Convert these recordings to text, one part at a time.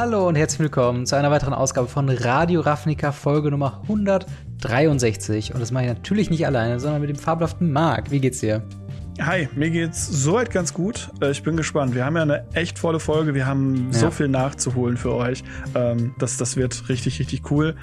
Hallo und herzlich willkommen zu einer weiteren Ausgabe von Radio Ravnica, Folge Nummer 163. Und das mache ich natürlich nicht alleine, sondern mit dem fabelhaften Marc. Wie geht's dir? Hi, mir geht's soweit ganz gut. Äh, ich bin gespannt. Wir haben ja eine echt volle Folge. Wir haben ja. so viel nachzuholen für euch. Ähm, das, das wird richtig, richtig cool.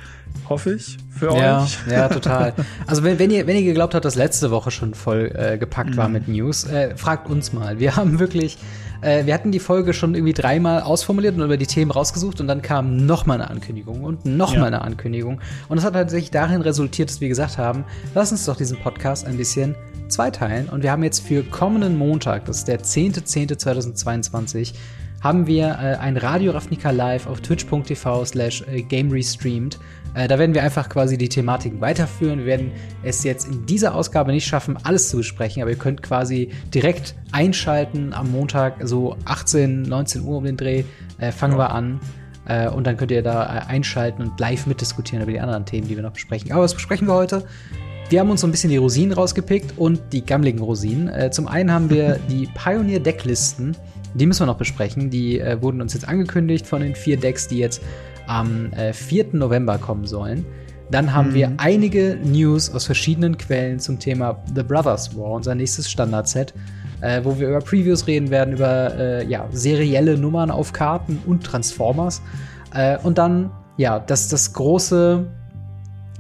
Hoffe ich für ja, euch. Ja, total. Also wenn, wenn, ihr, wenn ihr geglaubt habt, dass letzte Woche schon voll äh, gepackt mhm. war mit News, äh, fragt uns mal. Wir haben wirklich äh, wir hatten die Folge schon irgendwie dreimal ausformuliert und über die Themen rausgesucht und dann kam noch mal eine Ankündigung und noch ja. mal eine Ankündigung. Und es hat tatsächlich darin resultiert, dass wir gesagt haben, lass uns doch diesen Podcast ein bisschen zweiteilen. Und wir haben jetzt für kommenden Montag, das ist der 10.10.2022, haben wir äh, ein Radio Ravnica Live auf twitch.tv slash äh, game restreamed. Äh, da werden wir einfach quasi die Thematiken weiterführen. Wir werden es jetzt in dieser Ausgabe nicht schaffen, alles zu besprechen, aber ihr könnt quasi direkt einschalten am Montag, so 18, 19 Uhr um den Dreh, äh, fangen ja. wir an. Äh, und dann könnt ihr da äh, einschalten und live mitdiskutieren über die anderen Themen, die wir noch besprechen. Aber was besprechen wir heute? Wir haben uns so ein bisschen die Rosinen rausgepickt und die gammligen Rosinen. Äh, zum einen haben wir die Pioneer-Decklisten. Die müssen wir noch besprechen. Die äh, wurden uns jetzt angekündigt von den vier Decks, die jetzt am äh, 4. November kommen sollen. Dann haben mhm. wir einige News aus verschiedenen Quellen zum Thema The Brothers War, unser nächstes Standardset, äh, wo wir über Previews reden werden, über äh, ja, serielle Nummern auf Karten und Transformers. Äh, und dann, ja, das, das große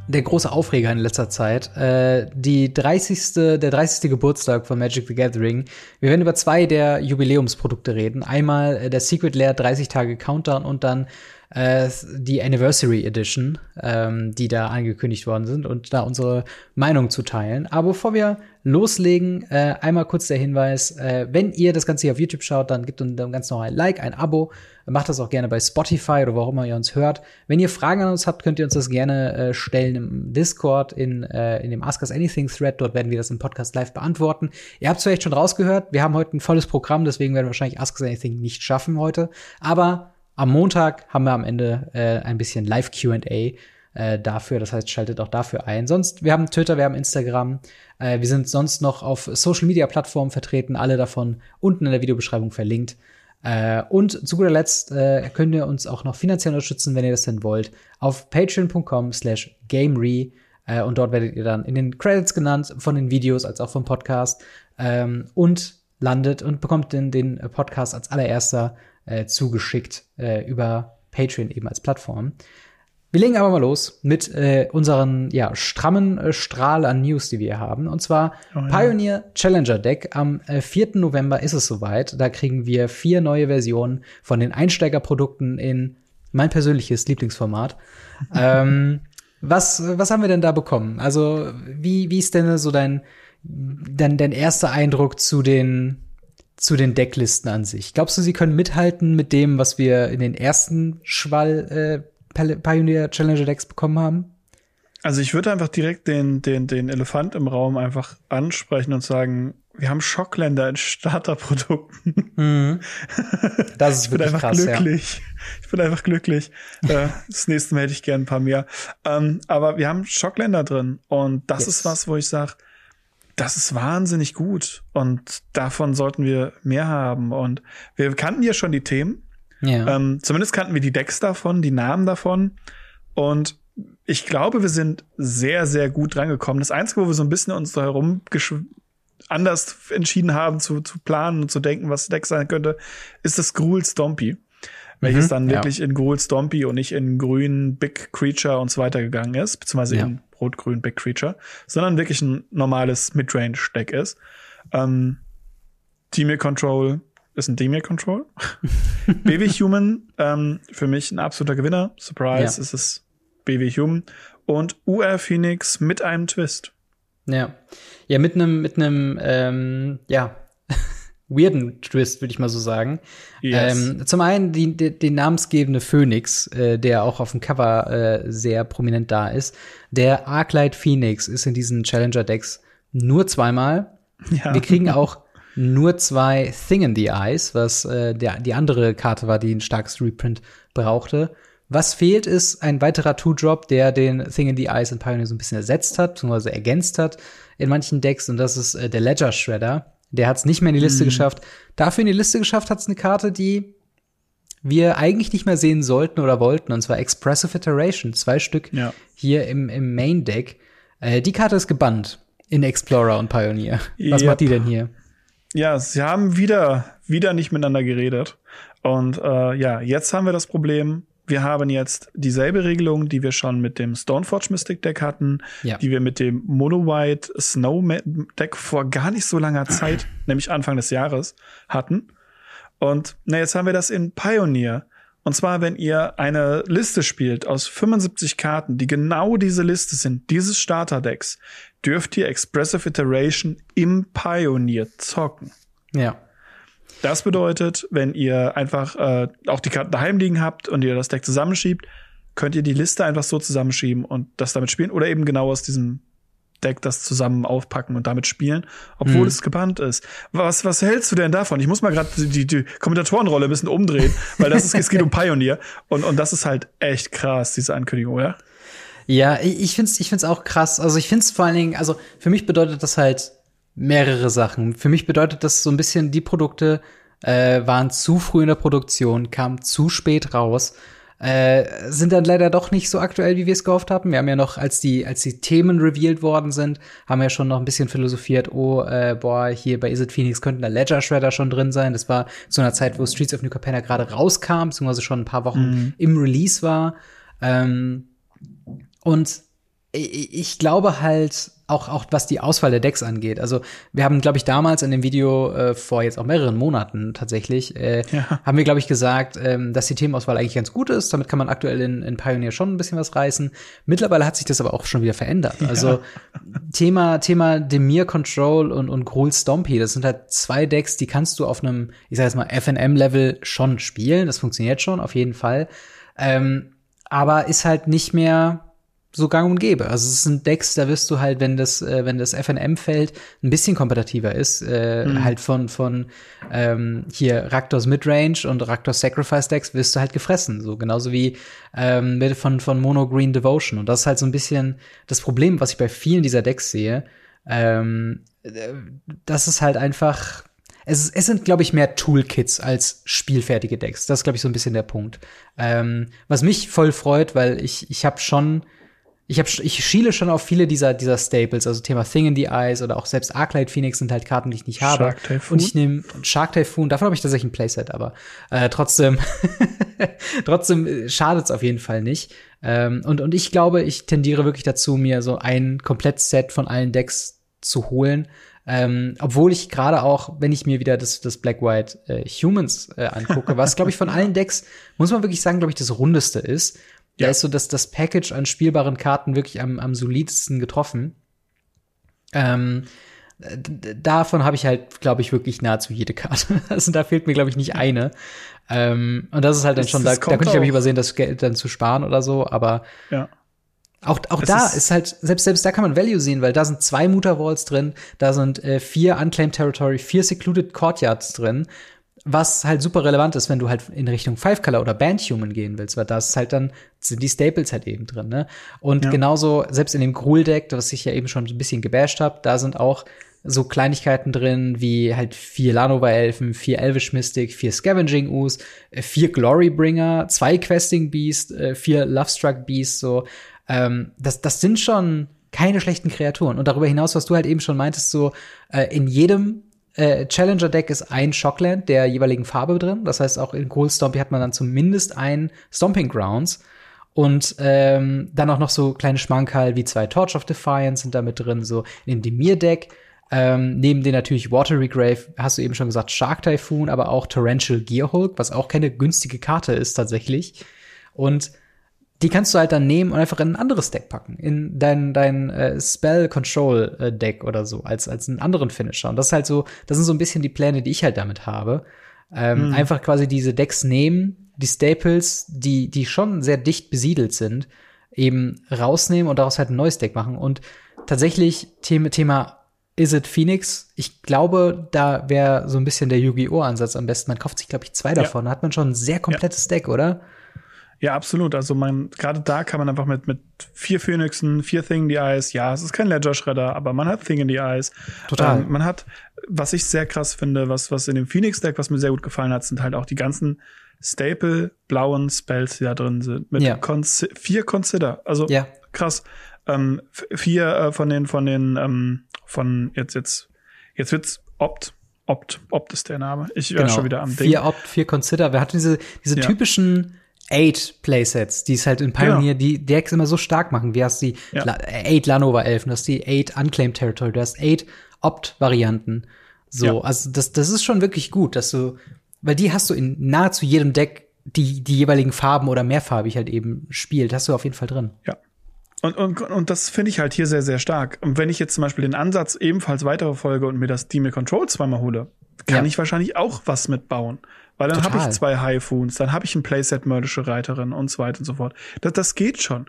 der große Aufreger in letzter Zeit. Äh, die 30. Der 30. Geburtstag von Magic the Gathering. Wir werden über zwei der Jubiläumsprodukte reden. Einmal äh, der Secret Lair 30 Tage Countdown und dann äh, die Anniversary Edition, ähm, die da angekündigt worden sind und da unsere Meinung zu teilen. Aber bevor wir loslegen, äh, einmal kurz der Hinweis, äh, wenn ihr das Ganze hier auf YouTube schaut, dann gebt uns ganz noch ein Like, ein Abo. Macht das auch gerne bei Spotify oder wo auch immer ihr uns hört. Wenn ihr Fragen an uns habt, könnt ihr uns das gerne äh, stellen im Discord, in, äh, in dem Ask Us Anything Thread. Dort werden wir das im Podcast live beantworten. Ihr habt es vielleicht schon rausgehört, wir haben heute ein volles Programm, deswegen werden wir wahrscheinlich Ask Us Anything nicht schaffen heute. Aber am Montag haben wir am Ende äh, ein bisschen Live QA äh, dafür. Das heißt, schaltet auch dafür ein. Sonst, wir haben Twitter, wir haben Instagram. Äh, wir sind sonst noch auf Social Media Plattformen vertreten, alle davon unten in der Videobeschreibung verlinkt. Äh, und zu guter Letzt äh, könnt ihr uns auch noch finanziell unterstützen, wenn ihr das denn wollt, auf patreon.com slash gamery. Äh, und dort werdet ihr dann in den Credits genannt, von den Videos als auch vom Podcast. Ähm, und landet und bekommt den, den Podcast als allererster äh, zugeschickt äh, über Patreon eben als Plattform. Wir legen aber mal los mit äh, unseren ja, strammen äh, Strahl an News, die wir haben. Und zwar oh, ja. Pioneer Challenger Deck. Am äh, 4. November ist es soweit. Da kriegen wir vier neue Versionen von den Einsteigerprodukten in mein persönliches Lieblingsformat. ähm, was, was haben wir denn da bekommen? Also, wie, wie ist denn so dein, dein, dein erster Eindruck zu den zu den Decklisten an sich. Glaubst du, sie können mithalten mit dem, was wir in den ersten Schwall äh, Pioneer Challenger Decks bekommen haben? Also ich würde einfach direkt den, den, den Elefant im Raum einfach ansprechen und sagen, wir haben Schockländer in Starterprodukten. Mhm. Das ist ich bin einfach krass, glücklich. Ja. Ich bin einfach glücklich. Äh, das nächste Mal hätte ich gern ein paar mehr. Ähm, aber wir haben Schockländer drin und das yes. ist was, wo ich sage, das ist wahnsinnig gut und davon sollten wir mehr haben. Und wir kannten ja schon die Themen. Ja. Ähm, zumindest kannten wir die Decks davon, die Namen davon. Und ich glaube, wir sind sehr, sehr gut drangekommen. Das Einzige, wo wir so ein bisschen uns da herum anders entschieden haben zu, zu planen und zu denken, was Deck sein könnte, ist das Gruul Stompy. Welches mhm, dann wirklich ja. in Gruul Stompy und nicht in grün Big Creature und so weiter gegangen ist, beziehungsweise ja. in Rot-Grün Big Creature, sondern wirklich ein normales Midrange-Deck ist. Ähm, Demir Control ist ein Demir Control. BW Human, ähm, für mich ein absoluter Gewinner. Surprise, ja. ist es BW Human. Und UR Phoenix mit einem Twist. Ja. Ja, mit einem, mit einem, ähm, ja, weirden Twist, würde ich mal so sagen. Yes. Ähm, zum einen die, die, die namensgebende Phoenix, äh, der auch auf dem Cover äh, sehr prominent da ist. Der Arclight Phoenix ist in diesen Challenger-Decks nur zweimal. Ja. Wir kriegen auch nur zwei Thing in the Eyes, was äh, der, die andere Karte war, die ein starkes Reprint brauchte. Was fehlt, ist ein weiterer Two-Drop, der den Thing in the Eyes in Pioneer so ein bisschen ersetzt hat, beziehungsweise ergänzt hat in manchen Decks, und das ist äh, der Ledger Shredder der hat es nicht mehr in die Liste mhm. geschafft. Dafür in die Liste geschafft hat es eine Karte, die wir eigentlich nicht mehr sehen sollten oder wollten, und zwar Expressive Iteration, zwei Stück ja. hier im, im Main Deck. Äh, die Karte ist gebannt in Explorer und Pioneer. Was yep. macht die denn hier? Ja, sie haben wieder, wieder nicht miteinander geredet. Und äh, ja, jetzt haben wir das Problem, wir haben jetzt dieselbe Regelung, die wir schon mit dem Stoneforge Mystic Deck hatten, ja. die wir mit dem Mono White Snow Deck vor gar nicht so langer Zeit, nämlich Anfang des Jahres, hatten. Und na, jetzt haben wir das in Pioneer. Und zwar, wenn ihr eine Liste spielt aus 75 Karten, die genau diese Liste sind, dieses Starterdecks, dürft ihr Expressive Iteration im Pioneer zocken. Ja. Das bedeutet, wenn ihr einfach äh, auch die Karten daheim liegen habt und ihr das Deck zusammenschiebt, könnt ihr die Liste einfach so zusammenschieben und das damit spielen oder eben genau aus diesem Deck das zusammen aufpacken und damit spielen, obwohl mhm. es gebannt ist. Was, was hältst du denn davon? Ich muss mal gerade die, die Kommentatorenrolle ein bisschen umdrehen, weil das ist, es geht um Pioneer und, und das ist halt echt krass, diese Ankündigung, oder? Ja, ich find's, ich find's auch krass. Also ich find's vor allen Dingen, also für mich bedeutet das halt mehrere Sachen. Für mich bedeutet das so ein bisschen, die Produkte äh, waren zu früh in der Produktion, kamen zu spät raus, äh, sind dann leider doch nicht so aktuell, wie wir es gehofft haben. Wir haben ja noch, als die, als die Themen revealed worden sind, haben wir ja schon noch ein bisschen philosophiert, oh, äh, boah, hier bei Is It Phoenix könnten da Ledger Shredder schon drin sein. Das war zu einer Zeit, wo Streets of New Capenna gerade rauskam, beziehungsweise schon ein paar Wochen mhm. im Release war. Ähm, und ich glaube halt, auch, auch was die Auswahl der Decks angeht. Also wir haben, glaube ich, damals in dem Video äh, vor jetzt auch mehreren Monaten tatsächlich, äh, ja. haben wir, glaube ich, gesagt, ähm, dass die Themenauswahl eigentlich ganz gut ist. Damit kann man aktuell in, in Pioneer schon ein bisschen was reißen. Mittlerweile hat sich das aber auch schon wieder verändert. Ja. Also Thema, Thema Demir Control und, und Gruul Stompy, das sind halt zwei Decks, die kannst du auf einem, ich sag jetzt mal, FNM-Level schon spielen. Das funktioniert schon, auf jeden Fall. Ähm, aber ist halt nicht mehr so gang und gäbe. Also es sind Decks, da wirst du halt, wenn das, äh, wenn das FNM-Feld ein bisschen kompetitiver ist, äh, mhm. halt von, von ähm, hier Raktors Midrange und Raktors Sacrifice Decks wirst du halt gefressen. So genauso wie ähm, von, von Mono Green Devotion. Und das ist halt so ein bisschen das Problem, was ich bei vielen dieser Decks sehe. Ähm, das ist halt einfach es, es sind, glaube ich, mehr Toolkits als spielfertige Decks. Das ist, glaube ich, so ein bisschen der Punkt. Ähm, was mich voll freut, weil ich, ich habe schon ich, hab, ich schiele schon auf viele dieser, dieser Staples, also Thema Thing in the Eyes oder auch selbst Arclight Phoenix sind halt Karten, die ich nicht habe. Shark Typhoon. Und ich nehme Shark Typhoon, davon habe ich tatsächlich ein Playset, aber äh, trotzdem, trotzdem äh, schadet's auf jeden Fall nicht. Ähm, und, und ich glaube, ich tendiere wirklich dazu, mir so ein Komplettset von allen Decks zu holen. Ähm, obwohl ich gerade auch, wenn ich mir wieder das, das Black White äh, Humans äh, angucke, was glaube ich von allen Decks, muss man wirklich sagen, glaube ich, das rundeste ist. Da ist so das, das Package an spielbaren Karten wirklich am, am solidsten getroffen. Ähm, davon habe ich halt, glaube ich, wirklich nahezu jede Karte. Also da fehlt mir, glaube ich, nicht eine. Ähm, und das ist halt dann schon, da, da könnte ich, glaube ich, übersehen, das Geld dann zu sparen oder so, aber ja. Auch, auch da ist, ist, halt, selbst, selbst da kann man Value sehen, weil da sind zwei Mutter Walls drin, da sind äh, vier Unclaimed Territory, vier Secluded Courtyards drin was halt super relevant ist, wenn du halt in Richtung Five Color oder Band Human gehen willst, weil da ist halt dann sind die Staples halt eben drin, ne? Und ja. genauso selbst in dem Gruul Deck, was ich ja eben schon ein bisschen gebasht habe, da sind auch so Kleinigkeiten drin wie halt vier Lanova Elfen, vier Elvish Mystic, vier Scavenging Ooze, äh, vier Glorybringer, zwei Questing Beast, äh, vier Lovestruck Beast, so ähm, das das sind schon keine schlechten Kreaturen. Und darüber hinaus, was du halt eben schon meintest, so äh, in jedem äh, Challenger Deck ist ein Shockland der jeweiligen Farbe drin. Das heißt, auch in Cold Stompy hat man dann zumindest ein Stomping Grounds. Und ähm, dann auch noch so kleine Schmankerl wie zwei Torch of Defiance sind da mit drin, so in dem Demir-Deck. Ähm, neben den natürlich Watery Grave, hast du eben schon gesagt, Shark Typhoon, aber auch Torrential Gearhulk, was auch keine günstige Karte ist tatsächlich. Und die kannst du halt dann nehmen und einfach in ein anderes Deck packen, in dein dein äh, Spell Control äh, Deck oder so als als einen anderen Finisher. Und das ist halt so, das sind so ein bisschen die Pläne, die ich halt damit habe. Ähm, mhm. Einfach quasi diese Decks nehmen, die Staples, die die schon sehr dicht besiedelt sind, eben rausnehmen und daraus halt ein neues Deck machen. Und tatsächlich Thema Thema Is it Phoenix? Ich glaube, da wäre so ein bisschen der Yu-Gi-Oh! Ansatz am besten. Man kauft sich, glaube ich, zwei davon. Ja. Da hat man schon ein sehr komplettes ja. Deck, oder? Ja, absolut. Also man, gerade da kann man einfach mit, mit vier Phoenixen, vier Thing in the Eyes, ja, es ist kein Ledger-Schredder, aber man hat Thing in the Eyes. Total. Ähm, man hat, was ich sehr krass finde, was, was in dem Phoenix-Deck, was mir sehr gut gefallen hat, sind halt auch die ganzen Staple blauen Spells, die da drin sind. Mit Ja. Consi vier Consider. Also Ja. krass. Ähm, vier äh, von den, von den, ähm, von jetzt, jetzt, jetzt wird's Opt. Opt, Opt ist der Name. Ich war schon wieder am Ding. Vier Opt, vier Consider. Wir hatten diese, diese Ja. typischen Eight Playsets, die es halt in Pioneer, die Decks immer so stark machen. Wie hast die Ja. La Eight Lanova Elfen, du hast die Eight Unclaimed Territory, du hast Eight Opt-Varianten. So, Ja. also das, das ist schon wirklich gut, dass du, weil die hast du in nahezu jedem Deck, die die jeweiligen Farben oder mehrfarbig halt eben spielt, hast du auf jeden Fall drin. Ja. Und, und, und das finde ich halt hier sehr, sehr stark. Und wenn ich jetzt zum Beispiel den Ansatz ebenfalls weitere folge und mir das Demon Control zweimal hole, kann Ja. ich wahrscheinlich auch was mitbauen. Weil dann habe ich zwei Haifuns, dann habe ich ein Playset Mördische Reiterin und so weiter und so fort. Das, das geht schon.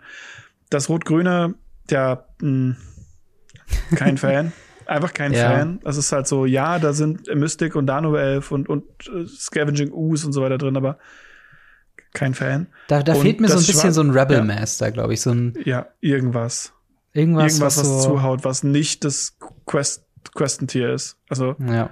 Das Rot-Grüne, ja, mh, kein Fan. Einfach kein Ja. Fan. Das ist halt so, ja, da sind Mystic und Dano Elf und, und äh, Scavenging Ooze und so weiter drin, aber kein Fan. Da, da fehlt mir so ein bisschen so ein Rebel ja. Master, glaube ich, so ein Ja, irgendwas. irgendwas, irgendwas, was, was so, zuhaut, was nicht das Quest Questentier ist. Also ja.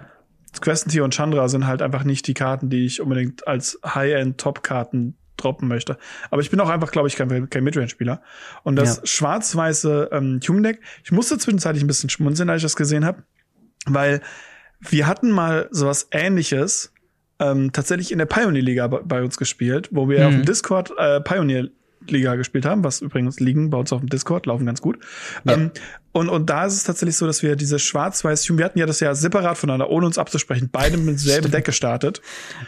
Questentier und Chandra sind halt einfach nicht die Karten, die ich unbedingt als High-End-Top-Karten droppen möchte. Aber ich bin auch einfach, glaube ich, kein, kein Midrange-Spieler. Und das Ja. schwarz-weiße ähm, Human Deck, ich musste zwischenzeitlich ein bisschen schmunzeln, als ich das gesehen habe, weil wir hatten mal sowas ähnliches ähm, tatsächlich in der Pioneer-Liga bei, bei uns gespielt, wo wir Mhm. auf dem Discord äh, Pioneer-Liga gespielt haben, was übrigens liegen bei uns auf dem Discord, laufen ganz gut. Ja. Ähm, und, und da ist es tatsächlich so, dass wir diese schwarz-weiß, wir hatten ja das ja separat voneinander, ohne uns abzusprechen, beide mit demselben Deck gestartet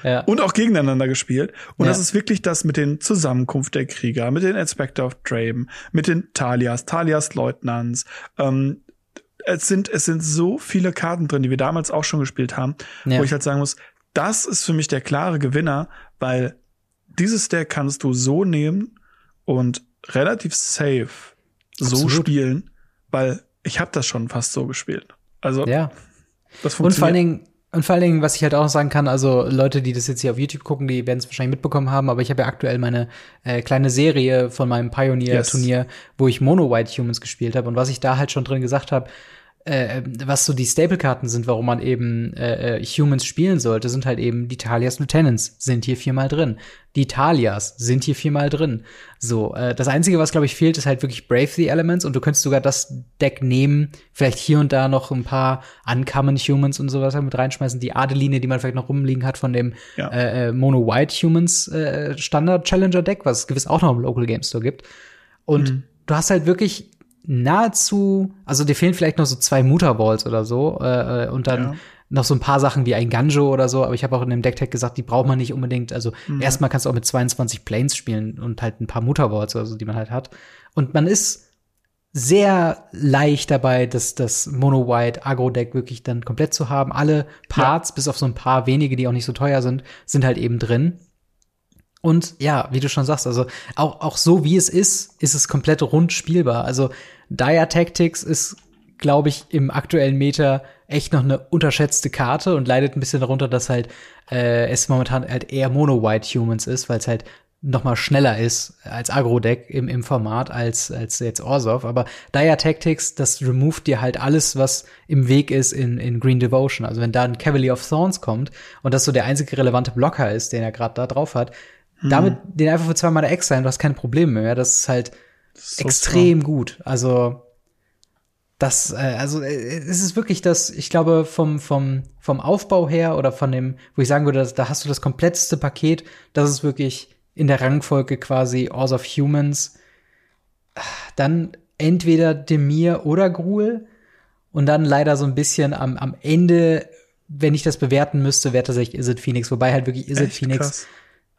ja. und auch gegeneinander gespielt. Und Ja. das ist wirklich das mit den Zusammenkunft der Krieger, mit den Inspector of Draven, mit den Talias, Talias Leutnants. Ähm, es sind, es sind so viele Karten drin, die wir damals auch schon gespielt haben, Ja. wo ich halt sagen muss, das ist für mich der klare Gewinner, weil dieses Deck kannst du so nehmen und relativ safe so Absolut. spielen, weil ich habe das schon fast so gespielt. Also ja. das Und vor allen funktioniert. Dingen, und vor allen Dingen, was ich halt auch noch sagen kann, also Leute, die das jetzt hier auf YouTube gucken, die werden es wahrscheinlich mitbekommen haben, aber ich habe ja aktuell meine äh, kleine Serie von meinem Pioneer-Turnier, wo ich Mono-White Humans gespielt habe und was ich da halt schon drin gesagt habe, äh, was so die Staple-Karten sind, warum man eben äh, äh, Humans spielen sollte, sind halt eben die Talias Lieutenants sind hier viermal drin. Die Talias sind hier viermal drin. So, äh, das Einzige, was, glaube ich, fehlt, ist halt wirklich Brave the Elements und du könntest sogar das Deck nehmen, vielleicht hier und da noch ein paar Uncommon Humans und sowas mit reinschmeißen. Die Adeline, die man vielleicht noch rumliegen hat von dem Ja. äh, äh, Mono White Humans äh, Standard Challenger Deck, was es gewiss auch noch im Local Game Store gibt. Und du hast halt wirklich nahezu, also dir fehlen vielleicht noch so zwei Mutterballs oder so äh, äh, und dann Ja. noch so ein paar Sachen wie ein Ganjo oder so, aber ich habe auch in dem Decktag gesagt, die braucht man nicht unbedingt. Also erstmal kannst du auch mit 22 Planes spielen und halt ein paar Mutterballs oder so, die man halt hat. Und man ist sehr leicht dabei, das, das Mono-White Agro-Deck wirklich dann komplett zu haben. Alle Parts, bis auf so ein paar wenige, die auch nicht so teuer sind, sind halt eben drin. Und ja, wie du schon sagst, also auch, auch so wie es ist, ist es komplett rund spielbar. Also Dire Tactics ist, glaube ich, im aktuellen Meter echt noch eine unterschätzte Karte und leidet ein bisschen darunter, dass halt äh, es momentan halt eher Mono-White Humans ist, weil es halt noch mal schneller ist als Agro-Deck im, im Format als, als jetzt Orsov. Aber Dire Tactics, das removed dir halt alles, was im Weg ist in, in Green Devotion. Also wenn da ein Cavalier of Thorns kommt und das so der einzige relevante Blocker ist, den er gerade da drauf hat, damit den einfach für zwei Mal X sein, du hast keine Probleme mehr. Das ist halt so extrem gut. Also das, äh, also äh, es ist wirklich das, ich glaube, vom, vom, vom Aufbau her oder von dem, wo ich sagen würde, dass, da hast du das kompletteste Paket, das ist wirklich in der Rangfolge quasi Ors of Humans. Dann entweder Demir oder Gruel und dann leider so ein bisschen am, am Ende, wenn ich das bewerten müsste, wäre tatsächlich Is it Phoenix, wobei halt wirklich Is it Echt Phoenix. krass.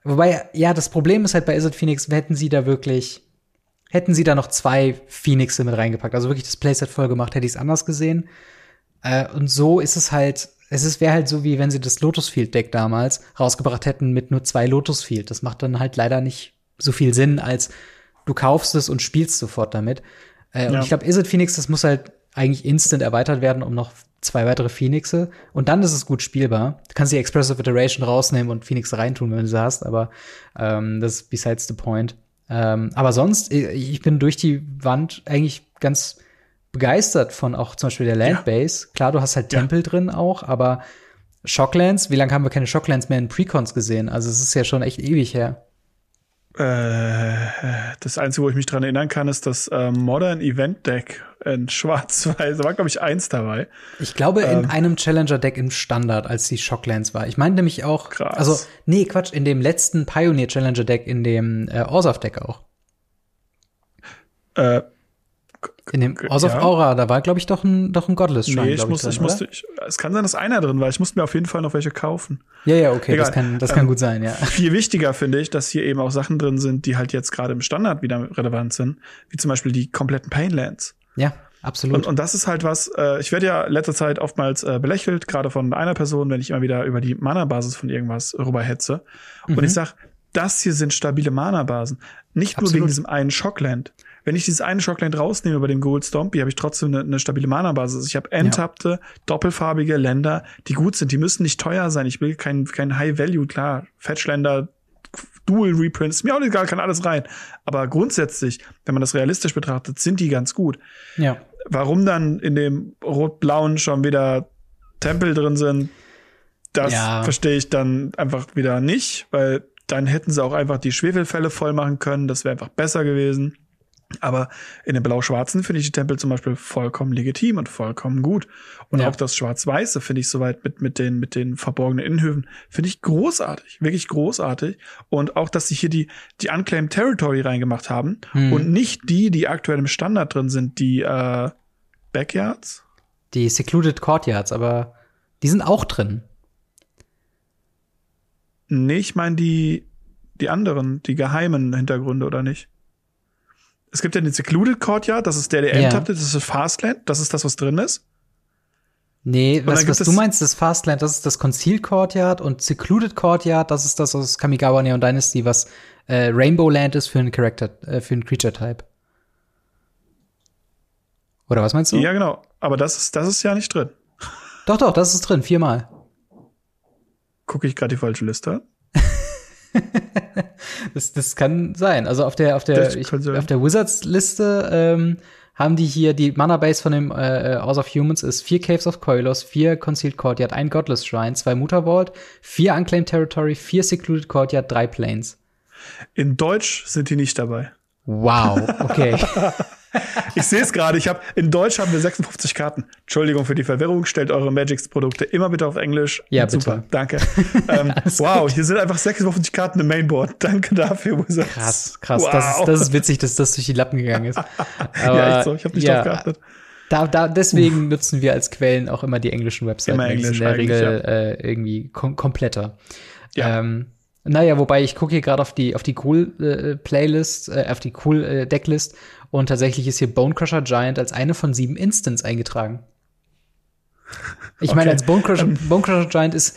Wobei, ja, das Problem ist halt bei Is it Phoenix, hätten sie da wirklich, hätten sie da noch zwei Phoenixe mit reingepackt, also wirklich das Playset voll gemacht, hätte ich es anders gesehen. Äh, und so ist es halt, es ist wäre halt so, wie wenn sie das Lotus Field Deck damals rausgebracht hätten mit nur zwei Lotus Field. Das macht dann halt leider nicht so viel Sinn, als du kaufst es und spielst sofort damit. Äh, Und Ja. ich glaube, Is it Phoenix, das muss halt eigentlich instant erweitert werden, um noch zwei weitere Phoenixe. Und dann ist es gut spielbar. Du kannst die Expressive Iteration rausnehmen und Phoenix reintun, wenn du sie hast, aber ähm, das ist besides the point. Ähm, aber sonst, ich ich bin durch die Wand eigentlich ganz begeistert von auch zum Beispiel der Landbase. Klar, du hast halt Ja. Tempel drin auch, aber Shocklands, wie lange haben wir keine Shocklands mehr in Precons gesehen? Also es ist ja schon echt ewig her. Äh, das Einzige, wo ich mich dran erinnern kann, ist das äh, Modern Event Deck in Schwarz-Weiß. Da war, glaube ich, eins dabei. Ich glaube, in ähm, einem Challenger-Deck im Standard, als die Shocklands war. Ich meine nämlich auch, krass. also, nee, Quatsch, in dem letzten Pioneer Challenger-Deck, in dem äh, Orsaf-Deck auch. Äh, in dem House of ja. Aura, da war, glaube ich, doch ein, doch ein Godless Shrine. Nee, ich, muss, drin, ich musste, ich, es kann sein, dass einer drin war. Ich musste mir auf jeden Fall noch welche kaufen. Ja, ja, okay, Egal. das kann, das kann ähm, gut sein, ja. Viel wichtiger finde ich, dass hier eben auch Sachen drin sind, die halt jetzt gerade im Standard wieder relevant sind, wie zum Beispiel die kompletten Painlands. Ja, absolut. Und, und das ist halt was, äh, ich werde ja letzter Zeit oftmals äh, belächelt, gerade von einer Person, wenn ich immer wieder über die Mana-Basis von irgendwas rüberhetze. Mhm. Und ich sag, das hier sind stabile Mana-Basen. Nicht Absolut. nur wegen diesem einen Shockland. Wenn ich dieses eine Shockland rausnehme bei dem Gold Stompy, habe ich trotzdem eine, eine stabile Mana-Basis. Ich habe enttappte, ja. doppelfarbige Länder, die gut sind. Die müssen nicht teuer sein. Ich will kein, kein High Value, klar. Fetchländer, Dual Reprints, mir auch egal, kann alles rein. Aber grundsätzlich, wenn man das realistisch betrachtet, sind die ganz gut. Ja. Warum dann in dem rot-blauen schon wieder Tempel drin sind, das ja. verstehe ich dann einfach wieder nicht, weil dann hätten sie auch einfach die Schwefelfälle voll machen können. Das wäre einfach besser gewesen. Aber in den Blau-Schwarzen finde ich die Tempel zum Beispiel vollkommen legitim und vollkommen gut. Und ja. auch das Schwarz-Weiße finde ich soweit mit, mit den, mit den verborgenen Innenhöfen, finde ich großartig. Wirklich großartig. Und auch, dass sie hier die, die Unclaimed Territory reingemacht haben hm. und nicht die, die aktuell im Standard drin sind, die, äh, Backyards? Die Secluded Courtyards, aber die sind auch drin. Nee, ich meine die, die anderen, die geheimen Hintergründe, oder nicht? Es gibt ja den Secluded Courtyard, das ist der, der ja. das ist das Fastland, das ist das, was drin ist. Nee, was, was du meinst, das Fastland, das ist das Concealed Courtyard und Secluded Courtyard, das ist das aus Kamigawa Neon Dynasty, was äh, Rainbow Land ist für einen Character, äh, für einen Creature Type. Oder was meinst du? Ja, genau. Aber das ist, das ist ja nicht drin. Doch, doch, das ist drin, viermal. Gucke ich gerade die falsche Liste das, das kann sein. Also auf der, auf der, ich, auf der Wizards-Liste ähm, haben die hier die Mana-Base von dem äh, House of Humans ist vier Caves of Koilos, vier Concealed Courtyard, ein Godless Shrine, zwei Mutter Vault, vier Unclaimed Territory, vier Secluded Courtyard, drei Planes. In Deutsch sind die nicht dabei. Wow, okay. ich sehe es gerade, ich habe in Deutsch haben wir 56 Karten. Entschuldigung für die Verwirrung, stellt eure Magics Produkte immer bitte auf Englisch. Ja, Super, bitte. danke. ähm, wow, gut. hier sind einfach 56 Karten im Mainboard. Danke dafür, Wizards. Krass, krass, wow. das, ist, das ist witzig, dass das durch die Lappen gegangen ist. Aber, ja, echt so, ich habe nicht ja, drauf geachtet. Da, da, deswegen Uff. nutzen wir als Quellen auch immer die englischen Webseiten. Immer Englisch, in der Regel ja. äh, irgendwie kom kompletter. Ja. Ähm, naja, wobei ich gucke hier gerade auf die auf die cool äh, Playlist, äh, auf die cool äh, Decklist und tatsächlich ist hier Bone Crusher Giant als eine von sieben Instants eingetragen. Ich okay. meine, als Bone Crusher, Bone Crusher Giant ist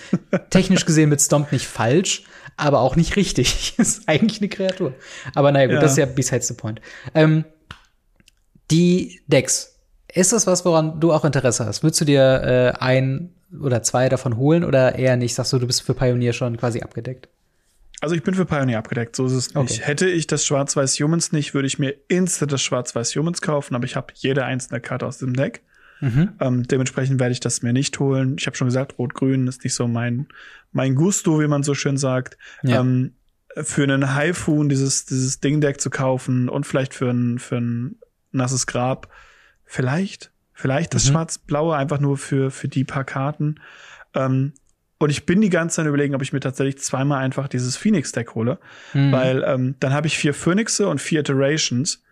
technisch gesehen mit Stomp nicht falsch, aber auch nicht richtig. ist eigentlich eine Kreatur. Aber naja, gut, ja. das ist ja besides the point. Ähm, die Decks. Ist das was, woran du auch Interesse hast? Würdest du dir äh, ein oder zwei davon holen oder eher nicht? Sagst du, du bist für Pioneer schon quasi abgedeckt? Also ich bin für Pioneer abgedeckt, so ist es nicht. Okay. Hätte ich das Schwarz-Weiß Humans nicht, würde ich mir instant das Schwarz-Weiß Humans kaufen, aber ich habe jede einzelne Karte aus dem Deck. Mhm. Ähm, dementsprechend werde ich das mir nicht holen. Ich habe schon gesagt, Rot-Grün ist nicht so mein, mein Gusto, wie man so schön sagt. Ja. Ähm, für einen Haifun dieses, dieses Ding-Deck zu kaufen und vielleicht für ein, für ein nasses Grab, vielleicht, vielleicht das mhm. Schwarz-Blaue einfach nur für, für die paar Karten. Ähm, und ich bin die ganze Zeit überlegen, ob ich mir tatsächlich zweimal einfach dieses Phoenix-Deck hole. Mhm. Weil ähm, dann habe ich vier Phoenixe und vier Iterations.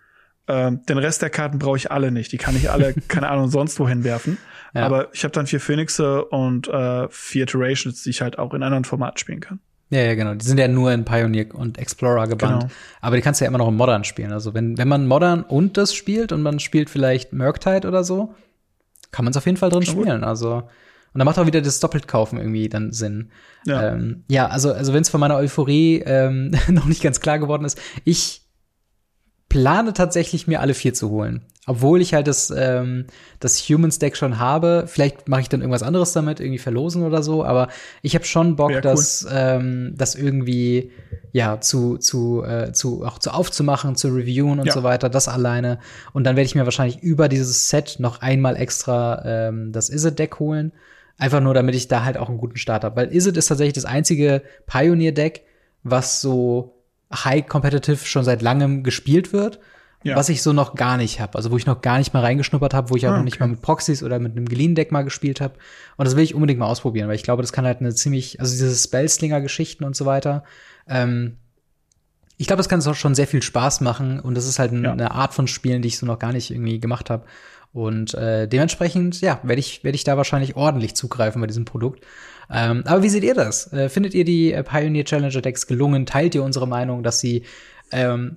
Ähm, den Rest der Karten brauche ich alle nicht. Die kann ich alle, keine Ahnung, sonst wohin werfen. Ja. Aber ich habe dann vier Phoenixe und äh, vier Iterations, die ich halt auch in anderen Formaten spielen kann. Ja, ja, genau. Die sind ja nur in Pioneer und Explorer gebannt. Genau. Aber die kannst du ja immer noch im Modern spielen. Also wenn, wenn man Modern und das spielt und man spielt vielleicht Murktide oder so, kann man es auf jeden Fall drin Schon spielen. Gut. Also und da macht auch wieder das Doppeltkaufen irgendwie dann Sinn. Ja, ähm, ja also, also wenn es von meiner Euphorie ähm, noch nicht ganz klar geworden ist, ich plane tatsächlich mir alle vier zu holen. Obwohl ich halt das, ähm, das Humans Deck schon habe. Vielleicht mache ich dann irgendwas anderes damit, irgendwie verlosen oder so. Aber ich habe schon Bock, cool. das, ähm, das irgendwie ja zu zu äh, zu auch zu aufzumachen, zu reviewen und ja. so weiter. Das alleine. Und dann werde ich mir wahrscheinlich über dieses Set noch einmal extra ähm, das Is It Deck holen Einfach nur, damit ich da halt auch einen guten Start habe. Weil Izzet ist tatsächlich das einzige Pioneer-Deck, was so high competitive schon seit langem gespielt wird. Ja. Was ich so noch gar nicht habe. Also wo ich noch gar nicht mal reingeschnuppert habe, wo ich auch ah, noch nicht mal mit Proxys oder mit einem Geliehen-Deck mal gespielt habe. Und das will ich unbedingt mal ausprobieren, weil ich glaube, das kann halt eine ziemlich, also diese Spellslinger-Geschichten und so weiter. Ähm, ich glaube, das kann auch schon sehr viel Spaß machen und das ist halt ja. eine Art von Spielen, die ich so noch gar nicht irgendwie gemacht habe. Und äh, dementsprechend, ja, werde ich, werde ich da wahrscheinlich ordentlich zugreifen bei diesem Produkt. Ähm, aber wie seht ihr das? Äh, findet ihr die äh, Pioneer Challenger Decks gelungen? Teilt ihr unsere Meinung, dass sie ähm,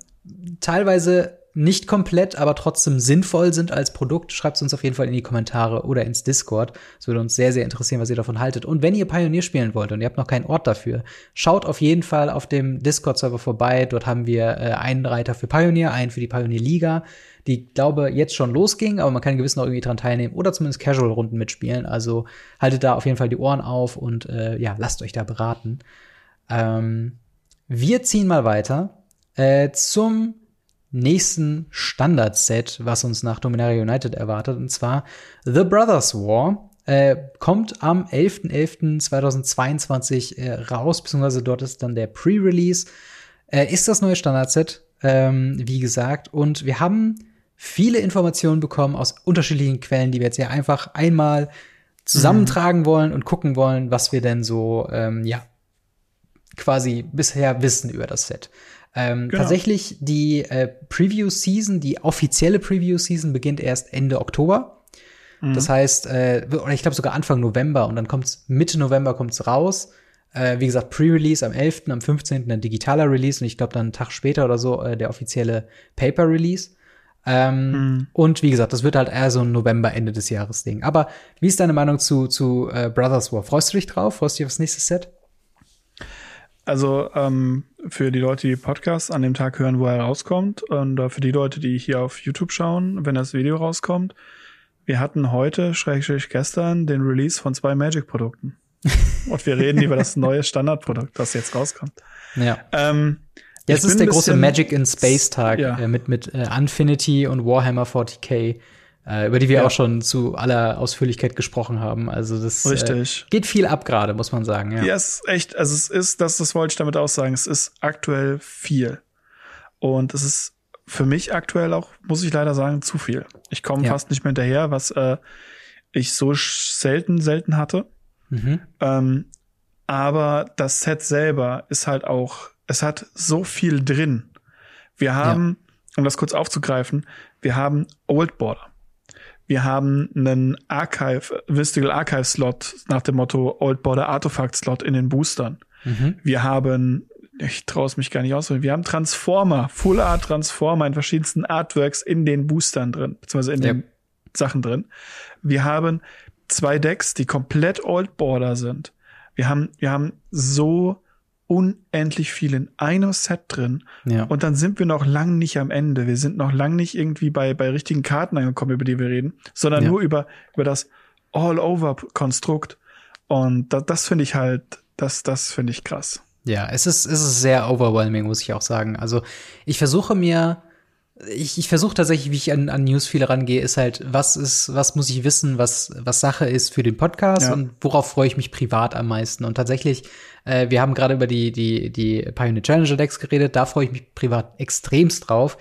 teilweise nicht komplett, aber trotzdem sinnvoll sind als Produkt, schreibt es uns auf jeden Fall in die Kommentare oder ins Discord. Es würde uns sehr, sehr interessieren, was ihr davon haltet. Und wenn ihr Pioneer spielen wollt und ihr habt noch keinen Ort dafür, schaut auf jeden Fall auf dem Discord-Server vorbei. Dort haben wir äh, einen Reiter für Pioneer, einen für die Pioneer Liga, die, glaube jetzt schon losging, aber man kann gewiss noch irgendwie dran teilnehmen oder zumindest Casual-Runden mitspielen. Also haltet da auf jeden Fall die Ohren auf und äh, ja, lasst euch da beraten. Ähm, wir ziehen mal weiter äh, zum nächsten Standard-Set, was uns nach Dominaria United erwartet, und zwar The Brothers War. Äh, kommt am 11.11.2022 äh, raus, beziehungsweise dort ist dann der Pre-Release. Äh, ist das neue Standard-Set, ähm, wie gesagt. Und wir haben viele Informationen bekommen aus unterschiedlichen Quellen, die wir jetzt ja einfach einmal zusammentragen mhm. wollen und gucken wollen, was wir denn so, ähm, ja, quasi bisher wissen über das Set. Ähm, genau. Tatsächlich die äh, Preview Season, die offizielle Preview Season beginnt erst Ende Oktober. Mhm. Das heißt, äh, oder ich glaube sogar Anfang November und dann kommt's Mitte November kommt's raus. Äh, wie gesagt, Pre-Release am 11., am 15. ein digitaler Release und ich glaube dann einen Tag später oder so äh, der offizielle Paper-Release. Ähm, mhm. Und wie gesagt, das wird halt eher so ein November, Ende des Jahres Ding. Aber wie ist deine Meinung zu, zu äh, Brothers War? Freust du dich drauf? Freust du dich aufs nächste Set? Also ähm, für die Leute, die Podcasts an dem Tag hören, wo er rauskommt, und äh, für die Leute, die hier auf YouTube schauen, wenn das Video rauskommt, wir hatten heute, schrägstrich gestern, den Release von zwei Magic-Produkten. und wir reden über das neue Standardprodukt, das jetzt rauskommt. Ja. Ähm, Jetzt ist der große Magic in Space Tag ja. äh, mit, mit äh, Infinity und Warhammer 40k äh, über die wir ja. auch schon zu aller Ausführlichkeit gesprochen haben. Also das Äh, geht viel ab gerade, muss man sagen. Ja. ja, es ist echt, also es ist, das, das wollte ich damit aussagen, es ist aktuell viel. Und es ist für mich aktuell auch, muss ich leider sagen, zu viel. Ich komme ja. fast nicht mehr hinterher, was äh, ich so selten, selten hatte. Mhm. Ähm, aber das Set selber ist halt auch, es hat so viel drin. Wir haben, um das kurz aufzugreifen, wir haben Old Border. Wir haben einen Archive, Mystical Archive Slot nach dem Motto Old Border Artifact Slot in den Boostern. Mhm. Wir haben, ich traue es mich gar nicht aus, wir haben Transformer, Full Art Transformer in verschiedensten Artworks in den Boostern drin, beziehungsweise in ja. den Sachen drin. Wir haben zwei Decks, die komplett Old Border sind. Wir haben, wir haben so unendlich viel in einem Set drin. Ja. Und dann sind wir noch lang nicht am Ende. Wir sind noch lang nicht irgendwie bei, bei richtigen Karten angekommen, über die wir reden, sondern ja. nur über, über das All-Over-Konstrukt. Und das, das finde ich halt, das, das finde ich krass. Ja, es ist, es ist sehr overwhelming, muss ich auch sagen. Also ich versuche mir ich, ich versuche tatsächlich, wie ich an, an News viele rangehe, ist halt, was ist, was muss ich wissen, was, was Sache ist für den Podcast ja. und worauf freue ich mich privat am meisten. Und tatsächlich, äh, wir haben gerade über die, die, die Pioneer Challenger Decks geredet, da freue ich mich privat extremst drauf.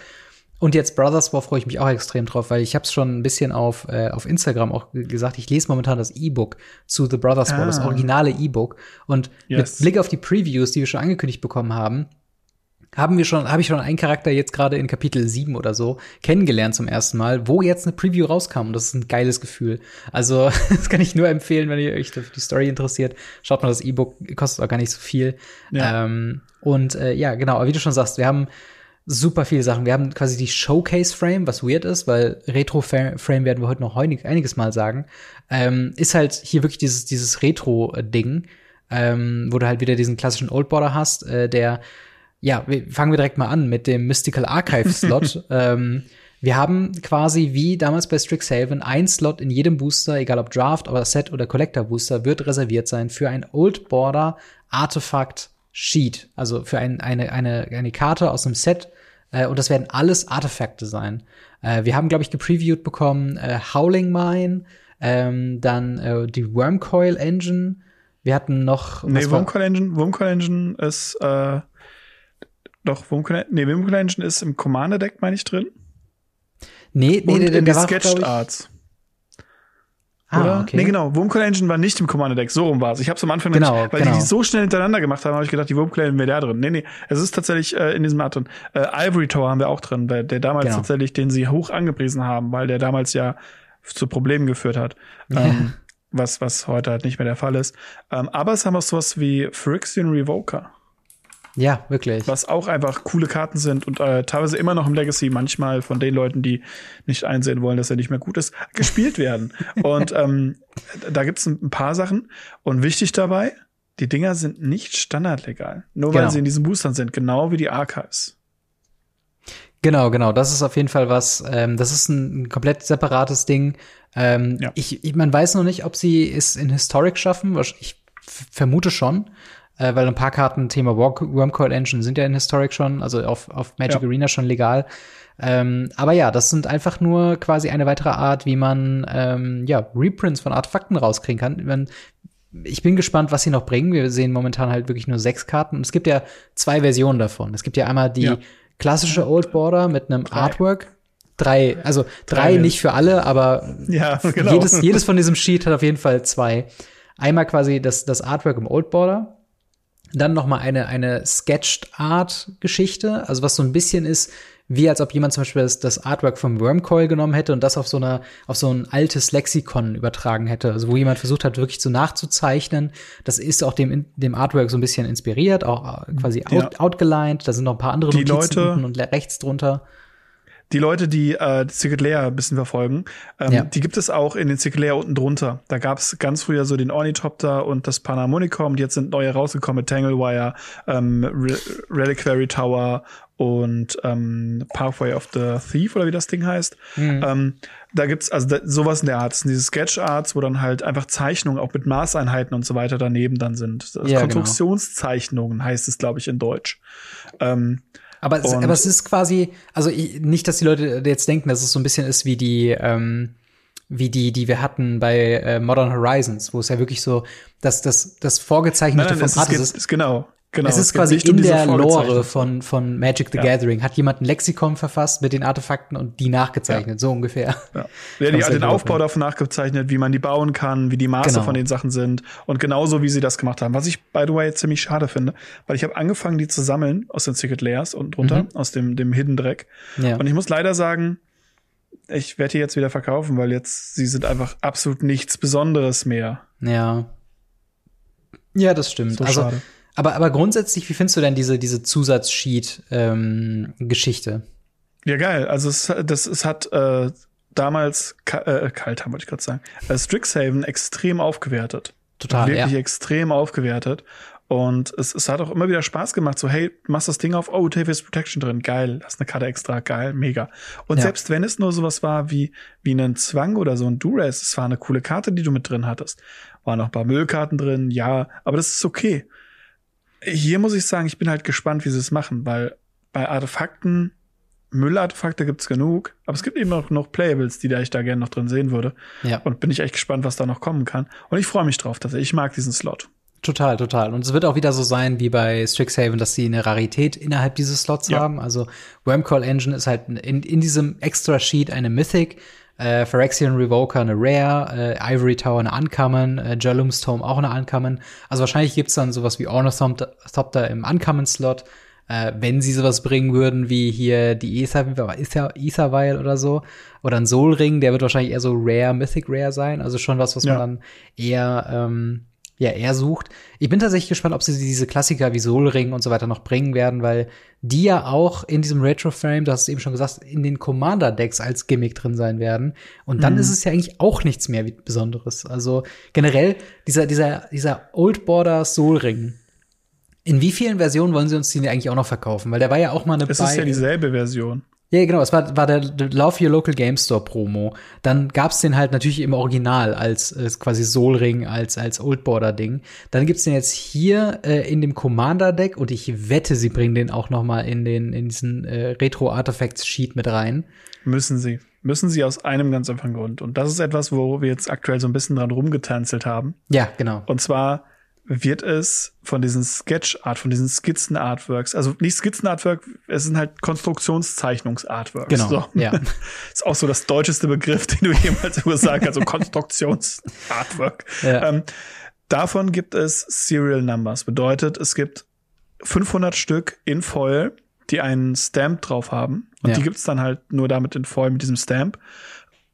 Und jetzt Brothers War freue ich mich auch extrem drauf, weil ich habe es schon ein bisschen auf, äh, auf Instagram auch gesagt, ich lese momentan das E-Book zu The Brothers War, das ah. originale E-Book. Und yes. mit Blick auf die Previews, die wir schon angekündigt bekommen haben, haben wir schon, habe ich schon einen Charakter jetzt gerade in Kapitel 7 oder so kennengelernt zum ersten Mal, wo jetzt eine Preview rauskam und das ist ein geiles Gefühl. Also, das kann ich nur empfehlen, wenn ihr euch die Story interessiert. Schaut mal das E-Book, kostet auch gar nicht so viel. Ja. Ähm, und äh, ja, genau, aber wie du schon sagst, wir haben super viele Sachen. Wir haben quasi die Showcase-Frame, was weird ist, weil Retro-Frame werden wir heute noch einiges Mal sagen. Ähm, ist halt hier wirklich dieses, dieses Retro-Ding, ähm, wo du halt wieder diesen klassischen Old Border hast, äh, der ja, fangen wir direkt mal an mit dem Mystical Archive Slot. ähm, wir haben quasi wie damals bei Strixhaven ein Slot in jedem Booster, egal ob Draft, aber Set oder Collector Booster, wird reserviert sein für ein Old Border Artefakt Sheet. Also für ein, eine, eine, eine Karte aus einem Set. Äh, und das werden alles Artefakte sein. Äh, wir haben, glaube ich, gepreviewt bekommen äh, Howling Mine, Ähm, dann äh, die Wormcoil Engine. Wir hatten noch. Nee, Wormcoil Engine, Wormcoil Engine ist, äh, doch, Wormcoil, nee, Wormcoil Engine ist im Commander Deck, meine ich, drin. Nee, nee, Und der, in die Sketched Arts. Ah, Oder? okay. Nee, genau. Wurmcoil Engine war nicht im Commander Deck. So rum war es. Ich habe es am Anfang Genau, nicht, weil genau. die die so schnell hintereinander gemacht haben, habe ich gedacht, die Engine wäre da drin. Nee, nee. Es ist tatsächlich äh, in diesem Art drin. Äh, Ivory Tower haben wir auch drin, weil der damals Genau. tatsächlich, den sie hoch angepriesen haben, weil der damals ja zu Problemen geführt hat. Ähm, was, was heute halt nicht mehr der Fall ist. Ähm, aber es haben auch sowas wie Phyrexian Revoker. Ja, wirklich. was auch einfach coole Karten sind und äh, teilweise immer noch im Legacy manchmal von den Leuten, die nicht einsehen wollen, dass er nicht mehr gut ist, gespielt werden. und ähm, da gibt's ein, ein paar Sachen. Und wichtig dabei, die Dinger sind nicht standardlegal. Nur weil Genau. sie in diesen Boostern sind, genau wie die Archives. Genau, genau. Das ist auf jeden Fall was. Ähm, das ist ein, ein komplett separates Ding. Ähm, Ja. ich, ich, man weiß noch nicht, ob sie es in Historic schaffen. Ich vermute schon, äh, weil ein paar Karten Thema Wormcoil Engine sind ja in Historic schon, also auf, auf Magic Ja. Arena schon legal. Ähm, aber ja, das sind einfach nur quasi eine weitere Art, wie man ähm, ja Reprints von Artefakten rauskriegen kann. Man, ich bin gespannt, was sie noch bringen. Wir sehen momentan halt wirklich nur sechs Karten. Und es gibt ja zwei Versionen davon. Es gibt ja einmal die Ja. klassische Old Border mit einem Artwork. Drei, also drei, Drei. nicht für alle, aber Ja, genau. jedes, jedes von diesem Sheet hat auf jeden Fall zwei. Einmal quasi das, das Artwork im Old Border. Dann noch mal eine, eine Sketched Art Geschichte. Also was so ein bisschen ist, wie als ob jemand zum Beispiel das, das Artwork vom Wormcoil genommen hätte und das auf so einer, auf so ein altes Lexikon übertragen hätte. Also wo jemand versucht hat, wirklich so nachzuzeichnen. Das ist auch dem, dem Artwork so ein bisschen inspiriert, auch äh, quasi out, Ja. outgelined. Da sind noch ein paar andere Die Notizen Leute- und rechts drunter. Die Leute, die äh, die Secret Layer ein bisschen verfolgen, ähm, Ja. die gibt es auch in den Secret Layer unten drunter. Da gab es ganz früher so den Ornithopter und das Panharmonicon. Und jetzt sind neue rausgekommen mit Tanglewire, ähm, Re Reliquary Tower und ähm, Pathway of the Thief oder wie das Ding heißt. Ähm, da gibt's also da, sowas in der Art. Das sind diese Sketch Arts, wo dann halt einfach Zeichnungen auch mit Maßeinheiten und so weiter daneben dann sind. Das Ja, genau. Konstruktionszeichnungen heißt es, glaube ich, in Deutsch. Ähm, Aber es, aber es ist quasi, also ich, nicht, dass die Leute jetzt denken, dass es so ein bisschen ist wie die, ähm, wie die, die wir hatten bei äh, Modern Horizons, wo es ja wirklich so, dass das, das Vorgezeichnete nein, nein, vom Artist ist genau. Genau, es ist quasi um in diese der Lore von, von Magic the Ja. Gathering. Hat jemand ein Lexikon verfasst mit den Artefakten und die nachgezeichnet, so ungefähr. Ja, ja die, du den Aufbau davon nachgezeichnet, wie man die bauen kann, wie die Maße Genau. von den Sachen sind und genauso wie sie das gemacht haben. Was ich by the way ziemlich schade finde, weil ich habe angefangen, die zu sammeln aus den Secret Layers unten drunter, aus dem dem Hidden Dreck. Ja. Und ich muss leider sagen, ich werde die jetzt wieder verkaufen, weil jetzt sie sind einfach absolut nichts Besonderes mehr. Ja. Ja, das stimmt. So also, schade. Aber, aber grundsätzlich, wie findest du denn diese, diese Zusatz-Sheet-Geschichte? Ja, geil. Also es, das, es hat äh, damals äh, Kaltheim wollte ich gerade sagen, äh, Strixhaven extrem aufgewertet. Total, wirklich ja. extrem aufgewertet. Und es, es hat auch immer wieder Spaß gemacht, so, hey, machst das Ding auf, oh, Tavis Protection drin, geil, hast eine Karte extra, geil, mega. Und Ja. selbst wenn es nur sowas war wie, wie einen Zwang oder so ein Duress, es war eine coole Karte, die du mit drin hattest. Waren noch ein paar Müllkarten drin, ja, aber das ist okay. Hier muss ich sagen, ich bin halt gespannt, wie sie es machen, weil bei Artefakten, Müllartefakte gibt's genug, aber es gibt eben auch noch Playables, die da ich da gerne noch drin sehen würde. Ja. Und bin ich echt gespannt, was da noch kommen kann. Und ich freue mich drauf, dass ich mag diesen Slot. Total, total. Und es wird auch wieder so sein wie bei Strixhaven, dass sie eine Rarität innerhalb dieses Slots Ja. haben. Also Wormcall Engine ist halt in, in diesem Extra Sheet eine Mythic, äh, Phyrexian Revoker eine Rare, äh, Ivory Tower eine Uncommon, äh, Jalum's Tome auch eine Uncommon. Also wahrscheinlich gibt's dann sowas wie Ornithopter im Uncommon-Slot. Äh, wenn sie sowas bringen würden, wie hier die Ether, Ether, Ethervial oder so, oder ein Soul Ring, der wird wahrscheinlich eher so Rare, Mythic Rare sein. Also schon was, was Ja. man dann eher ähm, ja, er sucht. Ich bin tatsächlich gespannt, ob sie diese Klassiker wie Soul Ring und so weiter noch bringen werden, weil die ja auch in diesem Retro-Frame, du hast es eben schon gesagt, in den Commander-Decks als Gimmick drin sein werden. Und dann ist es ja eigentlich auch nichts mehr wie Besonderes. Also generell dieser, dieser, dieser Old Border Soul Ring. In wie vielen Versionen wollen sie uns den eigentlich auch noch verkaufen? Weil der war ja auch mal eine Es ist ja dieselbe Version. Ja, genau, es war, war der Love Your Local Game Store Promo. Dann gab's den halt natürlich im Original als, als quasi Soul Ring, als, als Old Border Ding. Dann gibt's den jetzt hier äh, in dem Commander Deck und ich wette, sie bringen den auch noch mal in den, in diesen äh, Retro Artifacts Sheet mit rein. Müssen sie. müssen sie aus einem ganz einfachen Grund. Und das ist etwas, wo wir jetzt aktuell so ein bisschen dran rumgetanzelt haben. Ja, genau. Und zwar wird es von diesen Sketch-Art, von diesen Skizzen-Artworks, also nicht Skizzen-Artwork, es sind halt Konstruktionszeichnungs-Artworks. Genau, so. ja. ist auch so das deutscheste Begriff, den du jemals gesagt hast, also Konstruktions-Artwork. Ja. Ähm, davon gibt es Serial Numbers. Bedeutet, es gibt 500 Stück in Foil, die einen Stamp drauf haben. Und ja. die gibt's dann halt nur damit in Foil mit diesem Stamp.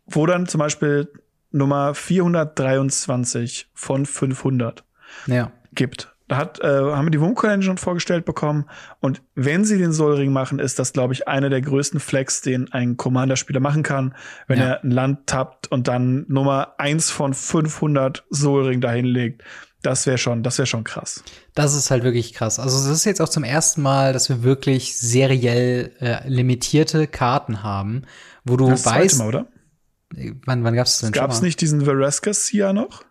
Wo dann zum Beispiel Nummer 423 von 500 ja. gibt. Da hat, äh, haben wir die Wumco Engine vorgestellt bekommen. Und wenn sie den Soul machen, ist das, glaube ich, einer der größten Flex, den ein Commander-Spieler machen kann, wenn ja. er ein Land tappt und dann Nummer eins von 500 Soul dahin legt. Das wäre schon, das wäre schon krass. Das ist halt wirklich krass. Also es ist jetzt auch zum ersten Mal, dass wir wirklich seriell äh, limitierte Karten haben, wo du das weißt. Mal, oder? Wann, wann gab's das denn? Gab es nicht diesen Vereska Sia noch?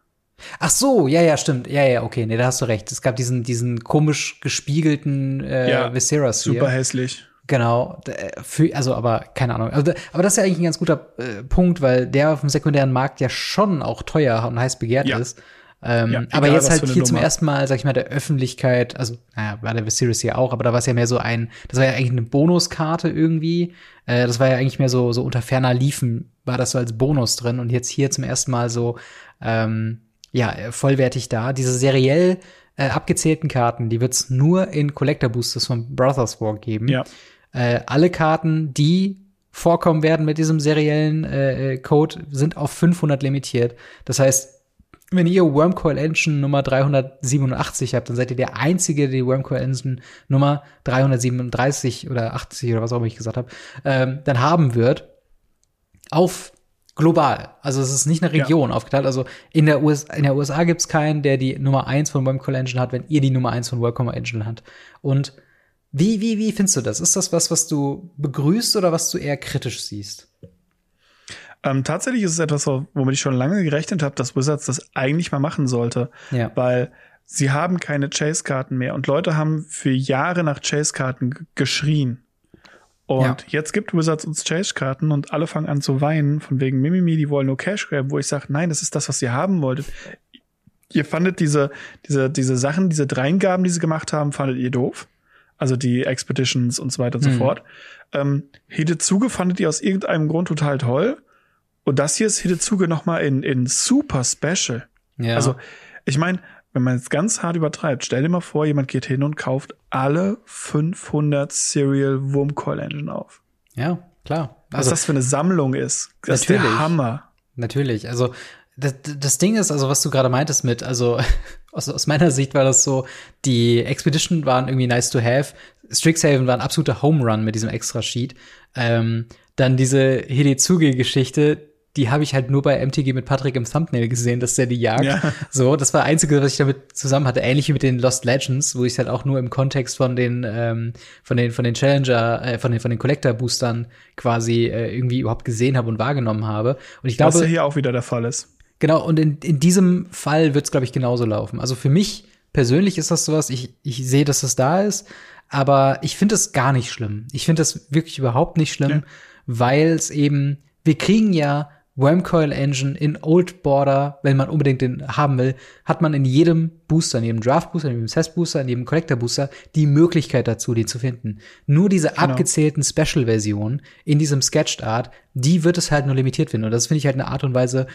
Ach so, ja, ja, stimmt. Ja, ja, okay, nee, da hast du recht. Es gab diesen, diesen komisch gespiegelten äh, ja, Viserys hier. Super hässlich. Genau, äh, für, also aber keine Ahnung. Also, aber das ist ja eigentlich ein ganz guter äh, Punkt, weil der auf dem sekundären Markt ja schon auch teuer und heiß begehrt ja. ist. Ähm, ja, aber jetzt halt hier zum ersten Mal, sag ich mal, der Öffentlichkeit, also naja, war der Viserys hier auch, aber da war es ja mehr so ein, das war ja eigentlich eine Bonuskarte irgendwie. Äh, das war ja eigentlich mehr so so unter ferner Liefen war das so als Bonus drin und jetzt hier zum ersten Mal so ähm, ja, vollwertig da. Diese seriell äh, abgezählten Karten, die wird's nur in Collector Boosters von Brothers War geben. Ja. Äh, alle Karten, die vorkommen werden mit diesem seriellen äh, äh Code, sind auf 500 limitiert. Das heißt, wenn ihr Wormcoil Engine Nummer 387 habt, dann seid ihr der Einzige, der die Wormcoil Engine Nummer 337 oder 80 oder was auch immer ich gesagt habe, ähm, dann haben wird. Auf global. Also es ist nicht eine Region ja. aufgeteilt. Also in der, US in der USA gibt es keinen, der die Nummer eins von Wormcoil Engine hat, wenn ihr die Nummer eins von Wormcoil Engine hat. Und wie, wie, wie findest du das? Ist das was, was du begrüßt oder was du eher kritisch siehst? Ähm, tatsächlich ist es etwas, womit ich schon lange gerechnet habe, dass Wizards das eigentlich mal machen sollte. Ja. Weil sie haben keine Chase-Karten mehr und Leute haben für Jahre nach Chase-Karten geschrien. Und ja. jetzt gibt Wizards uns Chase-Karten und alle fangen an zu weinen, von wegen Mimimi, die wollen nur Cash grab, wo ich sage, nein, das ist das, was ihr haben wolltet. Ihr fandet diese, diese, diese Sachen, diese Dreingaben, die sie gemacht haben, fandet ihr doof. Also die Expeditions und so weiter und so mhm. fort. Ähm, Hidezuge fandet ihr aus irgendeinem Grund total toll. Und das hier ist Hidezuge noch mal in, in super special. Ja. Also, ich meine, wenn man es ganz hart übertreibt, stell dir mal vor, jemand geht hin und kauft alle 500 Serial Wurmcoil Engine auf. Ja, klar. Was also, das für eine Sammlung ist. Das ist der Hammer. Natürlich. Also, das, das Ding ist, also was du gerade meintest mit, also aus, aus meiner Sicht war das so, die Expedition waren irgendwie nice to have. Strixhaven war ein absoluter Home Run mit diesem extra Sheet. Ähm, dann diese Hidezuge-Geschichte, die habe ich halt nur bei MTG mit Patrick im Thumbnail gesehen, dass der die jagt. Ja. So, das war das Einzige, was ich damit zusammen hatte. Ähnlich wie mit den Lost Legends, wo ich halt auch nur im Kontext von den ähm, von den von den Challenger, äh, von den von den Collector Boostern quasi äh, irgendwie überhaupt gesehen habe und wahrgenommen habe. Und ich glaube, was ja hier auch wieder der Fall ist. Genau. Und in in diesem Fall wird es glaube ich genauso laufen. Also für mich persönlich ist das sowas. Ich ich sehe, dass es da ist, aber ich finde es gar nicht schlimm. Ich finde das wirklich überhaupt nicht schlimm, ja. weil es eben wir kriegen ja Wormcoil Engine in Old Border, wenn man unbedingt den haben will, hat man in jedem Booster, in jedem Draft Booster, in jedem Cess Booster, in jedem Collector Booster die Möglichkeit dazu, die zu finden. Nur diese genau. abgezählten Special Versionen in diesem Sketched Art, die wird es halt nur limitiert finden. Und das finde ich halt eine Art und Weise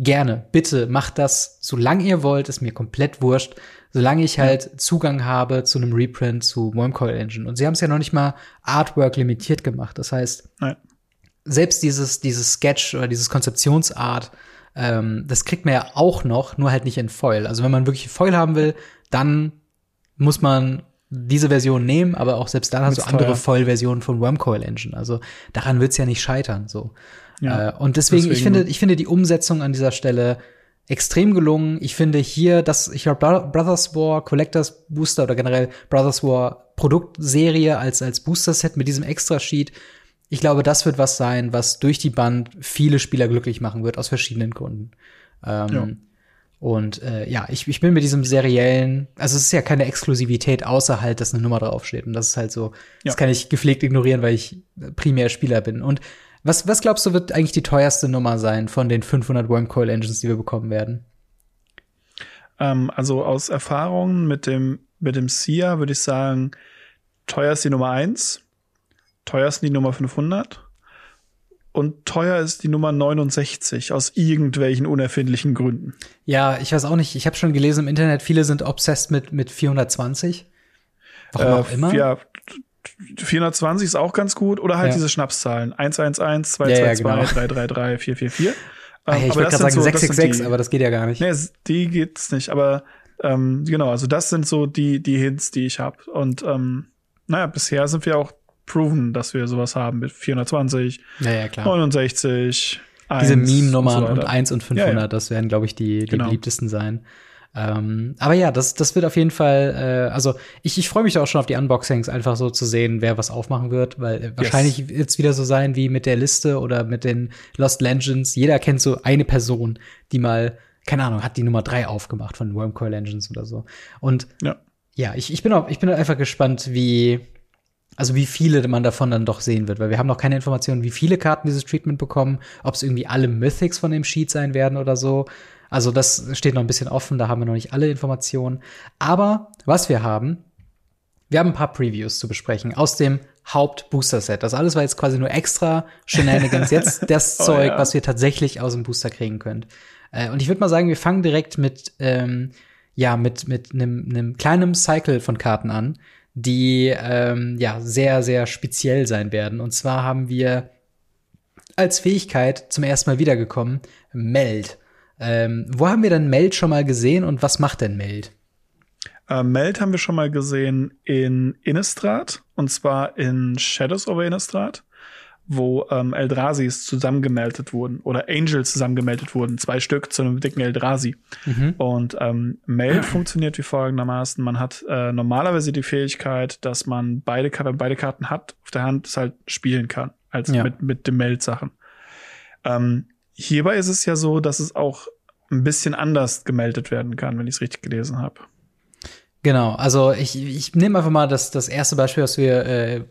gerne. Bitte macht das, solange ihr wollt, ist mir komplett wurscht. Solange ich halt ja. Zugang habe zu einem Reprint zu Wormcoil Engine. Und sie haben es ja noch nicht mal Artwork limitiert gemacht. Das heißt, Nein selbst dieses, dieses Sketch oder dieses Konzeptionsart, ähm, das kriegt man ja auch noch, nur halt nicht in Foil. Also wenn man wirklich Foil haben will, dann muss man diese Version nehmen, aber auch selbst dann hast du andere Foil-Versionen von Wormcoil Engine. Also daran wird's ja nicht scheitern. So. Ja, äh, und deswegen, deswegen, ich finde, ich finde die Umsetzung an dieser Stelle extrem gelungen. Ich finde hier, dass ich glaube Brothers War Collectors Booster oder generell Brothers War Produktserie als als Booster Set mit diesem Extra Sheet ich glaube, das wird was sein, was durch die Band viele Spieler glücklich machen wird, aus verschiedenen Gründen. Ähm, ja. Und äh, ja, ich, ich bin mit diesem seriellen, also es ist ja keine Exklusivität, außer halt, dass eine Nummer draufsteht. Und das ist halt so, ja. das kann ich gepflegt ignorieren, weil ich primär Spieler bin. Und Was, was glaubst du, wird eigentlich die teuerste Nummer sein von den 500 Wormcoil Engines, die wir bekommen werden? Ähm, also aus Erfahrungen mit dem, mit dem SIA würde ich sagen, teuer ist die Nummer 1, teuer ist die Nummer 500 und teuer ist die Nummer 69 aus irgendwelchen unerfindlichen Gründen. Ja, ich weiß auch nicht. Ich habe schon gelesen im Internet, viele sind obsessed mit, mit 420. Warum äh, auch immer. Ja, 420 ist auch ganz gut. Oder halt ja. diese Schnapszahlen. 111, 222, ja, ja, genau. 333, 444. Ah, ich wollte gerade sagen so, 666, aber das geht ja gar nicht. Nee, die geht's nicht. Aber ähm, genau, also das sind so die, die Hints, die ich habe. Und ähm, naja, bisher sind wir auch proven, dass wir sowas haben mit 420, ja, ja, klar. 69, 1 Diese Meme-Nummern und, so und 1 und 500, ja, das werden, glaube ich, die, die genau. beliebtesten sein. Ähm, aber ja, das, das wird auf jeden Fall, äh, also ich, ich freue mich auch schon auf die Unboxings, einfach so zu sehen, wer was aufmachen wird, weil äh, wahrscheinlich yes. wird es wieder so sein wie mit der Liste oder mit den Lost Legends. Jeder kennt so eine Person, die mal, keine Ahnung, hat die Nummer drei aufgemacht von Wormcoil Legends oder so. Und ja, ja ich, ich bin auch, ich bin einfach gespannt, wie, also wie viele man davon dann doch sehen wird, weil wir haben noch keine Informationen, wie viele Karten dieses Treatment bekommen, ob es irgendwie alle Mythics von dem Sheet sein werden oder so. Also das steht noch ein bisschen offen, da haben wir noch nicht alle Informationen. Aber was wir haben, wir haben ein paar Previews zu besprechen aus dem Haupt-Booster-Set. Das alles war jetzt quasi nur extra Shenanigans. Jetzt das oh, Zeug, ja. was wir tatsächlich aus dem Booster kriegen könnt. Äh, und ich würde mal sagen, wir fangen direkt mit, ähm, ja, mit, mit einem kleinen Cycle von Karten an, die, ähm, ja, sehr, sehr speziell sein werden. Und zwar haben wir als Fähigkeit zum ersten Mal wiedergekommen, Meld. Ähm, wo haben wir denn Meld schon mal gesehen und was macht denn Meld? Äh, Meld haben wir schon mal gesehen in Innistrad und zwar in Shadows over Innistrad, wo ähm, Eldrasis zusammengemeldet wurden oder Angels zusammengemeldet wurden, zwei Stück zu einem dicken Eldrasi. Mhm. Und ähm, Meld funktioniert wie folgendermaßen: Man hat äh, normalerweise die Fähigkeit, dass man beide, wenn beide Karten hat, auf der Hand es halt spielen kann, als ja. mit mit den Meld-Sachen. Ähm, Hierbei ist es ja so, dass es auch ein bisschen anders gemeldet werden kann, wenn ich es richtig gelesen habe. Genau, also ich, ich nehme einfach mal das, das erste Beispiel, was wir äh,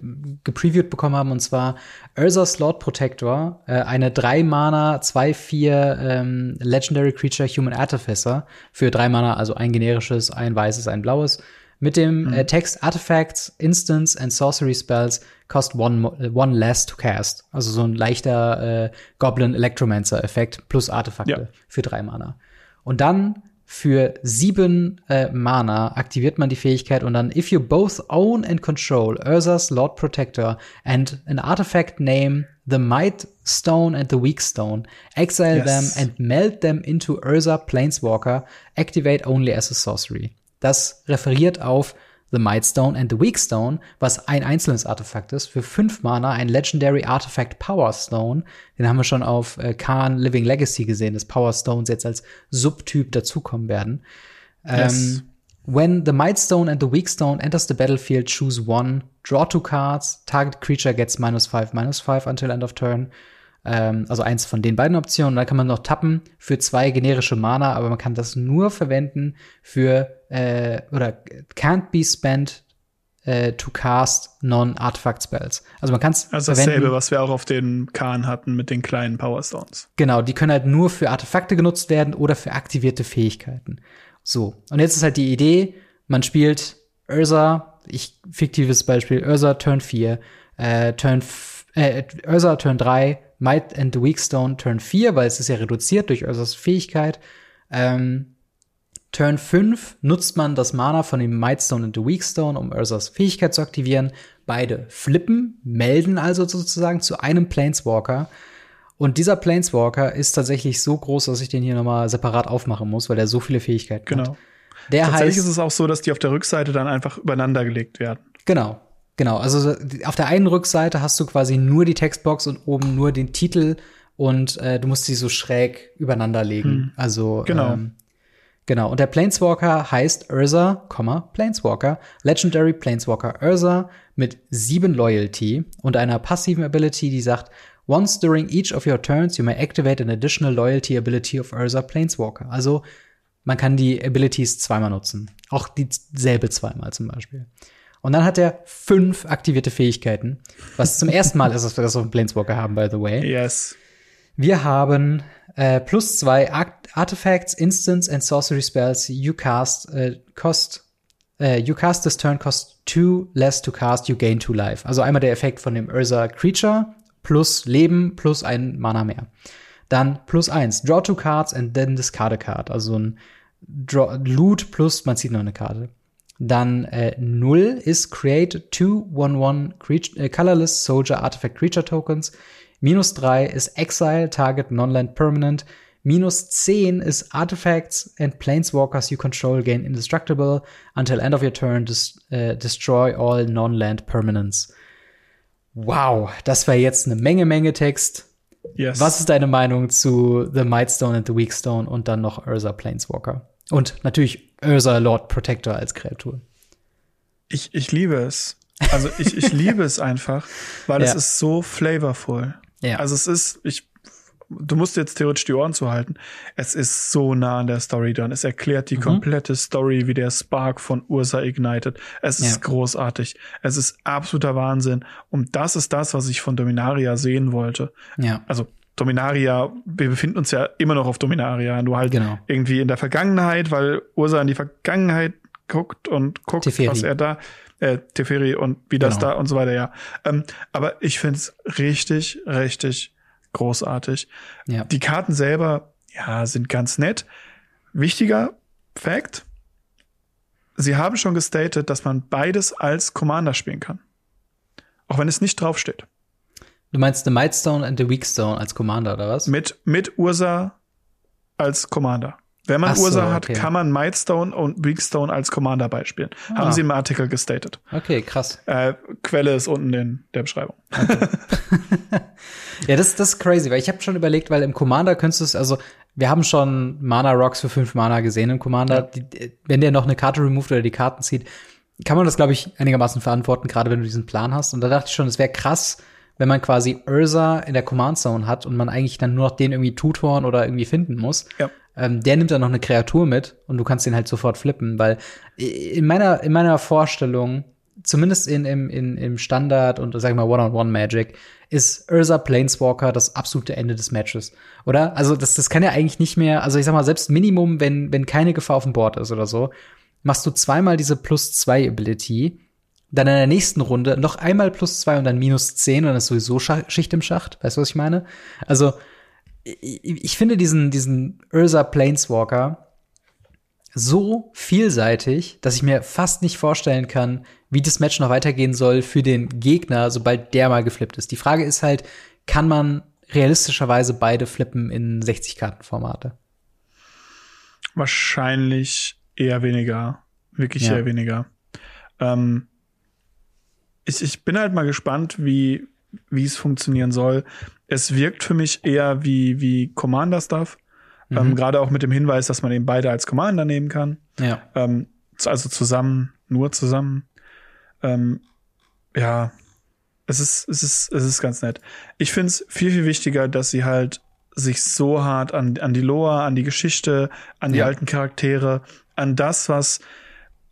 gepreviewt bekommen haben, und zwar Urza's Lord Protector, äh, eine 3-Mana, 2-4 ähm, Legendary Creature Human Artificer für 3 Mana, also ein generisches, ein weißes, ein blaues mit dem mhm. äh, Text Artifacts, Instants and Sorcery Spells cost one, one less to cast. Also so ein leichter äh, Goblin Electromancer Effekt plus Artefakte ja. für drei Mana. Und dann für sieben äh, Mana aktiviert man die Fähigkeit und dann if you both own and control Urza's Lord Protector and an artifact name the Might Stone and the Weak Stone, exile yes. them and melt them into Urza Planeswalker, activate only as a sorcery. Das referiert auf The Mightstone and the Weakstone, was ein einzelnes Artefakt ist. Für fünf Mana ein Legendary Artifact Power Stone. Den haben wir schon auf äh, Khan Living Legacy gesehen, dass Power Stones jetzt als Subtyp dazukommen werden. Yes. Ähm, when the Mightstone and the Weakstone enters the battlefield, choose one, draw two cards, target creature gets minus five, minus five until end of turn. Ähm, also eins von den beiden Optionen. Da kann man noch tappen für zwei generische Mana, aber man kann das nur verwenden für äh, oder can't be spent äh, to cast non-Artifact Spells. Also man kann es Also dasselbe, was wir auch auf den Kahn hatten mit den kleinen Power Stones. Genau, die können halt nur für Artefakte genutzt werden oder für aktivierte Fähigkeiten. So, und jetzt ist halt die Idee, man spielt Ursa, ich fiktives Beispiel, Ursa Turn 4, äh, Turn äh, Ursa Turn 3, Might and the Weakstone Turn 4, weil es ist ja reduziert durch Ursas Fähigkeit. Ähm, Turn 5 nutzt man das Mana von dem Mightstone und the Weakstone, um Ursas Fähigkeit zu aktivieren. Beide flippen, melden also sozusagen zu einem Planeswalker. Und dieser Planeswalker ist tatsächlich so groß, dass ich den hier nochmal separat aufmachen muss, weil er so viele Fähigkeiten genau. hat. Der Tatsächlich heißt, ist es auch so, dass die auf der Rückseite dann einfach übereinander gelegt werden. Genau. Genau, also auf der einen Rückseite hast du quasi nur die Textbox und oben nur den Titel und äh, du musst sie so schräg übereinander legen. Hm. Also genau. Ähm, genau. Und der Planeswalker heißt Urza, Planeswalker, Legendary Planeswalker Urza mit sieben Loyalty und einer passiven Ability, die sagt, Once during each of your turns, you may activate an additional loyalty ability of Urza Planeswalker. Also man kann die Abilities zweimal nutzen. Auch dieselbe zweimal zum Beispiel. Und dann hat er fünf aktivierte Fähigkeiten, was zum ersten Mal ist, dass wir das auf dem Planeswalker haben, by the way. Yes. Wir haben äh, plus zwei Art Artifacts, Instants and Sorcery Spells you cast äh, cost äh, you cast this turn cost two less to cast, you gain two life. Also einmal der Effekt von dem Ursa Creature plus Leben plus ein Mana mehr. Dann plus eins, draw two cards and then discard a card. Also ein draw, Loot plus man zieht noch eine Karte. Dann äh, 0 ist create two 1-1 äh, colorless soldier artifact creature tokens. Minus 3 ist exile target non-land permanent. Minus 10 ist Artifacts and Planeswalkers you control gain indestructible until end of your turn dis äh, destroy all non-land permanents. Wow, das war jetzt eine Menge, Menge Text. Yes. Was ist deine Meinung zu The Mightstone and the Weakstone und dann noch Ursa Planeswalker? Und natürlich Ursa Lord Protector als Kreatur. Ich, ich liebe es. Also ich, ich liebe es einfach, weil ja. es ist so flavorful. Ja. Also es ist, ich, du musst jetzt theoretisch die Ohren zuhalten. Es ist so nah an der Story dran. Es erklärt die mhm. komplette Story, wie der Spark von Ursa ignited. Es ist ja. großartig. Es ist absoluter Wahnsinn. Und das ist das, was ich von Dominaria sehen wollte. Ja. Also Dominaria, wir befinden uns ja immer noch auf Dominaria, nur halt genau. irgendwie in der Vergangenheit, weil Ursa in die Vergangenheit guckt und guckt, Teferi. was er da, äh, Teferi und wie das genau. da und so weiter, ja. Ähm, aber ich find's richtig, richtig großartig. Ja. Die Karten selber, ja, sind ganz nett. Wichtiger Fact, sie haben schon gestatet, dass man beides als Commander spielen kann. Auch wenn es nicht draufsteht. Du meinst The Mightstone and the Weakstone als Commander, oder was? Mit, mit Ursa als Commander. Wenn man so, Ursa hat, okay. kann man Mightstone und Weakstone als Commander beispielen. Ah. Haben sie im Artikel gestated. Okay, krass. Äh, Quelle ist unten in der Beschreibung. Okay. ja, das, das ist crazy, weil ich habe schon überlegt, weil im Commander könntest du es, also wir haben schon Mana Rocks für fünf Mana gesehen im Commander. Ja. Die, wenn der noch eine Karte removed oder die Karten zieht, kann man das, glaube ich, einigermaßen verantworten, gerade wenn du diesen Plan hast. Und da dachte ich schon, es wäre krass, wenn man quasi Ursa in der Command Zone hat und man eigentlich dann nur noch den irgendwie tutoren oder irgendwie finden muss. Ja. Ähm, der nimmt dann noch eine Kreatur mit und du kannst den halt sofort flippen, weil in meiner, in meiner Vorstellung, zumindest in, im, in, im Standard und sag ich mal One-on-One-Magic, ist Ursa Planeswalker das absolute Ende des Matches. Oder? Also, das, das kann ja eigentlich nicht mehr, also ich sag mal, selbst Minimum, wenn, wenn keine Gefahr auf dem Board ist oder so, machst du zweimal diese plus zwei Ability dann in der nächsten Runde noch einmal plus zwei und dann minus zehn und dann ist sowieso Schicht im Schacht. Weißt du, was ich meine? Also, ich, ich finde diesen, diesen Ursa Planeswalker so vielseitig, dass ich mir fast nicht vorstellen kann, wie das Match noch weitergehen soll für den Gegner, sobald der mal geflippt ist. Die Frage ist halt, kann man realistischerweise beide flippen in 60-Karten-Formate? Wahrscheinlich eher weniger. Wirklich ja. eher weniger. Ähm, ich, ich bin halt mal gespannt, wie, wie es funktionieren soll. Es wirkt für mich eher wie, wie Commander-Stuff. Mhm. Ähm, Gerade auch mit dem Hinweis, dass man eben beide als Commander nehmen kann. Ja. Ähm, also zusammen, nur zusammen. Ähm, ja, es ist, es ist, es ist ganz nett. Ich finde es viel, viel wichtiger, dass sie halt sich so hart an, an die Lore, an die Geschichte, an die ja. alten Charaktere, an das, was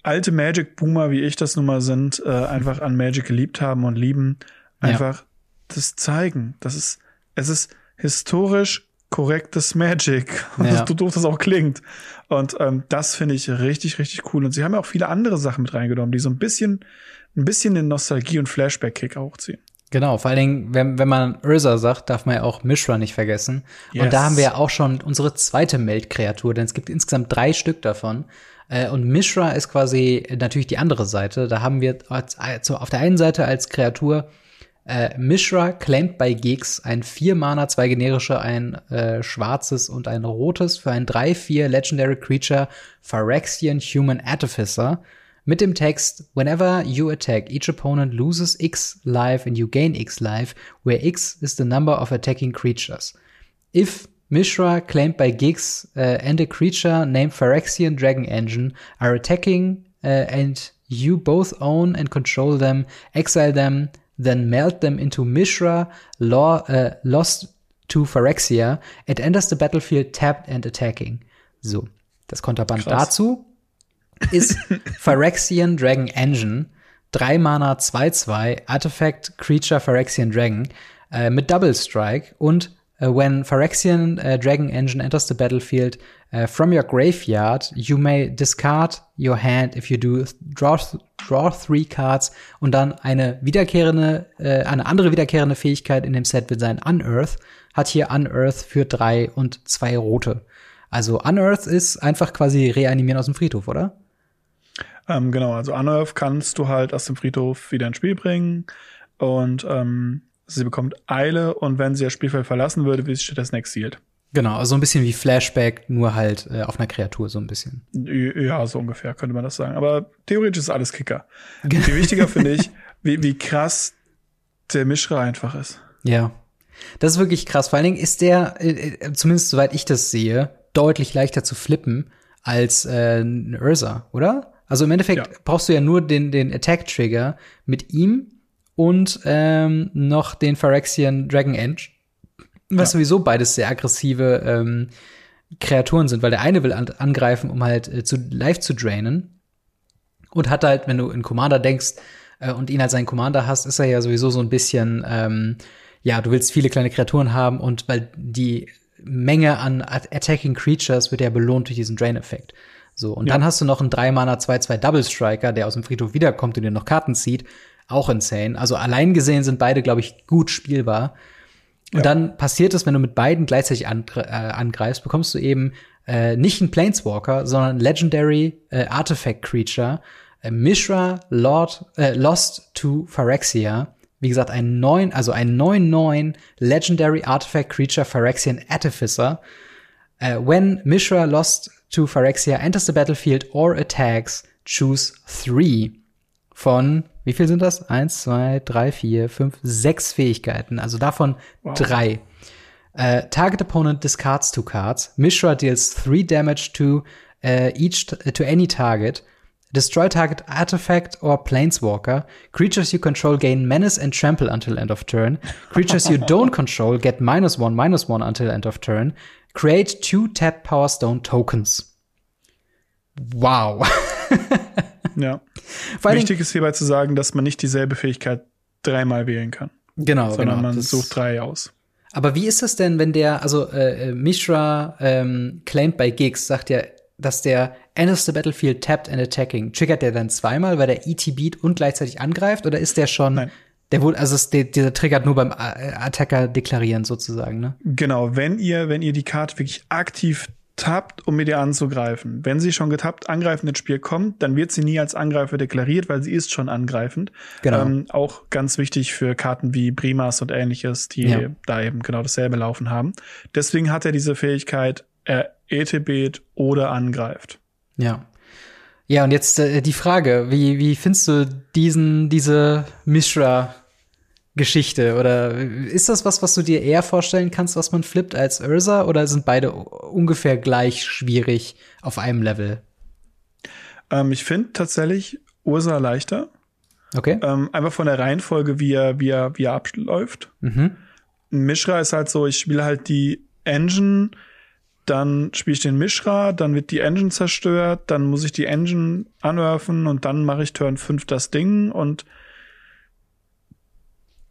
alte Magic-Boomer, wie ich das nun mal sind, äh, einfach an Magic geliebt haben und lieben, einfach ja. das zeigen. Das ist, es ist historisch korrektes Magic. Ja. So doof das auch klingt. Und ähm, das finde ich richtig, richtig cool. Und sie haben ja auch viele andere Sachen mit reingenommen, die so ein bisschen, ein bisschen den Nostalgie- und Flashback-Kick auch ziehen. Genau, vor allen Dingen, wenn, wenn man Ursa sagt, darf man ja auch Mishra nicht vergessen. Yes. Und da haben wir ja auch schon unsere zweite Meld-Kreatur, denn es gibt insgesamt drei Stück davon. Äh, und Mishra ist quasi natürlich die andere Seite. Da haben wir also auf der einen Seite als Kreatur äh, Mishra claimed by Geeks ein 4 Mana, zwei generische, ein äh, schwarzes und ein rotes für ein 3-4 Legendary Creature Phyrexian Human Artificer mit dem Text Whenever you attack, each opponent loses X life and you gain X life, where X is the number of attacking creatures. If Mishra, claimed by Giggs, uh, and a creature named Phyrexian Dragon Engine are attacking, uh, and you both own and control them, exile them, then melt them into Mishra, law, uh, lost to Phyrexia. It enters the battlefield tapped and attacking. So, das Konterband Krass. dazu ist Phyrexian Dragon Engine. 3 Mana 2-2, Artifact, Creature, Phyrexian Dragon äh, mit Double Strike und Uh, when Phyrexian uh, Dragon Engine enters the battlefield uh, from your graveyard, you may discard your hand. If you do, draw, draw three cards. Und dann eine wiederkehrende, eine andere wiederkehrende Fähigkeit in dem Set wird sein Unearth. Hat hier Unearth für drei und zwei rote. Also Unearth ist einfach quasi reanimieren aus dem Friedhof, oder? Ähm, genau, also Unearth kannst du halt aus dem Friedhof wieder ins Spiel bringen. Und ähm, Sie bekommt Eile und wenn sie das Spielfeld verlassen würde, wird sie stattdessen exiled. Genau, also ein bisschen wie Flashback, nur halt äh, auf einer Kreatur, so ein bisschen. Ja, so ungefähr könnte man das sagen. Aber theoretisch ist alles Kicker. Viel wichtiger finde ich, wie, wie krass der Mischra einfach ist. Ja. Das ist wirklich krass. Vor allen Dingen ist der, äh, äh, zumindest soweit ich das sehe, deutlich leichter zu flippen als äh, ein Ursa, oder? Also im Endeffekt ja. brauchst du ja nur den, den Attack-Trigger mit ihm und ähm, noch den Phyrexian Dragon Edge, was ja. sowieso beides sehr aggressive ähm, Kreaturen sind, weil der eine will an angreifen, um halt äh, zu live zu drainen und hat halt, wenn du in Commander denkst äh, und ihn als seinen Commander hast, ist er ja sowieso so ein bisschen ähm, ja, du willst viele kleine Kreaturen haben und weil die Menge an Attacking Creatures wird ja belohnt durch diesen Drain-Effekt. So, und ja. dann hast du noch einen 3-Mana 2-2 Double Striker, der aus dem Friedhof wiederkommt und dir noch Karten zieht auch insane. Also allein gesehen sind beide, glaube ich, gut spielbar. Und ja. dann passiert es, wenn du mit beiden gleichzeitig äh, angreifst, bekommst du eben äh, nicht einen Planeswalker, sondern Legendary äh, Artifact Creature, äh, Mishra Lord, äh, Lost to Phyrexia. Wie gesagt, ein neun, also ein 9-9 Legendary Artifact Creature Phyrexian Artificer. Uh, when Mishra Lost to Phyrexia enters the battlefield or attacks, choose three von, wie viel sind das? Eins, zwei, drei, vier, fünf, sechs Fähigkeiten. Also davon wow. drei. Uh, target opponent discards two cards. Mishra deals three damage to uh, each to any target. Destroy target artifact or planeswalker. Creatures you control gain menace and trample until end of turn. Creatures you don't control get minus one, minus one until end of turn. Create two tap power stone tokens. Wow. Ja. Wichtig ist hierbei zu sagen, dass man nicht dieselbe Fähigkeit dreimal wählen kann. Genau, sondern genau. man sucht drei aus. Aber wie ist das denn, wenn der, also äh, äh, Mishra ähm, claimed bei Gigs, sagt ja, dass der enters the battlefield tapped and attacking. Triggert der dann zweimal, weil der ET beat und gleichzeitig angreift? Oder ist der schon, Nein. der wohl, also der, der triggert nur beim äh, Attacker deklarieren sozusagen, ne? Genau, wenn ihr, wenn ihr die Karte wirklich aktiv tappt, um mit ihr anzugreifen. Wenn sie schon getappt angreifend ins Spiel kommt, dann wird sie nie als Angreifer deklariert, weil sie ist schon angreifend. Genau. Ähm, auch ganz wichtig für Karten wie Primas und ähnliches, die ja. da eben genau dasselbe laufen haben. Deswegen hat er diese Fähigkeit, er etebet oder angreift. Ja. Ja, und jetzt äh, die Frage, wie, wie findest du diesen, diese Mishra Geschichte? Oder ist das was, was du dir eher vorstellen kannst, was man flippt als Ursa? Oder sind beide ungefähr gleich schwierig auf einem Level? Ähm, ich finde tatsächlich Ursa leichter. Okay. Ähm, einfach von der Reihenfolge, wie er, wie er, wie er abläuft. Mhm. Mishra ist halt so, ich spiele halt die Engine, dann spiele ich den Mishra, dann wird die Engine zerstört, dann muss ich die Engine anwerfen und dann mache ich Turn 5 das Ding und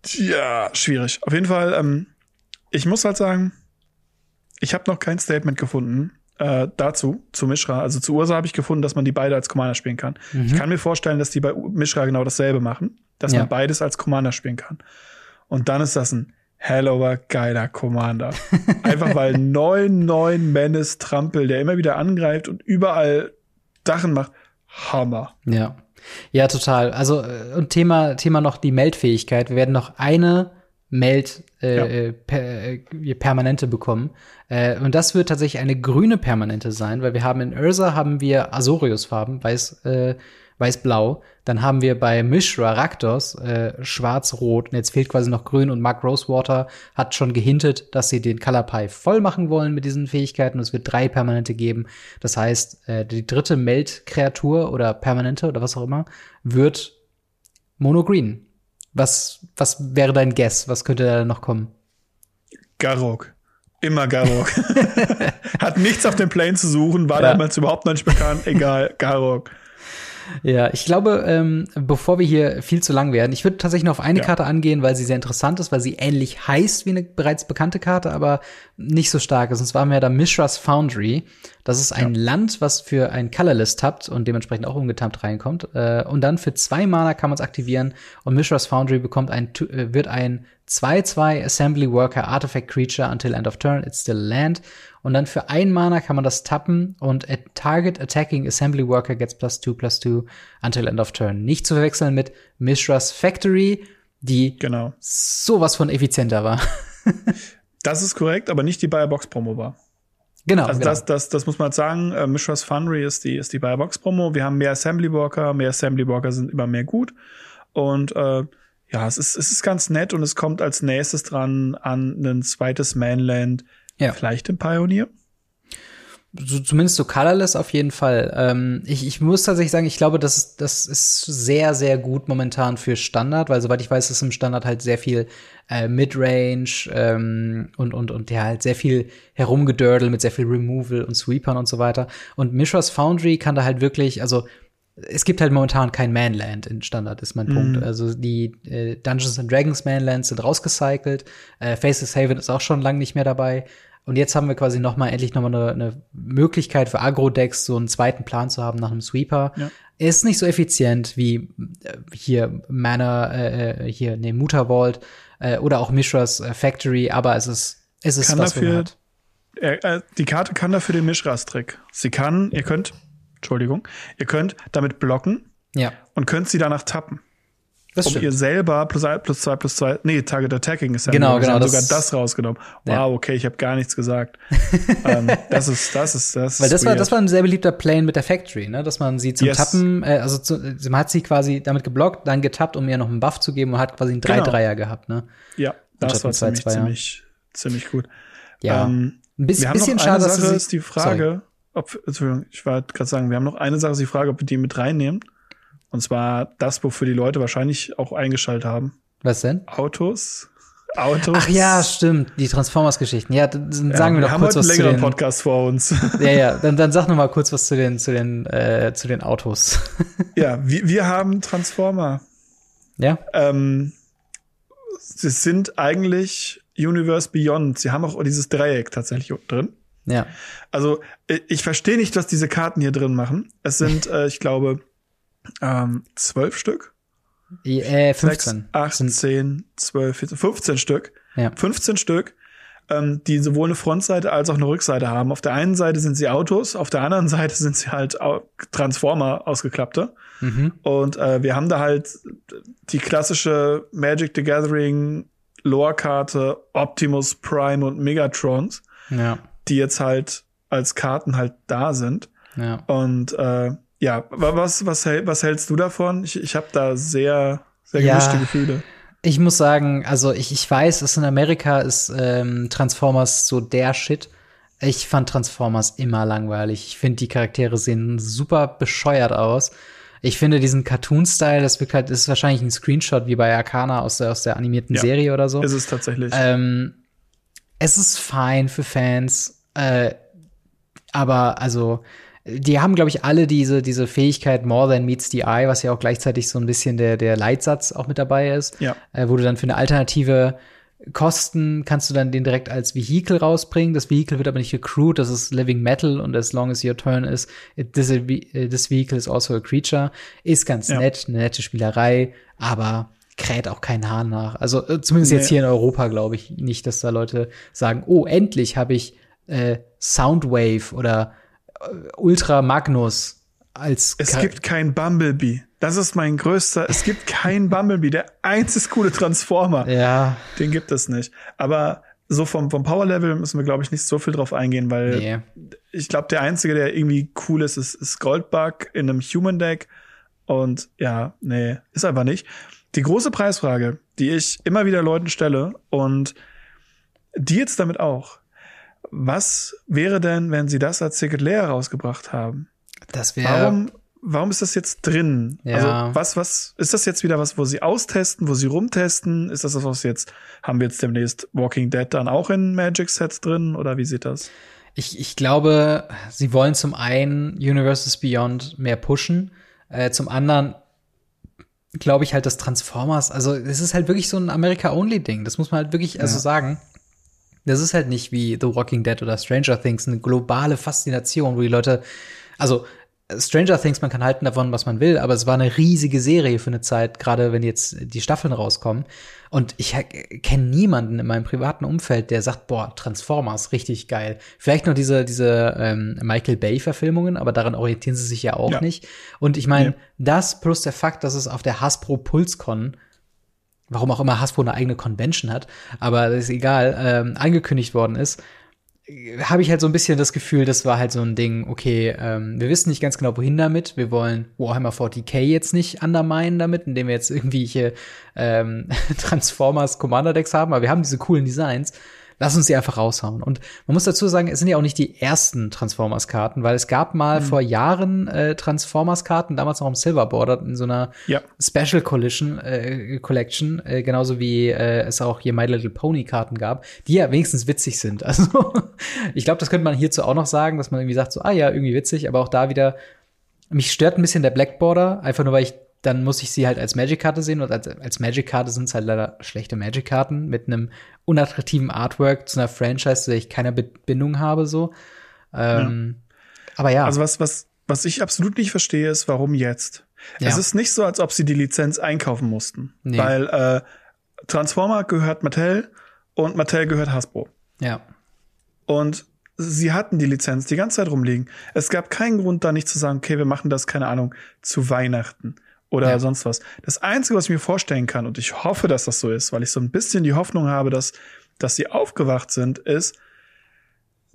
ja, schwierig. Auf jeden Fall, ähm, ich muss halt sagen, ich habe noch kein Statement gefunden äh, dazu, zu Mishra. Also zu Ursa habe ich gefunden, dass man die beide als Commander spielen kann. Mhm. Ich kann mir vorstellen, dass die bei Mishra genau dasselbe machen, dass ja. man beides als Commander spielen kann. Und dann ist das ein hellover geiler Commander. Einfach weil 9-9 Menace Trampel, der immer wieder angreift und überall Dachen macht. Hammer. Ja. Ja, total. Also äh, und Thema Thema noch die Meldfähigkeit. Wir werden noch eine Meld äh, ja. Äh, per, äh, permanente bekommen. Äh, und das wird tatsächlich eine grüne permanente sein, weil wir haben in Ursa haben wir Azorius Farben, weiß äh, weiß-blau. Dann haben wir bei Mishra Raktos äh, schwarz-rot. Und jetzt fehlt quasi noch grün. Und Mark Rosewater hat schon gehintet, dass sie den Color Pie voll machen wollen mit diesen Fähigkeiten. es wird drei Permanente geben. Das heißt, äh, die dritte Meld-Kreatur oder Permanente oder was auch immer wird Mono-Green. Was, was wäre dein Guess? Was könnte da noch kommen? Garok. Immer Garok. Hat nichts auf dem Plane zu suchen, war ja. damals überhaupt noch nicht bekannt. Egal, Garok. Ja, ich glaube, ähm, bevor wir hier viel zu lang werden, ich würde tatsächlich noch auf eine ja. Karte angehen, weil sie sehr interessant ist, weil sie ähnlich heißt wie eine bereits bekannte Karte, aber nicht so stark ist. Und zwar haben wir da Mishra's Foundry. Das ist ein ja. Land, was für ein Colorless tappt und dementsprechend auch ungetappt reinkommt. Äh, und dann für zwei Mana kann man es aktivieren und Mishra's Foundry bekommt ein, äh, wird ein 2-2 Assembly Worker Artifact Creature until end of turn, it's still land. Und dann für ein Mana kann man das tappen und a target attacking Assembly Worker gets plus 2 plus 2 until end of turn. Nicht zu verwechseln mit Mishra's Factory, die genau. sowas von effizienter war. das ist korrekt, aber nicht die Buyerbox Promo war. Genau. Also genau. Das, das, das muss man halt sagen. Äh, Mishra's Foundry ist die, ist die Buyerbox Promo. Wir haben mehr Assembly Worker. Mehr Assembly Worker sind immer mehr gut. Und äh, ja, es ist, es ist ganz nett und es kommt als nächstes dran an ein zweites Mainland, ja. vielleicht im Pioneer. So, zumindest so colorless auf jeden Fall. Ähm, ich, ich muss tatsächlich sagen, ich glaube, das, das ist sehr, sehr gut momentan für Standard, weil soweit ich weiß, ist im Standard halt sehr viel äh, Midrange ähm, und, und, und ja, halt sehr viel Herumgedördel mit sehr viel Removal und Sweepern und so weiter. Und Mishra's Foundry kann da halt wirklich, also es gibt halt momentan kein Manland in Standard, ist mein mhm. Punkt. Also die äh, Dungeons and Dragons Manlands sind rausgecycelt. Äh, Faces Haven ist auch schon lange nicht mehr dabei. Und jetzt haben wir quasi noch mal endlich noch mal eine, eine Möglichkeit für Agro-Decks, so einen zweiten Plan zu haben nach einem Sweeper. Ja. Ist nicht so effizient wie äh, hier Mana, äh, äh, hier, nee, Muta Vault äh, oder auch Mishras äh, Factory, aber es ist, es ist kann was dafür, äh, die Karte kann dafür den Mishras-Trick. Sie kann, ihr könnt Entschuldigung, ihr könnt damit blocken ja. und könnt sie danach tappen. Das um stimmt. ihr selber plus, plus zwei plus zwei, nee, Target Attacking ist ja genau, genau, das sogar das rausgenommen. Wow, ja. okay, ich habe gar nichts gesagt. ähm, das ist, das ist, das Weil das ist war, das war ein sehr beliebter Plane mit der Factory, ne, dass man sie zum yes. Tappen, äh, also zu, man hat sie quasi damit geblockt, dann getappt, um ihr noch einen Buff zu geben und hat quasi einen 3-3er genau. gehabt, ne? Ja, das war ziemlich, ziemlich, ziemlich gut. Ja. Ähm, ein bisschen, bisschen schade, dass Sache ist die Frage, sorry ob, Entschuldigung, ich wollte gerade sagen, wir haben noch eine Sache, die Frage, ob wir die mit reinnehmen. Und zwar das, wofür die Leute wahrscheinlich auch eingeschaltet haben. Was denn? Autos. Autos. Ach ja, stimmt, die Transformers-Geschichten. Ja, dann sagen ja, wir, wir noch kurz was zu den Podcast vor uns. Ja, ja, dann, dann sag noch mal kurz was zu den zu den äh, zu den Autos. Ja, wir, wir haben Transformer. Ja. Ähm, sie sind eigentlich Universe Beyond. Sie haben auch dieses Dreieck tatsächlich drin. Ja. Also ich verstehe nicht, was diese Karten hier drin machen. Es sind, äh, ich glaube, ähm, zwölf Stück. Äh, 15. 6, 8, 10, 12, 14, 15 Stück. Ja. 15 Stück, ähm, die sowohl eine Frontseite als auch eine Rückseite haben. Auf der einen Seite sind sie Autos, auf der anderen Seite sind sie halt Transformer ausgeklappte. Mhm. Und äh, wir haben da halt die klassische Magic the Gathering Lore-Karte Optimus Prime und Megatrons. Ja die jetzt halt als Karten halt da sind. Ja. Und äh, ja, was, was, was hältst du davon? Ich, ich habe da sehr, sehr gemischte ja. Gefühle. Ich muss sagen, also ich, ich weiß, dass in Amerika ist ähm, Transformers so der Shit. Ich fand Transformers immer langweilig. Ich finde, die Charaktere sehen super bescheuert aus. Ich finde diesen Cartoon-Style, das wirkt halt, ist wahrscheinlich ein Screenshot wie bei Arcana aus der, aus der animierten ja, Serie oder so. Ist es tatsächlich. Ähm, es ist fein für Fans. Äh, aber also, die haben, glaube ich, alle diese, diese Fähigkeit More Than Meets the Eye, was ja auch gleichzeitig so ein bisschen der, der Leitsatz auch mit dabei ist. Ja. Äh, wo du dann für eine alternative Kosten kannst du dann den direkt als Vehikel rausbringen. Das Vehikel wird aber nicht gecrewed, das ist Living Metal und as long as your turn is, this, this vehicle is also a creature. Ist ganz ja. nett, eine nette Spielerei, aber kräht auch kein Hahn nach. Also äh, zumindest nee. jetzt hier in Europa glaube ich nicht, dass da Leute sagen, oh, endlich habe ich äh, Soundwave oder äh, Ultra Magnus als Es gibt kein Bumblebee. Das ist mein größter. Es gibt kein Bumblebee. Der einzige coole Transformer. Ja. Den gibt es nicht. Aber so vom, vom Power Level müssen wir, glaube ich, nicht so viel drauf eingehen, weil nee. ich glaube, der einzige, der irgendwie cool ist, ist, ist Goldbug in einem Human Deck. Und ja, nee, ist einfach nicht. Die große Preisfrage, die ich immer wieder Leuten stelle und die jetzt damit auch. Was wäre denn, wenn sie das als Ticket leer rausgebracht haben? Das wäre. Warum, warum ist das jetzt drin? Ja. Also, was, was, ist das jetzt wieder was, wo sie austesten, wo sie rumtesten? Ist das das, was jetzt, haben wir jetzt demnächst Walking Dead dann auch in Magic Sets drin oder wie sieht das? Ich, ich glaube, sie wollen zum einen Universes Beyond mehr pushen. Äh, zum anderen glaube ich halt, dass Transformers, also es ist halt wirklich so ein America-Only-Ding. Das muss man halt wirklich also sagen. Das ist halt nicht wie The Walking Dead oder Stranger Things eine globale Faszination, wo die Leute, also Stranger Things, man kann halten davon, was man will, aber es war eine riesige Serie für eine Zeit, gerade wenn jetzt die Staffeln rauskommen. Und ich kenne niemanden in meinem privaten Umfeld, der sagt, boah, Transformers, richtig geil. Vielleicht noch diese, diese ähm, Michael Bay-Verfilmungen, aber daran orientieren sie sich ja auch ja. nicht. Und ich meine, ja. das plus der Fakt, dass es auf der Hasbro PulseCon warum auch immer Hasbro eine eigene Convention hat, aber ist egal, ähm, angekündigt worden ist, habe ich halt so ein bisschen das Gefühl, das war halt so ein Ding, okay, ähm, wir wissen nicht ganz genau, wohin damit. Wir wollen Warhammer 40k jetzt nicht underminen damit, indem wir jetzt irgendwie hier ähm, Transformers Commander Decks haben, aber wir haben diese coolen Designs. Lass uns die einfach raushauen. Und man muss dazu sagen, es sind ja auch nicht die ersten Transformers-Karten, weil es gab mal mhm. vor Jahren äh, Transformers-Karten, damals noch im Silver Border, in so einer ja. Special Collision, äh, Collection, äh, genauso wie äh, es auch hier My Little Pony-Karten gab, die ja wenigstens witzig sind. Also ich glaube, das könnte man hierzu auch noch sagen, dass man irgendwie sagt, so, ah ja, irgendwie witzig, aber auch da wieder, mich stört ein bisschen der Black Border, einfach nur weil ich dann muss ich sie halt als Magic-Karte sehen und als, als Magic-Karte sind es halt leider schlechte Magic-Karten mit einem unattraktiven Artwork zu einer Franchise, zu der ich keine Bindung habe, so. Ähm, ja. Aber ja. Also was, was, was ich absolut nicht verstehe, ist, warum jetzt? Ja. Es ist nicht so, als ob sie die Lizenz einkaufen mussten. Nee. Weil äh, Transformer gehört Mattel und Mattel gehört Hasbro. Ja. Und sie hatten die Lizenz die ganze Zeit rumliegen. Es gab keinen Grund, da nicht zu sagen, okay, wir machen das, keine Ahnung, zu Weihnachten oder ja. sonst was. Das Einzige, was ich mir vorstellen kann, und ich hoffe, dass das so ist, weil ich so ein bisschen die Hoffnung habe, dass, dass sie aufgewacht sind, ist,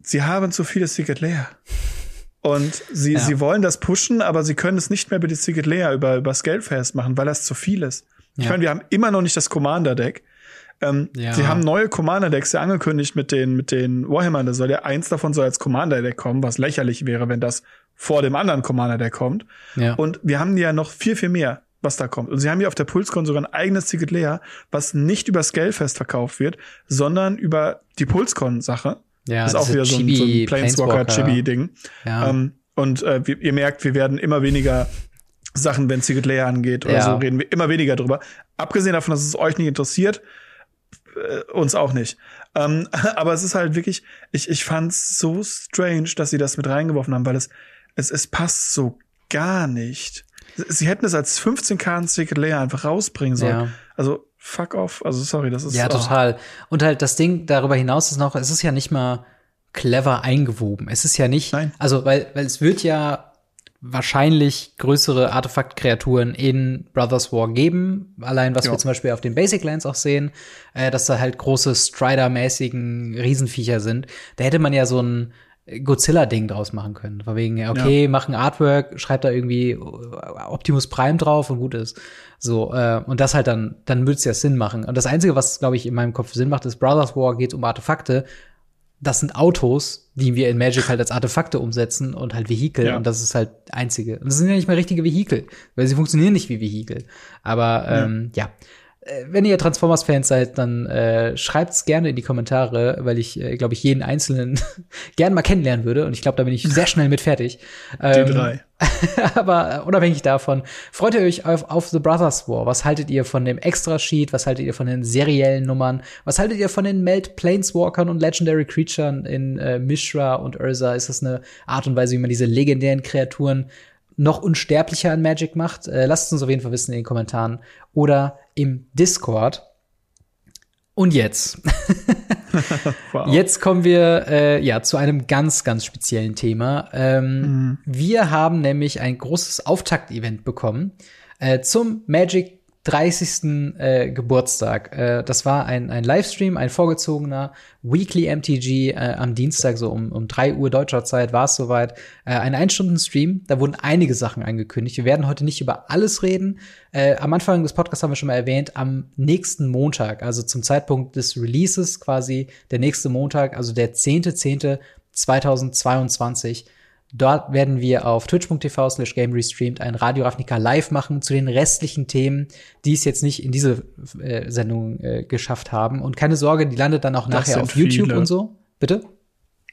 sie haben zu viele Secret Layer. Und sie, ja. sie wollen das pushen, aber sie können es nicht mehr über die Secret Layer über, übers Geld festmachen, weil das zu viel ist. Ja. Ich meine, wir haben immer noch nicht das Commander-Deck. Ähm, ja. Sie haben neue Commander-Decks ja angekündigt mit den, mit den Warhammer. Da soll ja eins davon soll als Commander-Deck kommen, was lächerlich wäre, wenn das vor dem anderen Commander-Deck kommt. Ja. Und wir haben ja noch viel, viel mehr, was da kommt. Und sie haben ja auf der Pulscon sogar ein eigenes Ticket Layer, was nicht über Scalefest verkauft wird, sondern über die Pulscon-Sache. Ja, das ist auch wieder so ein, so ein Planeswalker-Chibi-Ding. Ja. Ähm, und äh, ihr merkt, wir werden immer weniger Sachen, wenn Secret Layer angeht oder ja. so, reden wir immer weniger drüber. Abgesehen davon, dass es euch nicht interessiert, äh, uns auch nicht. Ähm, aber es ist halt wirklich, ich, ich fand's so strange, dass sie das mit reingeworfen haben, weil es, es, es passt so gar nicht. Sie hätten es als 15 Karten Secret Layer einfach rausbringen sollen. Ja. Also fuck off. Also sorry, das ist Ja, oh. total. Und halt das Ding darüber hinaus ist noch, es ist ja nicht mal clever eingewoben. Es ist ja nicht, Nein. also weil weil es wird ja wahrscheinlich größere Artefaktkreaturen in Brothers War geben. Allein was ja. wir zum Beispiel auf den Basic Lands auch sehen, äh, dass da halt große Strider-mäßigen Riesenviecher sind. Da hätte man ja so ein Godzilla-Ding draus machen können. Von wegen, okay, ja. mach ein Artwork, schreib da irgendwie Optimus Prime drauf und gut ist. So, äh, und das halt dann, dann würde es ja Sinn machen. Und das Einzige, was, glaube ich, in meinem Kopf Sinn macht, ist, Brothers War geht um Artefakte das sind Autos, die wir in Magic halt als Artefakte umsetzen und halt Vehikel ja. und das ist halt einzige. Und das sind ja nicht mal richtige Vehikel, weil sie funktionieren nicht wie Vehikel. Aber ähm, ja. ja. Äh, wenn ihr Transformers-Fans seid, dann äh, schreibt's gerne in die Kommentare, weil ich, äh, glaube ich, jeden einzelnen gern mal kennenlernen würde. Und ich glaube, da bin ich sehr schnell mit fertig. Ähm, die drei. aber unabhängig davon, freut ihr euch auf, auf The Brothers War? Was haltet ihr von dem Extra-Sheet? Was haltet ihr von den seriellen Nummern? Was haltet ihr von den Melt Planeswalkern und Legendary Creatures in äh, Mishra und Ursa? Ist das eine Art und Weise, wie man diese legendären Kreaturen noch unsterblicher in Magic macht? Äh, lasst uns auf jeden Fall wissen in den Kommentaren oder im Discord. Und jetzt. wow. Jetzt kommen wir äh, ja zu einem ganz, ganz speziellen Thema. Ähm, mhm. Wir haben nämlich ein großes Auftakt-Event bekommen äh, zum Magic 30. Äh, Geburtstag. Äh, das war ein, ein Livestream, ein vorgezogener Weekly MTG äh, am Dienstag, so um, um drei Uhr deutscher Zeit war es soweit. Äh, ein Ein-Stunden-Stream, da wurden einige Sachen angekündigt. Wir werden heute nicht über alles reden. Äh, am Anfang des Podcasts haben wir schon mal erwähnt, am nächsten Montag, also zum Zeitpunkt des Releases quasi, der nächste Montag, also der 10.10.2022, Dort werden wir auf twitch.tv slash game restreamed ein Radio Ravnica live machen zu den restlichen Themen, die es jetzt nicht in diese äh, Sendung äh, geschafft haben. Und keine Sorge, die landet dann auch das nachher auf YouTube viele. und so. Bitte?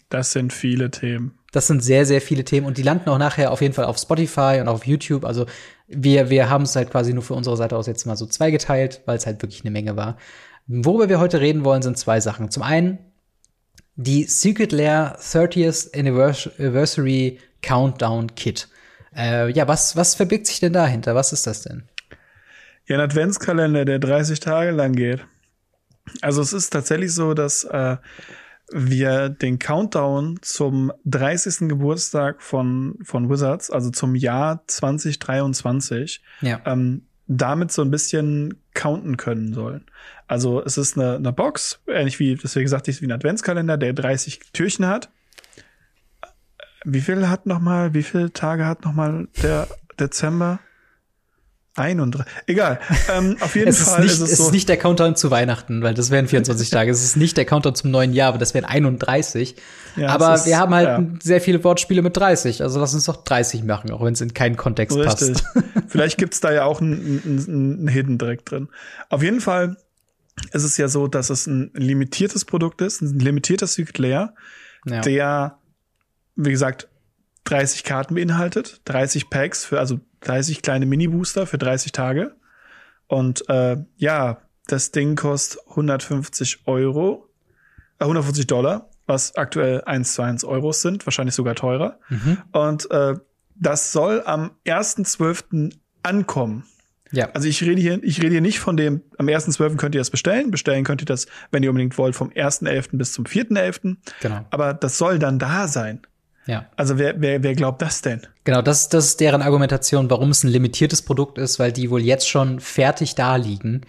Das sind viele Themen. Das sind sehr, sehr viele Themen und die landen auch nachher auf jeden Fall auf Spotify und auf YouTube. Also wir, wir haben es halt quasi nur für unsere Seite aus jetzt mal so zweigeteilt, weil es halt wirklich eine Menge war. Worüber wir heute reden wollen, sind zwei Sachen. Zum einen die Secret Lair 30th Anniversary Countdown Kit. Äh, ja, was, was verbirgt sich denn dahinter? Was ist das denn? Ja, ein Adventskalender, der 30 Tage lang geht. Also es ist tatsächlich so, dass äh, wir den Countdown zum 30. Geburtstag von, von Wizards, also zum Jahr 2023, ja. ähm, damit so ein bisschen counten können sollen. Also es ist eine, eine Box, ähnlich wie, deswegen sagte ich, wie ein Adventskalender, der 30 Türchen hat. Wie viel hat noch mal, wie viele Tage hat noch mal der Dezember? 31. Egal. Ähm, auf jeden es Fall ist, nicht, ist es so. Es ist nicht der Countdown zu Weihnachten, weil das wären 24 Tage. Es ist nicht der Countdown zum neuen Jahr, aber das wären 31. Ja, aber ist, wir haben halt ja. sehr viele Wortspiele mit 30. Also lass uns doch 30 machen, auch wenn es in keinen Kontext Richtig. passt. Vielleicht gibt's da ja auch einen ein, ein Hidden direkt drin. Auf jeden Fall ist es ja so, dass es ein limitiertes Produkt ist, ein limitierter Secret Layer, ja. der, wie gesagt, 30 Karten beinhaltet, 30 Packs für, also 30 kleine Mini-Booster für 30 Tage. Und äh, ja, das Ding kostet 150 Euro, äh, 150 Dollar, was aktuell 1 zu 1 Euros sind, wahrscheinlich sogar teurer. Mhm. Und äh, das soll am 1.12. ankommen. Ja. Also ich rede hier, ich rede hier nicht von dem, am 1.12. könnt ihr das bestellen. Bestellen könnt ihr das, wenn ihr unbedingt wollt, vom 1.11. bis zum 4.11. Genau. Aber das soll dann da sein. Ja. Also wer, wer, wer glaubt das denn? Genau, das, das ist deren Argumentation, warum es ein limitiertes Produkt ist, weil die wohl jetzt schon fertig da liegen.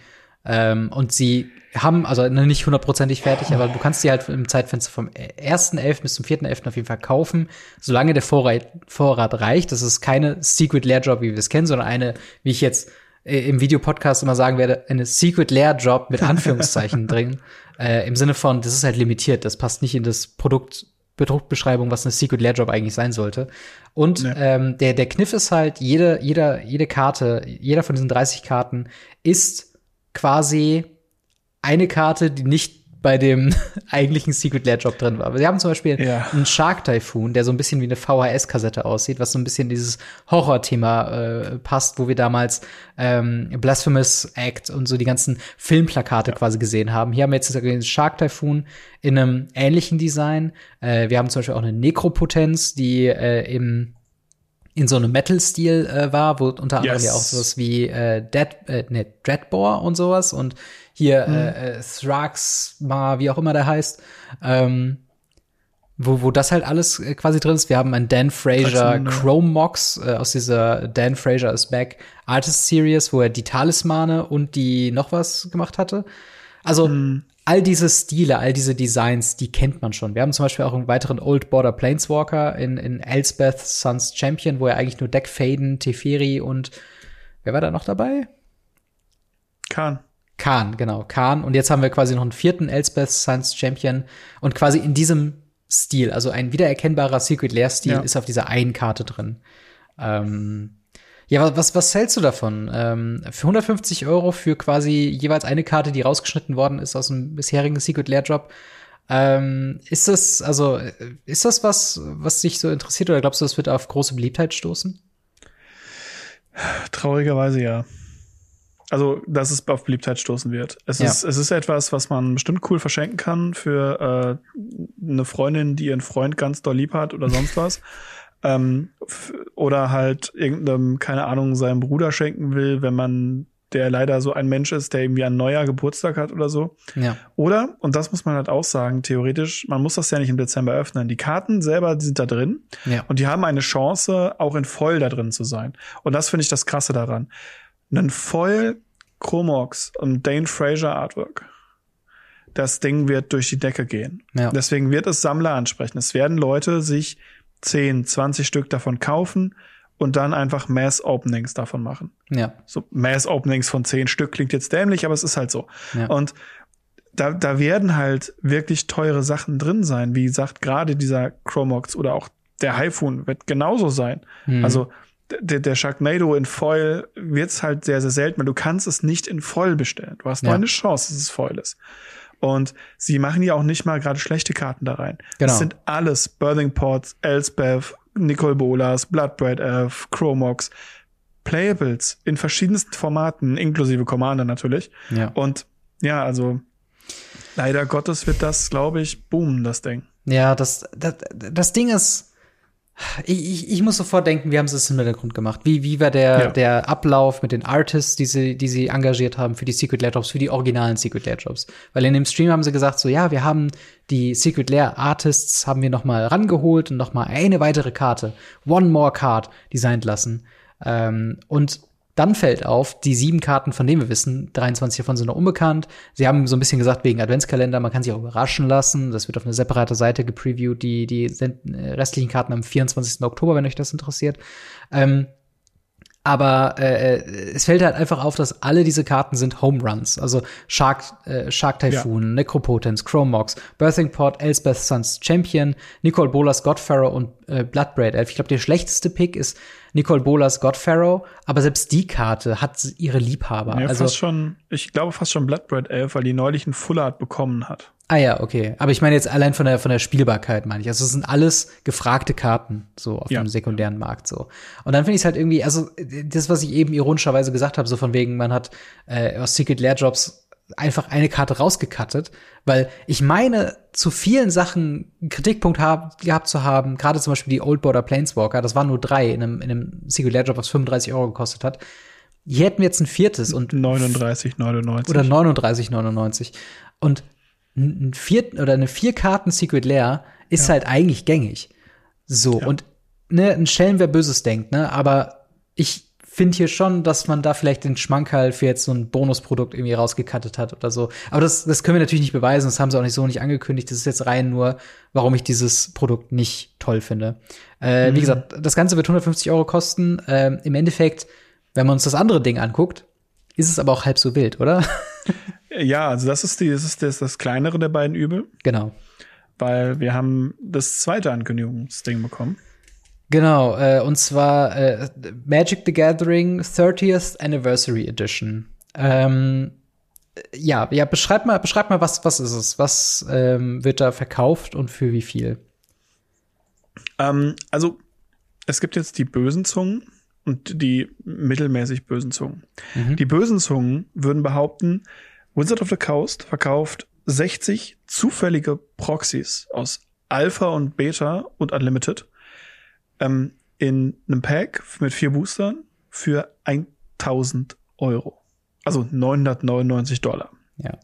Ähm, und sie haben, also nicht hundertprozentig fertig, aber du kannst die halt im Zeitfenster vom 1.11. bis zum 4.11. auf jeden Fall kaufen, solange der Vorrat, Vorrat reicht. Das ist keine Secret Lair Drop, wie wir es kennen, sondern eine, wie ich jetzt äh, im Videopodcast immer sagen werde, eine Secret Lair Drop mit Anführungszeichen drin. Äh, Im Sinne von, das ist halt limitiert, das passt nicht in das Produkt Bedruckbeschreibung, was eine Secret Lair Drop eigentlich sein sollte. Und ja. ähm, der, der Kniff ist halt, jede, jeder, jede Karte, jeder von diesen 30 Karten ist quasi eine Karte, die nicht bei dem eigentlichen Secret Lair Job drin war. Aber sie haben zum Beispiel ja. einen Shark Typhoon, der so ein bisschen wie eine VHS-Kassette aussieht, was so ein bisschen dieses Horror-Thema äh, passt, wo wir damals ähm, Blasphemous Act und so die ganzen Filmplakate ja. quasi gesehen haben. Hier haben wir jetzt den Shark Typhoon in einem ähnlichen Design. Äh, wir haben zum Beispiel auch eine Nekropotenz, die äh, im in so einem Metal-Stil äh, war, wo unter anderem yes. ja auch sowas wie äh, Dead, äh, ne, Dreadbore und sowas und hier mhm. äh, äh Thrax, mal wie auch immer der heißt, ähm, wo, wo das halt alles äh, quasi drin ist. Wir haben einen Dan Fraser Chrome Mox äh, aus dieser Dan Fraser is Back Artist Series, wo er die Talismane und die noch was gemacht hatte. Also mhm. all diese Stile, all diese Designs, die kennt man schon. Wir haben zum Beispiel auch einen weiteren Old Border Planeswalker in, in Elspeth Sons Champion, wo er eigentlich nur Deck Faden, Teferi und wer war da noch dabei? Khan. Khan, genau, Khan. Und jetzt haben wir quasi noch einen vierten Elspeth Science Champion. Und quasi in diesem Stil, also ein wiedererkennbarer Secret Lair-Stil, ja. ist auf dieser einen Karte drin. Ähm, ja, was, was hältst du davon? Ähm, für 150 Euro für quasi jeweils eine Karte, die rausgeschnitten worden ist aus dem bisherigen Secret Lair Drop. Ähm, ist das, also, ist das was, was dich so interessiert oder glaubst du, das wird auf große Beliebtheit stoßen? Traurigerweise ja. Also, dass es auf Beliebtheit stoßen wird. Es, ja. ist, es ist etwas, was man bestimmt cool verschenken kann für äh, eine Freundin, die ihren Freund ganz doll lieb hat oder sonst was. ähm, oder halt irgendeinem, keine Ahnung, seinem Bruder schenken will, wenn man der leider so ein Mensch ist, der irgendwie ein neuer Geburtstag hat oder so. Ja. Oder, und das muss man halt auch sagen, theoretisch, man muss das ja nicht im Dezember öffnen. Die Karten selber die sind da drin ja. und die haben eine Chance, auch in voll da drin zu sein. Und das finde ich das Krasse daran einen Foil Chromox und Dane Fraser Artwork. Das Ding wird durch die Decke gehen. Ja. Deswegen wird es Sammler ansprechen. Es werden Leute sich 10, 20 Stück davon kaufen und dann einfach Mass Openings davon machen. Ja. So Mass Openings von 10 Stück klingt jetzt dämlich, aber es ist halt so. Ja. Und da, da werden halt wirklich teure Sachen drin sein. Wie gesagt, gerade dieser Chromox oder auch der Hyphoon wird genauso sein. Mhm. Also der, der Sharknado in Foil wird's halt sehr, sehr selten, weil du kannst es nicht in Foil bestellen. Du hast nur ja. eine Chance, dass es Foil ist. Und sie machen ja auch nicht mal gerade schlechte Karten da rein. Genau. Das sind alles Birthing Pots, Elspeth, Nicole Bolas, Bloodbraid Elf, Chromox, Playables in verschiedensten Formaten, inklusive Commander natürlich. Ja. Und ja, also leider Gottes wird das, glaube ich, boomen, das Ding. Ja, das, das, das Ding ist, ich, ich, ich muss sofort denken, wie haben sie es im Hintergrund gemacht? Wie, wie war der, ja. der Ablauf mit den Artists, die sie, die sie engagiert haben für die Secret Lair Drops, für die originalen Secret Lair Drops? Weil in dem Stream haben sie gesagt, so, ja, wir haben die Secret Lair Artists haben wir noch mal rangeholt und noch mal eine weitere Karte, One More Card, designt lassen. Ähm, und dann fällt auf, die sieben Karten, von denen wir wissen, 23 davon sind noch unbekannt. Sie haben so ein bisschen gesagt, wegen Adventskalender, man kann sich auch überraschen lassen. Das wird auf eine separate Seite gepreviewt, die, die äh, restlichen Karten am 24. Oktober, wenn euch das interessiert. Ähm, aber äh, äh, es fällt halt einfach auf, dass alle diese Karten sind Home Runs. Also Shark, äh, Shark Typhoon, ja. Necropotence, Chromox, Birthing Pot, Elsbeth Sons Champion, Nicole Bolas Godfarrow und äh, Bloodbraid Elf. Ich glaube, der schlechteste Pick ist Nicole Bolas Godfarrow, aber selbst die Karte hat ihre Liebhaber. Ja, also fast schon, ich glaube fast schon Bloodbread Elf, weil die neulich einen Full Art bekommen hat. Ah ja, okay. Aber ich meine jetzt allein von der von der Spielbarkeit meine ich. Also es sind alles gefragte Karten so auf ja. dem sekundären Markt so. Und dann finde ich es halt irgendwie, also das was ich eben ironischerweise gesagt habe, so von wegen man hat äh, aus Secret Lair Drops einfach eine Karte rausgekattet, weil ich meine, zu vielen Sachen einen Kritikpunkt hab, gehabt zu haben, gerade zum Beispiel die Old Border Planeswalker, das waren nur drei in einem, in einem Singular Job, was 35 Euro gekostet hat. Hier hätten wir jetzt ein viertes und 39,99 oder 39,99 und ein vier oder eine vier Karten Secret Lair ist ja. halt eigentlich gängig. So ja. und ne, ein Schelm, wer Böses denkt, ne, aber ich finde hier schon, dass man da vielleicht den Schmankerl für jetzt so ein Bonusprodukt irgendwie rausgekattet hat oder so. Aber das, das können wir natürlich nicht beweisen, das haben sie auch nicht so nicht angekündigt. Das ist jetzt rein nur, warum ich dieses Produkt nicht toll finde. Äh, mhm. Wie gesagt, das Ganze wird 150 Euro kosten. Äh, Im Endeffekt, wenn man uns das andere Ding anguckt, ist es aber auch halb so wild, oder? ja, also das ist die, das ist das, das kleinere der beiden Übel. Genau. Weil wir haben das zweite Ankündigungsding bekommen. Genau, äh, und zwar äh, Magic the Gathering 30th Anniversary Edition. Ähm, ja, ja, beschreib mal, beschreib mal, was, was ist es? Was ähm, wird da verkauft und für wie viel? Ähm, also, es gibt jetzt die bösen Zungen und die mittelmäßig bösen Zungen. Mhm. Die bösen Zungen würden behaupten, Wizard of the Coast verkauft 60 zufällige Proxys aus Alpha und Beta und Unlimited ähm, in einem Pack mit vier Boostern für 1000 Euro. Also 999 Dollar. Ja.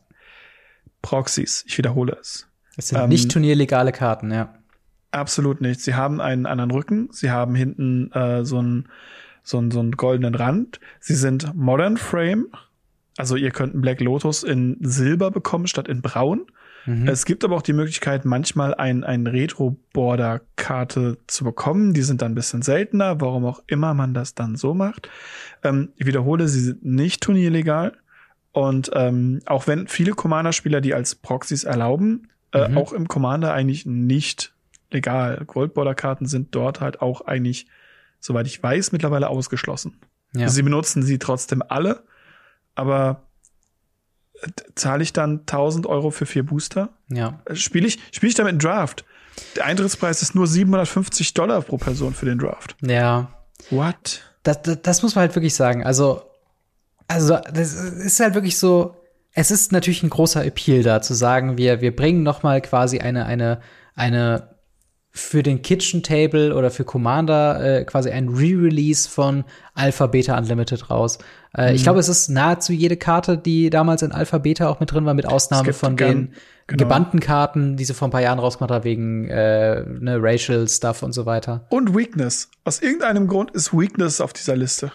Proxys, ich wiederhole es. Es sind ähm, nicht turnierlegale Karten, ja. Absolut nicht. Sie haben einen anderen Rücken, sie haben hinten äh, so einen so einen, so einen goldenen Rand. Sie sind Modern Frame, also ihr könnt einen Black Lotus in Silber bekommen statt in Braun. Mhm. Es gibt aber auch die Möglichkeit, manchmal ein, ein Retro-Border-Karte zu bekommen. Die sind dann ein bisschen seltener, warum auch immer man das dann so macht. Ähm, ich wiederhole, sie sind nicht turnierlegal. Und ähm, auch wenn viele Commander-Spieler die als Proxys erlauben, äh, mhm. auch im Commander eigentlich nicht legal. Gold-Border-Karten sind dort halt auch eigentlich, soweit ich weiß, mittlerweile ausgeschlossen. Ja. Sie benutzen sie trotzdem alle, aber zahle ich dann 1000 Euro für vier Booster? Ja. Spiele ich, spiel ich damit einen Draft? Der Eintrittspreis ist nur 750 Dollar pro Person für den Draft. Ja. What? Das, das, das muss man halt wirklich sagen. Also, also, das ist halt wirklich so, es ist natürlich ein großer Appeal da zu sagen, wir, wir bringen noch mal quasi eine, eine, eine für den Kitchen Table oder für Commander äh, quasi ein Re-Release von Alpha Beta Unlimited raus. Äh, mhm. Ich glaube, es ist nahezu jede Karte, die damals in Alpha Beta auch mit drin war, mit Ausnahme von den genau. gebannten Karten, die sie vor ein paar Jahren rausgemacht haben, wegen äh, ne, Racial Stuff und so weiter. Und Weakness. Aus irgendeinem Grund ist Weakness auf dieser Liste.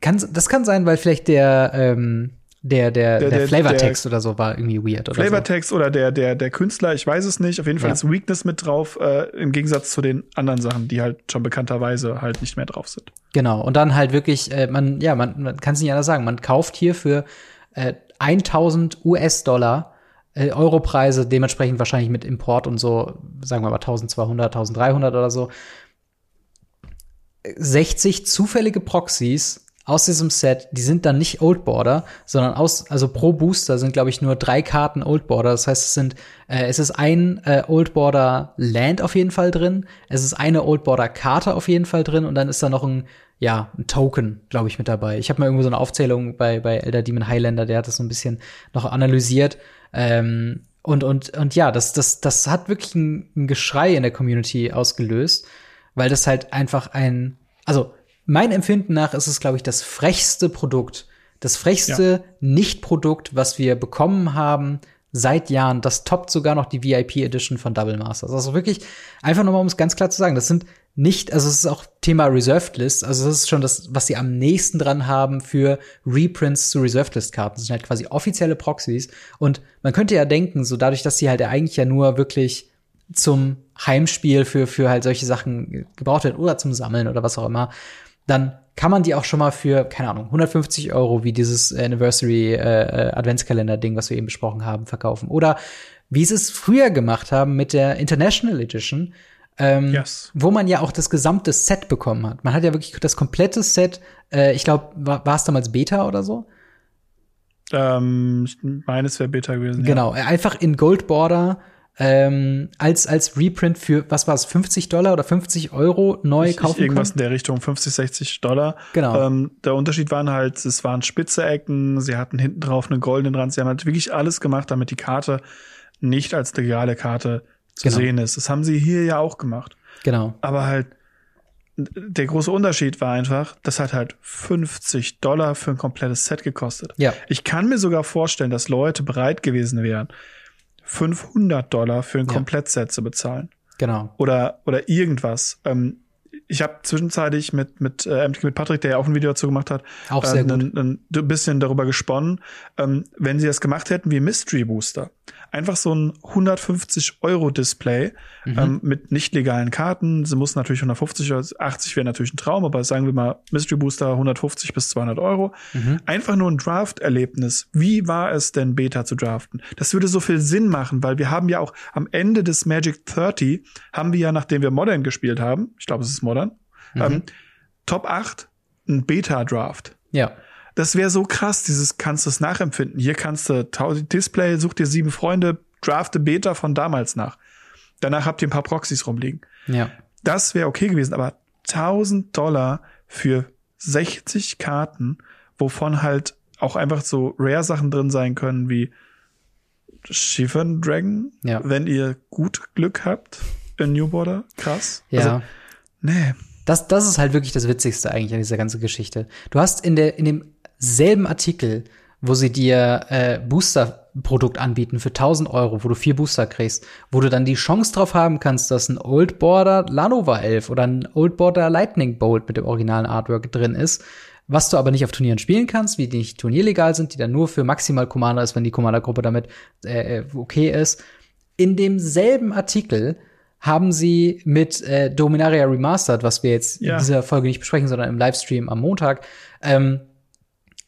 Kann, das kann sein, weil vielleicht der ähm, der, der, der, der Flavortext oder so war irgendwie weird. Oder Flavortext so. oder der, der, der Künstler, ich weiß es nicht. Auf jeden Fall ja. ist Weakness mit drauf, äh, im Gegensatz zu den anderen Sachen, die halt schon bekannterweise halt nicht mehr drauf sind. Genau. Und dann halt wirklich, äh, man, ja, man, man kann es nicht anders sagen. Man kauft hier für äh, 1000 US-Dollar äh, Europreise, dementsprechend wahrscheinlich mit Import und so, sagen wir mal 1200, 1300 oder so. 60 zufällige Proxys aus diesem Set, die sind dann nicht Old Border, sondern aus, also pro Booster sind, glaube ich, nur drei Karten Old Border. Das heißt, es sind, äh, es ist ein äh, Old Border Land auf jeden Fall drin, es ist eine Old Border Karte auf jeden Fall drin und dann ist da noch ein, ja, ein Token, glaube ich, mit dabei. Ich habe mal irgendwo so eine Aufzählung bei, bei Elder Demon Highlander, der hat das so ein bisschen noch analysiert. Ähm, und, und, und ja, das, das, das hat wirklich ein, ein Geschrei in der Community ausgelöst, weil das halt einfach ein, also mein Empfinden nach ist es, glaube ich, das frechste Produkt, das frechste ja. Nicht-Produkt, was wir bekommen haben seit Jahren. Das toppt sogar noch die VIP Edition von Double Masters. Also wirklich, einfach nochmal, um es ganz klar zu sagen, das sind nicht, also es ist auch Thema Reserved List, also das ist schon das, was sie am nächsten dran haben für Reprints zu Reserved List Karten. Das sind halt quasi offizielle Proxys. Und man könnte ja denken, so dadurch, dass sie halt eigentlich ja nur wirklich zum Heimspiel für, für halt solche Sachen gebraucht werden oder zum Sammeln oder was auch immer, dann kann man die auch schon mal für, keine Ahnung, 150 Euro, wie dieses Anniversary äh, äh, Adventskalender-Ding, was wir eben besprochen haben, verkaufen. Oder wie sie es früher gemacht haben mit der International Edition, ähm, yes. wo man ja auch das gesamte Set bekommen hat. Man hat ja wirklich das komplette Set, äh, ich glaube, war, es damals Beta oder so? Ähm, ich meine, es wäre Beta gewesen. Genau, ja. einfach in Gold Border ähm, als, als Reprint für, was war es, 50 Dollar oder 50 Euro neu ich, kaufen Irgendwas können? in der Richtung, 50, 60 Dollar. Genau. Ähm, der Unterschied waren halt, es waren spitze Ecken, sie hatten hinten drauf einen goldenen Rand, sie haben halt wirklich alles gemacht, damit die Karte nicht als legale Karte zu genau. sehen ist. Das haben sie hier ja auch gemacht. Genau. Aber halt, der große Unterschied war einfach, das hat halt 50 Dollar für ein komplettes Set gekostet. Ja. Ich kann mir sogar vorstellen, dass Leute bereit gewesen wären, 500 Dollar für ein ja. Komplettset zu bezahlen. Genau. Oder, oder irgendwas. Ähm, ich habe zwischenzeitlich mit mit äh, mit Patrick, der ja auch ein Video dazu gemacht hat, auch sehr äh, gut. Ein, ein bisschen darüber gesponnen, ähm, wenn sie das gemacht hätten wie Mystery Booster, einfach so ein 150 Euro Display mhm. ähm, mit nicht legalen Karten. Sie mussten natürlich 150 oder 80 wäre natürlich ein Traum, aber sagen wir mal Mystery Booster 150 bis 200 Euro. Mhm. Einfach nur ein Draft-Erlebnis. Wie war es denn Beta zu draften? Das würde so viel Sinn machen, weil wir haben ja auch am Ende des Magic 30 haben wir ja, nachdem wir Modern gespielt haben, ich glaube es ist Modern, mhm. ähm, Top 8 ein Beta-Draft. Ja. Das wäre so krass, dieses kannst du es nachempfinden. Hier kannst du Display, such dir sieben Freunde, drafte Beta von damals nach. Danach habt ihr ein paar Proxys rumliegen. Ja. Das wäre okay gewesen, aber 1000 Dollar für 60 Karten, wovon halt auch einfach so Rare-Sachen drin sein können wie Shivan Dragon, ja. wenn ihr gut Glück habt in New Border. Krass. Ja. Also, nee. Das, das ist halt wirklich das Witzigste eigentlich an dieser ganzen Geschichte. Du hast in der, in dem selben Artikel, wo sie dir äh, Booster-Produkt anbieten für 1000 Euro, wo du vier Booster kriegst, wo du dann die Chance drauf haben kannst, dass ein Old Border Lanova 11 oder ein Old Border Lightning Bolt mit dem originalen Artwork drin ist, was du aber nicht auf Turnieren spielen kannst, wie die nicht turnierlegal sind, die dann nur für maximal Commander ist, wenn die Commander-Gruppe damit äh, äh okay ist. In demselben Artikel haben sie mit äh, Dominaria Remastered, was wir jetzt ja. in dieser Folge nicht besprechen, sondern im Livestream am Montag, ähm,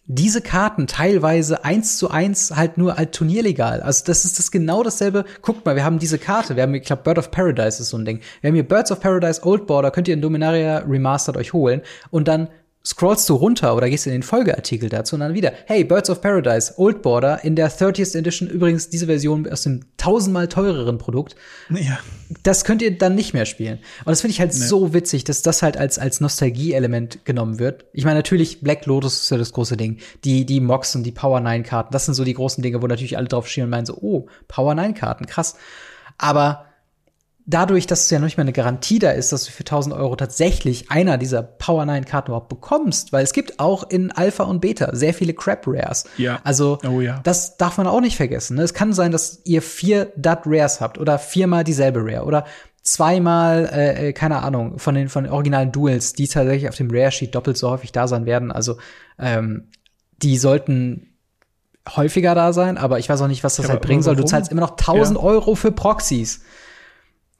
diese Karten teilweise eins zu eins halt nur als turnierlegal. Also das ist das genau dasselbe. Guckt mal, wir haben diese Karte. Wir haben, ich glaube, Bird of Paradise ist so ein Ding. Wir haben hier Birds of Paradise Old Border, könnt ihr in Dominaria Remastered euch holen. Und dann scrollst du runter oder gehst in den Folgeartikel dazu und dann wieder, hey, Birds of Paradise, Old Border, in der 30th Edition, übrigens diese Version aus dem tausendmal teureren Produkt. Ja. Das könnt ihr dann nicht mehr spielen. Und das finde ich halt nee. so witzig, dass das halt als, als Nostalgie-Element genommen wird. Ich meine, natürlich, Black Lotus ist ja das große Ding. Die, die Mox und die Power 9 Karten, das sind so die großen Dinge, wo natürlich alle drauf schielen und meinen so, oh, Power 9 Karten, krass. Aber dadurch, dass es ja noch nicht mal eine Garantie da ist, dass du für 1000 Euro tatsächlich einer dieser Power 9 Karten überhaupt bekommst, weil es gibt auch in Alpha und Beta sehr viele Crap Rares. Ja. Also, oh, ja. das darf man auch nicht vergessen. Ne? Es kann sein, dass ihr vier Dud Rares habt oder viermal dieselbe Rare oder zweimal, äh, äh, keine Ahnung, von den, von den originalen Duels, die tatsächlich auf dem Rare Sheet doppelt so häufig da sein werden. Also, ähm, die sollten häufiger da sein, aber ich weiß auch nicht, was das ja, halt bringen soll. Du zahlst immer noch 1000 ja. Euro für Proxys.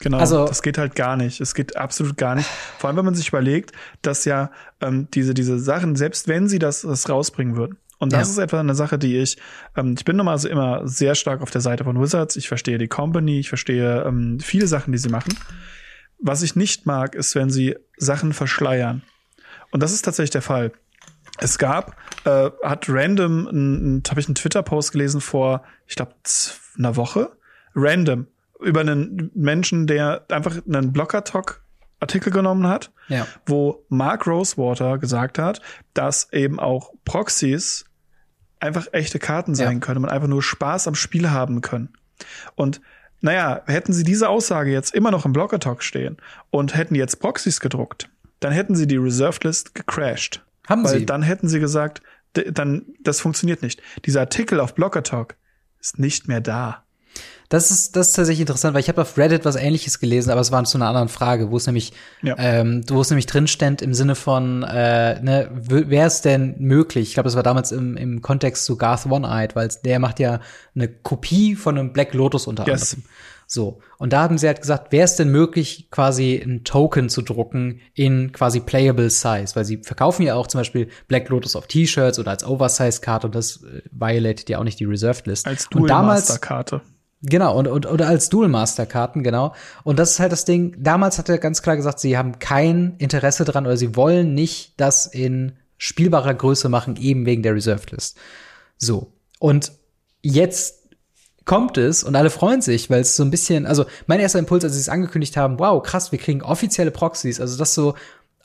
Genau, also, das geht halt gar nicht. Es geht absolut gar nicht. Vor allem, wenn man sich überlegt, dass ja ähm, diese, diese Sachen, selbst wenn sie das, das rausbringen würden, und das ja. ist etwa eine Sache, die ich, ähm, ich bin normalerweise immer sehr stark auf der Seite von Wizards. Ich verstehe die Company, ich verstehe ähm, viele Sachen, die sie machen. Was ich nicht mag, ist, wenn sie Sachen verschleiern. Und das ist tatsächlich der Fall. Es gab, äh, hat random, habe ich einen Twitter-Post gelesen vor, ich glaube, einer Woche, random, über einen Menschen, der einfach einen Blocker-Talk Artikel genommen hat, ja. wo Mark Rosewater gesagt hat, dass eben auch Proxys einfach echte Karten sein ja. können und einfach nur Spaß am Spiel haben können. Und naja, hätten sie diese Aussage jetzt immer noch im Blocker Talk stehen und hätten jetzt Proxys gedruckt, dann hätten sie die Reserved List gecrashed. Haben Weil sie? dann hätten sie gesagt, dann, das funktioniert nicht. Dieser Artikel auf Blocker Talk ist nicht mehr da. Das ist, das ist tatsächlich interessant, weil ich habe auf Reddit was ähnliches gelesen, aber es war zu einer anderen Frage, wo es nämlich, ja. ähm, wo es nämlich drin stand im Sinne von, äh, ne, wäre es denn möglich? Ich glaube, das war damals im, im Kontext zu Garth One-Eyed, weil der macht ja eine Kopie von einem Black Lotus unter yes. anderem. So. Und da haben sie halt gesagt, wäre es denn möglich, quasi ein Token zu drucken in quasi playable size? Weil sie verkaufen ja auch zum Beispiel Black Lotus auf T-Shirts oder als Oversize-Karte und das äh, violated ja auch nicht die Reserved List. Als Dual-Master-Karte. Genau, und, und oder als Dual Master Karten, genau. Und das ist halt das Ding, damals hat er ganz klar gesagt, sie haben kein Interesse dran oder sie wollen nicht das in spielbarer Größe machen, eben wegen der Reserved List. So. Und jetzt kommt es und alle freuen sich, weil es so ein bisschen, also mein erster Impuls, als sie es angekündigt haben, wow, krass, wir kriegen offizielle Proxys, also das so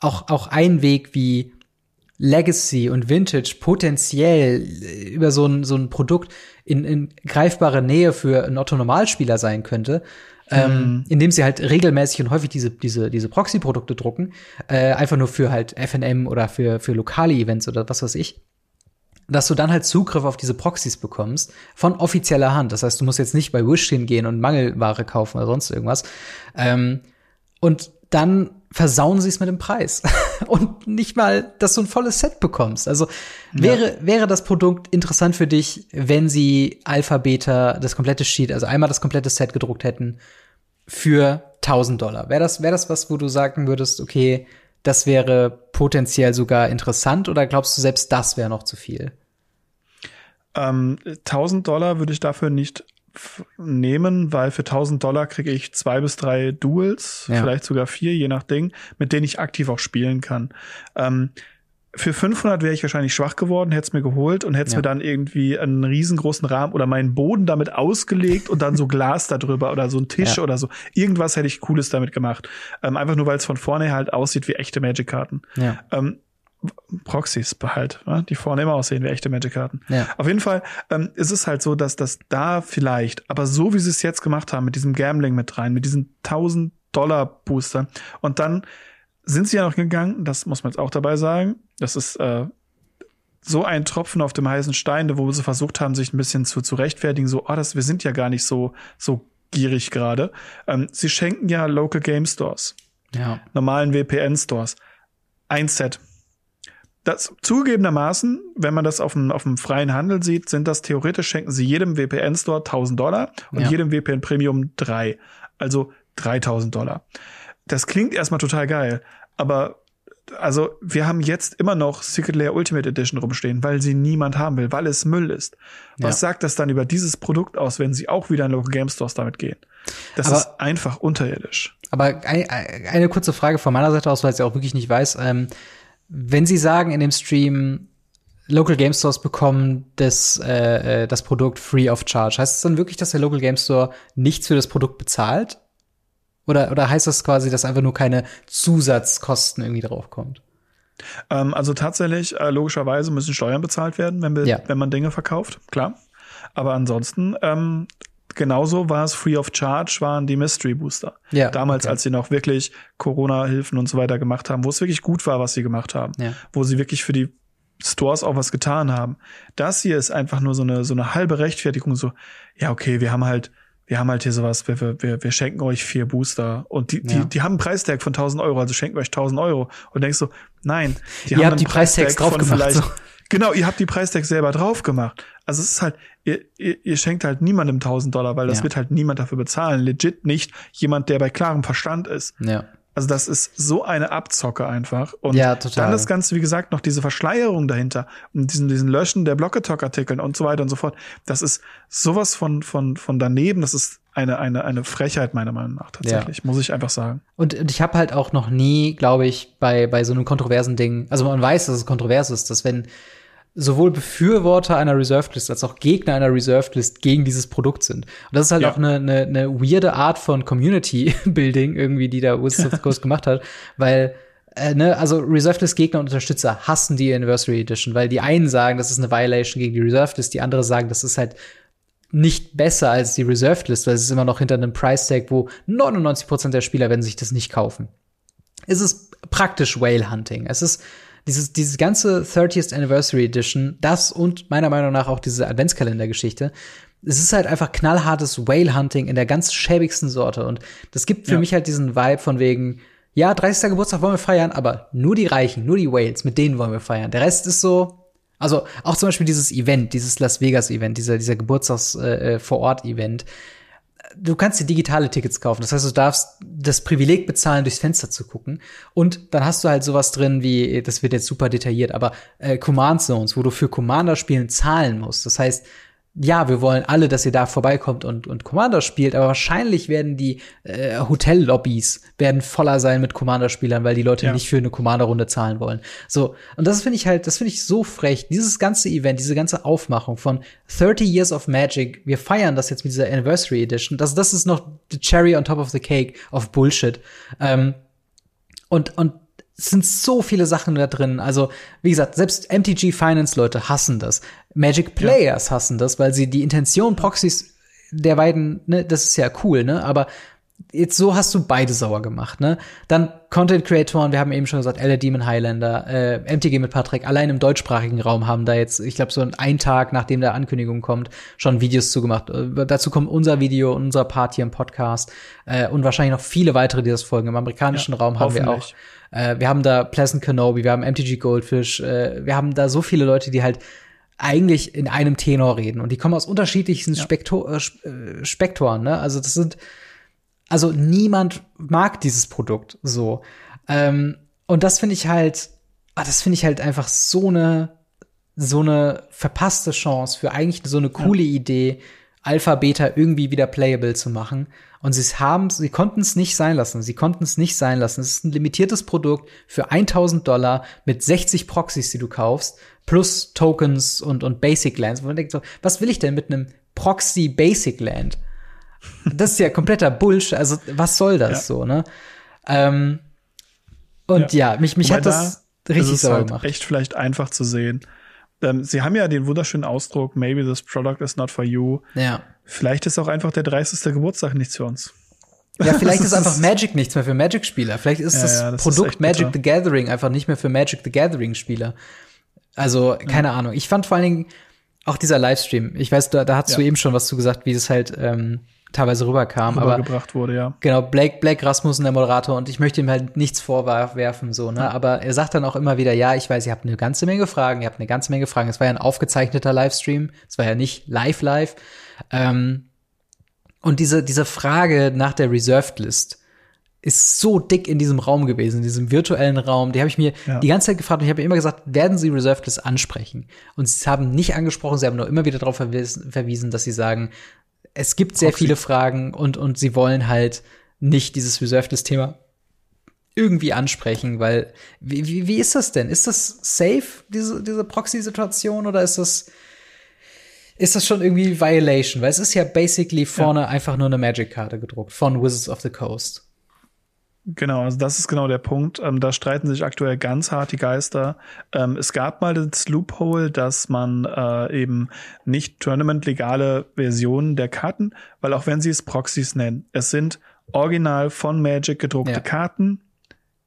auch, auch ein Weg, wie Legacy und Vintage potenziell über so ein, so ein Produkt in, in greifbare Nähe für einen Otto-Normalspieler sein könnte, ähm, mhm. indem sie halt regelmäßig und häufig diese, diese, diese Proxy-Produkte drucken, äh, einfach nur für halt FNM oder für, für lokale Events oder was weiß ich dass du dann halt Zugriff auf diese Proxys bekommst von offizieller Hand. Das heißt, du musst jetzt nicht bei Wish hingehen und Mangelware kaufen oder sonst irgendwas. Ähm, und dann versauen sie es mit dem Preis und nicht mal, dass du ein volles Set bekommst. Also wäre ja. wäre das Produkt interessant für dich, wenn sie Alpha Beta das komplette Sheet, also einmal das komplette Set gedruckt hätten für 1000 Dollar. Wäre das wäre das was, wo du sagen würdest, okay, das wäre potenziell sogar interessant oder glaubst du selbst das wäre noch zu viel? Ähm, 1000 Dollar würde ich dafür nicht nehmen, weil für 1000 Dollar kriege ich zwei bis drei Duels, ja. vielleicht sogar vier, je nach Ding, mit denen ich aktiv auch spielen kann. Ähm, für 500 wäre ich wahrscheinlich schwach geworden, hätte es mir geholt und hätte es ja. mir dann irgendwie einen riesengroßen Rahmen oder meinen Boden damit ausgelegt und dann so Glas darüber oder so ein Tisch ja. oder so. Irgendwas hätte ich Cooles damit gemacht. Ähm, einfach nur, weil es von vorne halt aussieht wie echte Magic-Karten. Ja. Ähm, Proxys behalt, ne? die vorne immer aussehen wie echte Magic-Karten. Ja. Auf jeden Fall ähm, ist es halt so, dass das da vielleicht, aber so wie sie es jetzt gemacht haben, mit diesem Gambling mit rein, mit diesen 1000 Dollar Booster und dann sind sie ja noch gegangen, das muss man jetzt auch dabei sagen, das ist äh, so ein Tropfen auf dem heißen Stein, wo sie versucht haben, sich ein bisschen zu, zu rechtfertigen, so, oh, das, wir sind ja gar nicht so, so gierig gerade. Ähm, sie schenken ja Local Game Stores, ja. normalen VPN-Stores, ein Set das zugegebenermaßen, wenn man das auf dem, auf dem freien Handel sieht, sind das theoretisch schenken sie jedem VPN-Store 1000 Dollar und ja. jedem VPN Premium drei. Also 3000 Dollar. Das klingt erstmal total geil, aber also wir haben jetzt immer noch Secret Lair Ultimate Edition rumstehen, weil sie niemand haben will, weil es Müll ist. Was ja. sagt das dann über dieses Produkt aus, wenn sie auch wieder in Local Game Stores damit gehen? Das aber, ist einfach unterirdisch. Aber eine, eine kurze Frage von meiner Seite aus, weil ich es ja auch wirklich nicht weiß. Ähm, wenn Sie sagen in dem Stream, Local Game Stores bekommen das, äh, äh, das Produkt free of charge, heißt es dann wirklich, dass der Local Game Store nichts für das Produkt bezahlt? Oder, oder heißt das quasi, dass einfach nur keine Zusatzkosten irgendwie draufkommt? Ähm, also tatsächlich, äh, logischerweise müssen Steuern bezahlt werden, wenn, wir, ja. wenn man Dinge verkauft, klar. Aber ansonsten ähm, genauso war es free of charge, waren die Mystery Booster. Ja, Damals, okay. als sie noch wirklich Corona-Hilfen und so weiter gemacht haben, wo es wirklich gut war, was sie gemacht haben. Ja. Wo sie wirklich für die Stores auch was getan haben. Das hier ist einfach nur so eine, so eine halbe Rechtfertigung, so, ja, okay, wir haben halt, wir haben halt hier sowas, wir, wir, wir schenken euch vier Booster und die, ja. die, die haben einen Preistag von 1000 Euro, also schenken euch 1000 Euro und denkst so, nein, die Ihr haben habt die Preistags drauf gemacht. Vielleicht, so. Genau, ihr habt die Preistags selber drauf gemacht. Also es ist halt, ihr, ihr, ihr schenkt halt niemandem 1000 Dollar, weil das ja. wird halt niemand dafür bezahlen. Legit nicht jemand, der bei klarem Verstand ist. Ja. Also das ist so eine Abzocke einfach. Und ja, total. dann das Ganze, wie gesagt, noch diese Verschleierung dahinter und diesen, diesen Löschen der Blocketalk-Artikeln und so weiter und so fort. Das ist sowas von, von, von daneben. Das ist eine, eine, eine Frechheit meiner Meinung nach tatsächlich, ja. muss ich einfach sagen. Und, und ich habe halt auch noch nie, glaube ich, bei, bei so einem kontroversen Ding, also man weiß, dass es kontrovers ist, dass wenn sowohl Befürworter einer Reserved List als auch Gegner einer Reserved List gegen dieses Produkt sind. Und das ist halt ja. auch eine, eine, eine weirde Art von Community Building irgendwie, die da Wizards of Coast gemacht hat, weil äh, ne, also Reserved List Gegner und Unterstützer hassen die Anniversary Edition, weil die einen sagen, das ist eine Violation gegen die Reserved List, die andere sagen, das ist halt nicht besser als die Reserved List, weil es ist immer noch hinter einem Price Tag, wo 99% der Spieler werden sich das nicht kaufen. Es ist praktisch Whale Hunting. Es ist dieses, dieses ganze 30th Anniversary Edition, das und meiner Meinung nach auch diese Adventskalender-Geschichte, es ist halt einfach knallhartes Whale Hunting in der ganz schäbigsten Sorte. Und das gibt für ja. mich halt diesen Vibe von wegen, ja, 30. Geburtstag wollen wir feiern, aber nur die Reichen, nur die Whales, mit denen wollen wir feiern. Der Rest ist so, also auch zum Beispiel dieses Event, dieses Las Vegas Event, dieser, dieser Geburtstags äh, äh. Du kannst dir digitale Tickets kaufen. Das heißt, du darfst das Privileg bezahlen, durchs Fenster zu gucken. Und dann hast du halt sowas drin wie, das wird jetzt super detailliert, aber äh, Command Zones, wo du für Commander-Spielen zahlen musst. Das heißt, ja, wir wollen alle, dass ihr da vorbeikommt und, und Commander spielt, aber wahrscheinlich werden die äh, Hotellobbys werden voller sein mit Commander-Spielern, weil die Leute ja. nicht für eine Commander-Runde zahlen wollen. So, und das finde ich halt, das finde ich so frech. Dieses ganze Event, diese ganze Aufmachung von 30 Years of Magic, wir feiern das jetzt mit dieser Anniversary Edition. Das, das ist noch the cherry on top of the cake of Bullshit. Ähm, und, und es sind so viele Sachen da drin. Also, wie gesagt, selbst MTG Finance Leute hassen das. Magic Players ja. hassen das, weil sie die Intention Proxys der beiden, ne, das ist ja cool, ne, aber jetzt so hast du beide sauer gemacht, ne? Dann Content Creatoren, wir haben eben schon gesagt, Elle Demon Highlander, äh, MTG mit Patrick, allein im deutschsprachigen Raum haben da jetzt, ich glaube, so einen Tag, nachdem der Ankündigung kommt, schon Videos zugemacht. Äh, dazu kommt unser Video, unser Part hier im Podcast äh, und wahrscheinlich noch viele weitere, die das folgen. Im amerikanischen ja, Raum haben wir auch äh, wir haben da Pleasant Kenobi, wir haben MTG Goldfish, äh, wir haben da so viele Leute, die halt eigentlich in einem Tenor reden und die kommen aus unterschiedlichsten ja. Spektor, äh, äh, Spektoren, ne? Also das sind also niemand mag dieses Produkt so. Ähm, und das finde ich halt, ah, das finde ich halt einfach so eine so eine verpasste Chance für eigentlich so eine coole ja. Idee, Alpha Beta irgendwie wieder playable zu machen. Und sie haben, sie konnten es nicht sein lassen. Sie konnten es nicht sein lassen. Es ist ein limitiertes Produkt für 1000 Dollar mit 60 Proxys, die du kaufst, plus Tokens und, und Basic Lands. Wo man denkt so, was will ich denn mit einem Proxy Basic Land? Das ist ja kompletter Bullshit. Also, was soll das ja. so, ne? Ähm, und ja, ja mich, mich hat das da richtig sauer halt gemacht. Echt vielleicht einfach zu sehen. Ähm, sie haben ja den wunderschönen Ausdruck, maybe this product is not for you. Ja. Vielleicht ist auch einfach der 30. Geburtstag nichts für uns. Ja, vielleicht ist einfach Magic nichts mehr für Magic-Spieler. Vielleicht ist ja, das, ja, das, Produkt ist Magic the Gathering einfach nicht mehr für Magic the Gathering-Spieler. Also, keine ja. Ahnung. Ich fand vor allen Dingen auch dieser Livestream. Ich weiß, da, da hast du eben schon was zu gesagt, wie es halt ähm, teilweise rüberkam. Rübergebracht aber, wurde, ja. Genau, Blake, Blake Rasmussen, der Moderator, und ich möchte ihm halt nichts vorwerfen, so, ne? Aber er sagt dann auch immer wieder, ja, ich weiß, ihr habt eine ganze Menge Fragen, ihr habt eine ganze Menge Fragen. Es war ja ein aufgezeichneter Livestream, es war ja nicht live live. Ähm, und diese, diese Frage nach der Reserved List ist so dick in diesem Raum gewesen, in diesem virtuellen Raum. Die habe ich mir ja. die ganze Zeit gefragt und ich habe immer gesagt, werden Sie Reserved List ansprechen? Und sie haben nicht angesprochen, sie haben nur immer wieder darauf verwiesen, verwiesen dass sie sagen, es gibt sehr viele Fragen und, und sie wollen halt nicht dieses Reserved-Thema irgendwie ansprechen, weil wie, wie, wie ist das denn? Ist das safe, diese, diese Proxy-Situation, oder ist das, ist das schon irgendwie Violation? Weil es ist ja basically vorne ja. einfach nur eine Magic-Karte gedruckt von Wizards of the Coast. Genau, also das ist genau der Punkt. Ähm, da streiten sich aktuell ganz hart die Geister. Ähm, es gab mal das Loophole, dass man äh, eben nicht Tournament-legale Versionen der Karten, weil auch wenn sie es Proxys nennen, es sind original von Magic gedruckte ja. Karten,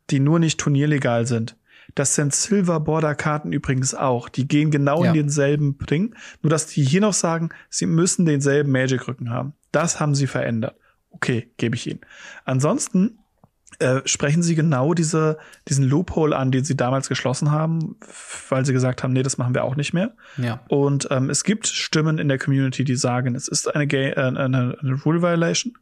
die nur nicht turnierlegal sind. Das sind Silver Border Karten übrigens auch. Die gehen genau ja. in denselben Ring. Nur dass die hier noch sagen, sie müssen denselben Magic Rücken haben. Das haben sie verändert. Okay, gebe ich Ihnen. Ansonsten äh, sprechen Sie genau diese, diesen Loophole an, den Sie damals geschlossen haben, weil Sie gesagt haben, nee, das machen wir auch nicht mehr. Ja. Und ähm, es gibt Stimmen in der Community, die sagen, es ist eine, äh, eine, eine Rule Violation.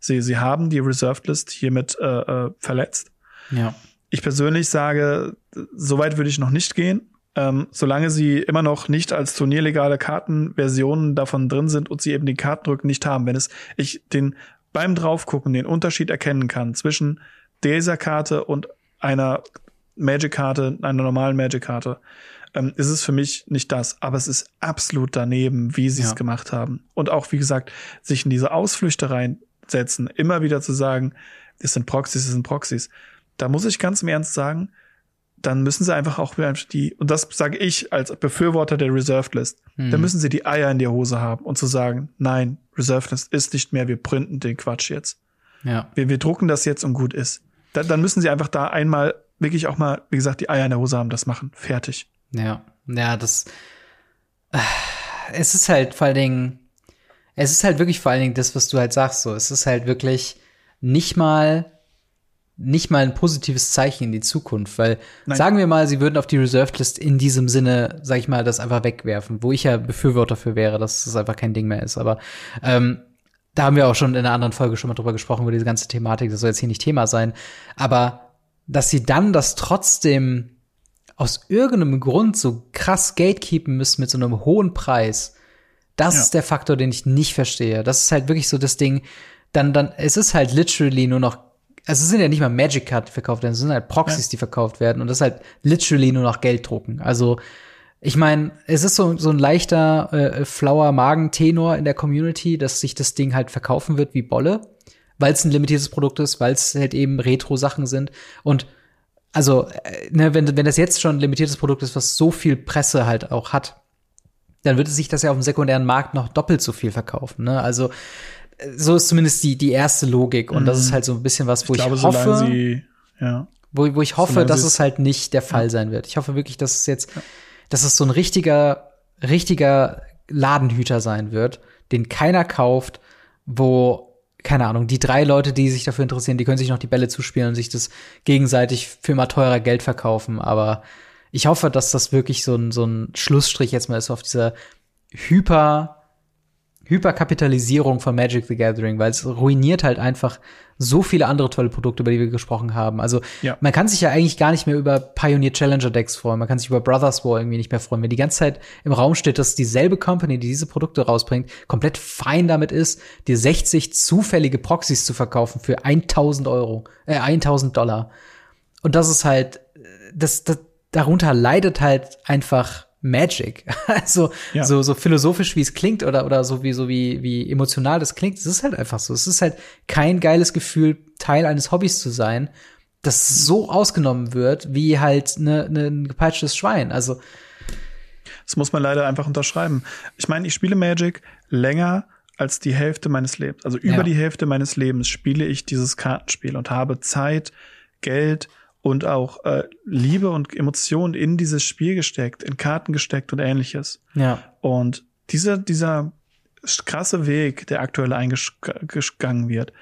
Sie, sie haben die Reserved List hiermit äh, äh, verletzt. Ja. Ich persönlich sage, so weit würde ich noch nicht gehen. ähm, solange sie immer noch nicht als turnierlegale Kartenversionen davon drin sind und sie eben den Kartendrücken nicht haben. Wenn es ich den beim draufgucken den Unterschied erkennen kann zwischen dieser Karte und einer Magic-Karte, einer normalen Magic-Karte, ähm, ist es für mich nicht das. Aber es ist absolut daneben, wie sie es ja. gemacht haben. Und auch, wie gesagt, sich in diese Ausflüchte reinsetzen, immer wieder zu sagen, es sind Proxys, es sind Proxys. Da muss ich ganz im Ernst sagen, dann müssen sie einfach auch die, und das sage ich als Befürworter der Reserved List, mhm. dann müssen sie die Eier in der Hose haben und zu sagen, nein, Reserved List ist nicht mehr, wir printen den Quatsch jetzt. Ja. Wir, wir drucken das jetzt und gut ist. Da, dann müssen sie einfach da einmal wirklich auch mal, wie gesagt, die Eier in der Hose haben, das machen. Fertig. Ja, ja, das, äh, es ist halt vor allen Dingen, es ist halt wirklich vor allen Dingen das, was du halt sagst, so. Es ist halt wirklich nicht mal nicht mal ein positives Zeichen in die Zukunft, weil Nein. sagen wir mal, sie würden auf die Reserved List in diesem Sinne, sag ich mal, das einfach wegwerfen, wo ich ja Befürworter für wäre, dass das einfach kein Ding mehr ist. Aber ähm, da haben wir auch schon in einer anderen Folge schon mal drüber gesprochen, über diese ganze Thematik, das soll jetzt hier nicht Thema sein. Aber dass sie dann das trotzdem aus irgendeinem Grund so krass gatekeepen müssen mit so einem hohen Preis, das ja. ist der Faktor, den ich nicht verstehe. Das ist halt wirklich so das Ding, dann, dann, es ist halt literally nur noch also es sind ja nicht mal Magic-Karten, die verkauft werden, es sind halt Proxys, ja. die verkauft werden und das ist halt literally nur noch Geld drucken. Also ich meine, es ist so, so ein leichter äh, flauer Magentenor in der Community, dass sich das Ding halt verkaufen wird wie Bolle, weil es ein limitiertes Produkt ist, weil es halt eben Retro-Sachen sind. Und also, äh, ne, wenn, wenn das jetzt schon ein limitiertes Produkt ist, was so viel Presse halt auch hat, dann würde sich das ja auf dem sekundären Markt noch doppelt so viel verkaufen. Ne? Also so ist zumindest die, die erste Logik. Und das ist mhm. halt so ein bisschen was, wo ich, ich glaube, hoffe, sie, ja. wo, wo ich hoffe, dass es halt nicht der Fall ja. sein wird. Ich hoffe wirklich, dass es jetzt, dass es so ein richtiger, richtiger Ladenhüter sein wird, den keiner kauft, wo keine Ahnung, die drei Leute, die sich dafür interessieren, die können sich noch die Bälle zuspielen und sich das gegenseitig für immer teurer Geld verkaufen. Aber ich hoffe, dass das wirklich so ein, so ein Schlussstrich jetzt mal ist auf dieser hyper Hyperkapitalisierung von Magic the Gathering, weil es ruiniert halt einfach so viele andere tolle Produkte, über die wir gesprochen haben. Also ja. man kann sich ja eigentlich gar nicht mehr über Pioneer Challenger Decks freuen. Man kann sich über Brothers War irgendwie nicht mehr freuen. Wenn die ganze Zeit im Raum steht, dass dieselbe Company, die diese Produkte rausbringt, komplett fein damit ist, dir 60 zufällige Proxys zu verkaufen für 1000 Euro, äh, 1000 Dollar. Und das ist halt, das, das darunter leidet halt einfach Magic. Also ja. so, so philosophisch wie es klingt oder, oder so wie, so wie, wie emotional das klingt, es ist halt einfach so. Es ist halt kein geiles Gefühl, Teil eines Hobbys zu sein, das so ausgenommen wird, wie halt ne, ne, ein gepeitschtes Schwein. Also das muss man leider einfach unterschreiben. Ich meine, ich spiele Magic länger als die Hälfte meines Lebens. Also über ja. die Hälfte meines Lebens spiele ich dieses Kartenspiel und habe Zeit, Geld und auch äh, Liebe und Emotionen in dieses Spiel gesteckt, in Karten gesteckt und ähnliches. Ja. Und dieser, dieser krasse Weg, der aktuell eingegangen wird,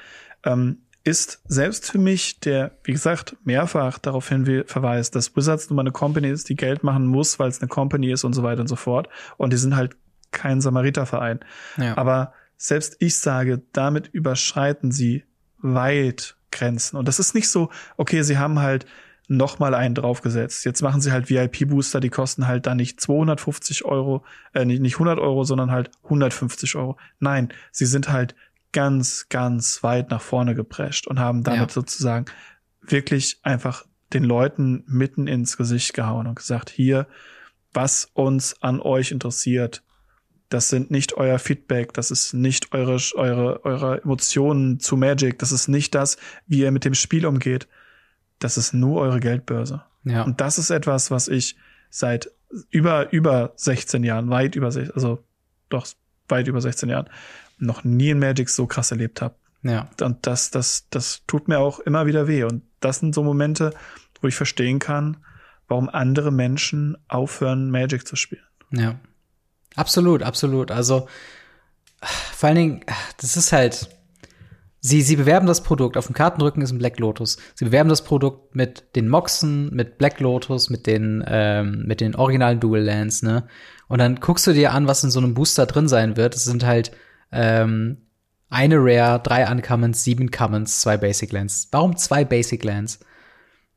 ähm, ist selbst für mich, der, wie gesagt, mehrfach darauf hin verweist, dass Wizards nun mal eine Company ist, die Geld machen muss, weil es eine Company ist und so weiter und so fort. Und die sind halt kein Samariterverein. Ja. Aber selbst ich sage, damit überschreiten sie weit Grenzen. Und das ist nicht so, okay, sie haben halt noch mal einen draufgesetzt. Jetzt machen sie halt VIP-Booster, die kosten halt dann nicht 250 Euro, äh, nicht, nicht 100 Euro, sondern halt 150 Euro. Nein, sie sind halt ganz, ganz weit nach vorne geprescht und haben damit ja. sozusagen wirklich einfach den Leuten mitten ins Gesicht gehauen und gesagt, hier, was uns an euch interessiert, das sind nicht euer Feedback, das ist nicht eure, eure, eure Emotionen zu Magic, das ist nicht das, wie ihr mit dem Spiel umgeht. Das ist nur eure Geldbörse. Ja. Und das ist etwas, was ich seit über, über 16 Jahren, weit über, also doch weit über 16 Jahren, noch nie in Magic so krass erlebt habe. Ja. Und das, das, das tut mir auch immer wieder weh. Und das sind so Momente, wo ich verstehen kann, warum andere Menschen aufhören, Magic zu spielen. Ja. Absolut, absolut. Also vor allen Dingen, das ist halt, sie, sie bewerben das Produkt, auf dem Kartenrücken ist ein Black Lotus. Sie bewerben das Produkt mit den Moxen, mit Black Lotus, mit den, ähm, mit den originalen Dual Lands, ne? Und dann guckst du dir an, was in so einem Booster drin sein wird. Es sind halt ähm, eine Rare, drei Uncommons, sieben Commons, zwei Basic Lands. Warum zwei Basic Lands?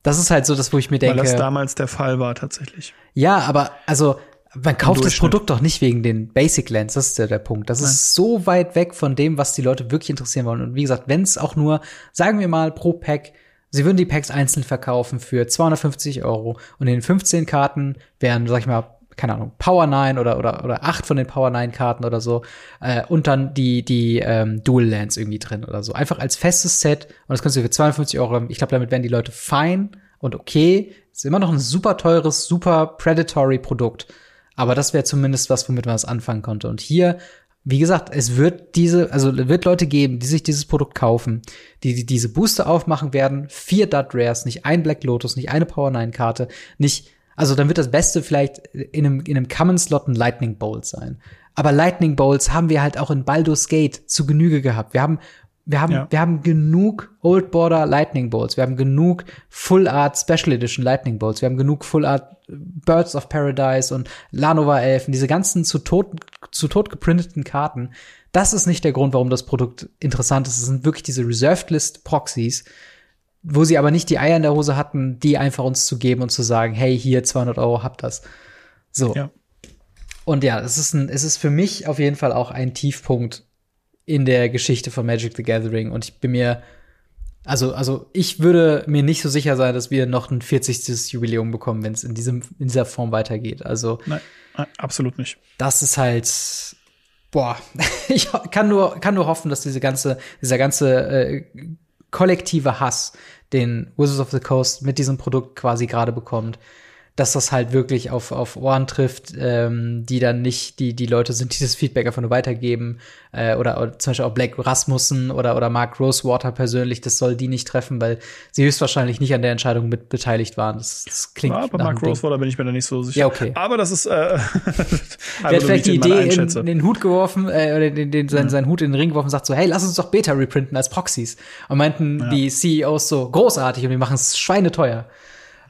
Das ist halt so das, wo ich mir denke. Weil das damals der Fall war, tatsächlich. Ja, aber also man kauft das Produkt doch nicht wegen den Basic Lens, das ist ja der Punkt. Das Nein. ist so weit weg von dem, was die Leute wirklich interessieren wollen. Und wie gesagt, wenn es auch nur, sagen wir mal, pro Pack, sie würden die Packs einzeln verkaufen für 250 Euro und in den 15 Karten wären, sag ich mal, keine Ahnung, Power 9 oder, oder, oder acht von den Power 9 Karten oder so, äh, und dann die, die ähm, Dual Lands irgendwie drin oder so. Einfach als festes Set und das kannst du für 250 Euro, ich glaube, damit werden die Leute fein und okay. Ist immer noch ein super teures, super predatory Produkt. Aber das wäre zumindest was, womit man es anfangen konnte. Und hier, wie gesagt, es wird diese, also wird Leute geben, die sich dieses Produkt kaufen, die, die diese Booster aufmachen werden. Vier Dud Rares, nicht ein Black Lotus, nicht eine Power 9 Karte, nicht, also dann wird das Beste vielleicht in einem, in einem Common Slot ein Lightning Bolt sein. Aber Lightning Bolts haben wir halt auch in Baldur's Gate zu Genüge gehabt. Wir haben wir haben, ja. wir haben genug Old Border Lightning Bolts. Wir haben genug Full Art Special Edition Lightning Bolts. Wir haben genug Full Art Birds of Paradise und Lanova Elfen. Diese ganzen zu tot, zu tot geprinteten Karten. Das ist nicht der Grund, warum das Produkt interessant ist. Es sind wirklich diese Reserved List Proxies, wo sie aber nicht die Eier in der Hose hatten, die einfach uns zu geben und zu sagen, hey, hier 200 Euro, habt das. So. Ja. Und ja, es ist ein, es ist für mich auf jeden Fall auch ein Tiefpunkt in der Geschichte von Magic the Gathering. Und ich bin mir, also, also ich würde mir nicht so sicher sein, dass wir noch ein 40. Jubiläum bekommen, wenn es in, diesem, in dieser Form weitergeht. Also. Nein, absolut nicht. Das ist halt. Boah, ich kann nur, kann nur hoffen, dass diese ganze, dieser ganze äh, kollektive Hass, den Wizards of the Coast mit diesem Produkt quasi gerade bekommt, dass das halt wirklich auf, auf Ohren trifft, ähm, die dann nicht die, die Leute sind, die das Feedback einfach nur weitergeben. Äh, oder, oder zum Beispiel auch Blake Rasmussen oder, oder Mark Rosewater persönlich, das soll die nicht treffen, weil sie höchstwahrscheinlich nicht an der Entscheidung mit beteiligt waren. Das, das klingt. Ja, aber Mark Rosewater bin ich mir da nicht so sicher. Ja, okay. Aber das ist. Äh, Der hat vielleicht die Idee in, in, den Hut geworfen, äh, oder den, den, seinen, mhm. seinen Hut in den Ring geworfen und sagt so, hey, lass uns doch Beta reprinten als Proxys. Und meinten ja. die CEOs so, großartig und wir machen es schweineteuer.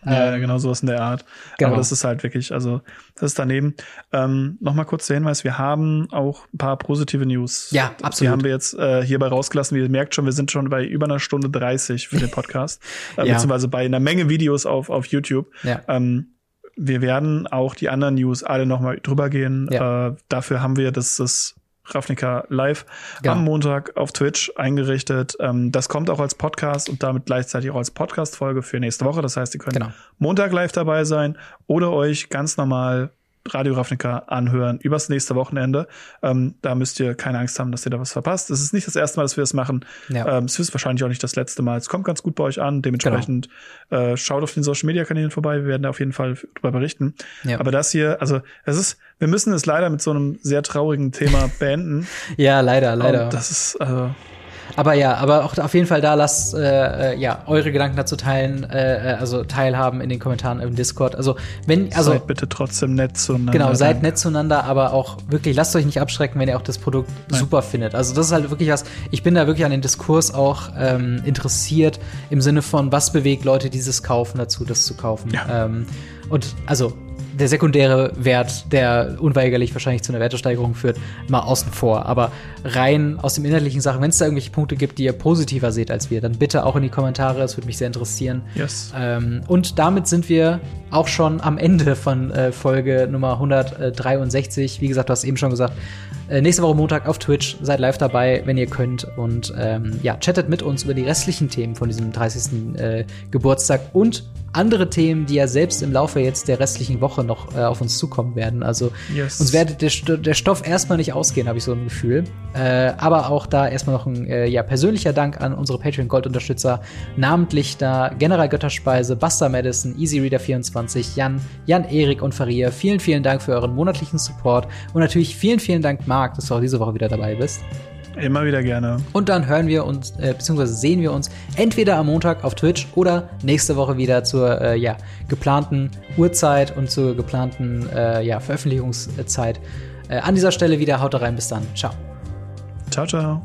Ja, ähm, genau sowas in der Art. Genau. Aber das ist halt wirklich, also das ist daneben. Ähm, Nochmal kurz der Hinweis, wir haben auch ein paar positive News. Ja, absolut. Die haben wir jetzt äh, hierbei rausgelassen. Wie ihr merkt schon, wir sind schon bei über einer Stunde 30 für den Podcast. äh, ja. Beziehungsweise bei einer Menge Videos auf, auf YouTube. Ja. Ähm, wir werden auch die anderen News alle nochmal drüber gehen. Ja. Äh, dafür haben wir das, das Ravnica live genau. am Montag auf Twitch eingerichtet. Ähm, das kommt auch als Podcast und damit gleichzeitig auch als Podcast-Folge für nächste Woche. Das heißt, ihr könnt genau. Montag live dabei sein oder euch ganz normal Radio Ravnica anhören übers nächste Wochenende. Ähm, da müsst ihr keine Angst haben, dass ihr da was verpasst. Es ist nicht das erste Mal, dass wir das machen. Ja. Ähm, es ist wahrscheinlich auch nicht das letzte Mal. Es kommt ganz gut bei euch an. Dementsprechend genau. äh, schaut auf den Social Media Kanälen vorbei. Wir werden da auf jeden Fall drüber berichten. Ja. Aber das hier, also es ist, wir müssen es leider mit so einem sehr traurigen Thema beenden. ja, leider, leider. Und das ist, also aber ja, aber auch auf jeden Fall da lasst äh, äh, ja eure Gedanken dazu teilen, äh, äh, also teilhaben in den Kommentaren im Discord. Also wenn also seid bitte trotzdem nett zueinander. Genau, seid nett zueinander, aber auch wirklich lasst euch nicht abschrecken, wenn ihr auch das Produkt Nein. super findet. Also das ist halt wirklich was. Ich bin da wirklich an den Diskurs auch ähm, interessiert im Sinne von was bewegt Leute dieses kaufen dazu, das zu kaufen. Ja. Ähm, und also der sekundäre Wert, der unweigerlich wahrscheinlich zu einer Wertesteigerung führt, mal außen vor. Aber rein aus dem inhaltlichen Sachen, wenn es da irgendwelche Punkte gibt, die ihr positiver seht als wir, dann bitte auch in die Kommentare. Das würde mich sehr interessieren. Yes. Ähm, und damit sind wir auch schon am Ende von äh, Folge Nummer 163. Wie gesagt, du hast eben schon gesagt, äh, nächste Woche Montag auf Twitch. Seid live dabei, wenn ihr könnt. Und ähm, ja, chattet mit uns über die restlichen Themen von diesem 30. Äh, Geburtstag und andere Themen, die ja selbst im Laufe jetzt der restlichen Woche noch äh, auf uns zukommen werden. Also yes. uns werdet der, der, Stoff erstmal nicht ausgehen, habe ich so ein Gefühl. Äh, aber auch da erstmal noch ein äh, ja, persönlicher Dank an unsere Patreon Gold Unterstützer, namentlich da General Götterspeise, Buster Madison, Easy Reader 24, Jan, Jan Erik und Faria. Vielen, vielen Dank für euren monatlichen Support und natürlich vielen, vielen Dank Marc, dass du auch diese Woche wieder dabei bist. Immer wieder gerne. Und dann hören wir uns, äh, beziehungsweise sehen wir uns entweder am Montag auf Twitch oder nächste Woche wieder zur äh, ja, geplanten Uhrzeit und zur geplanten äh, ja, Veröffentlichungszeit. Äh, an dieser Stelle wieder, haut rein, bis dann. Ciao. Ciao, ciao.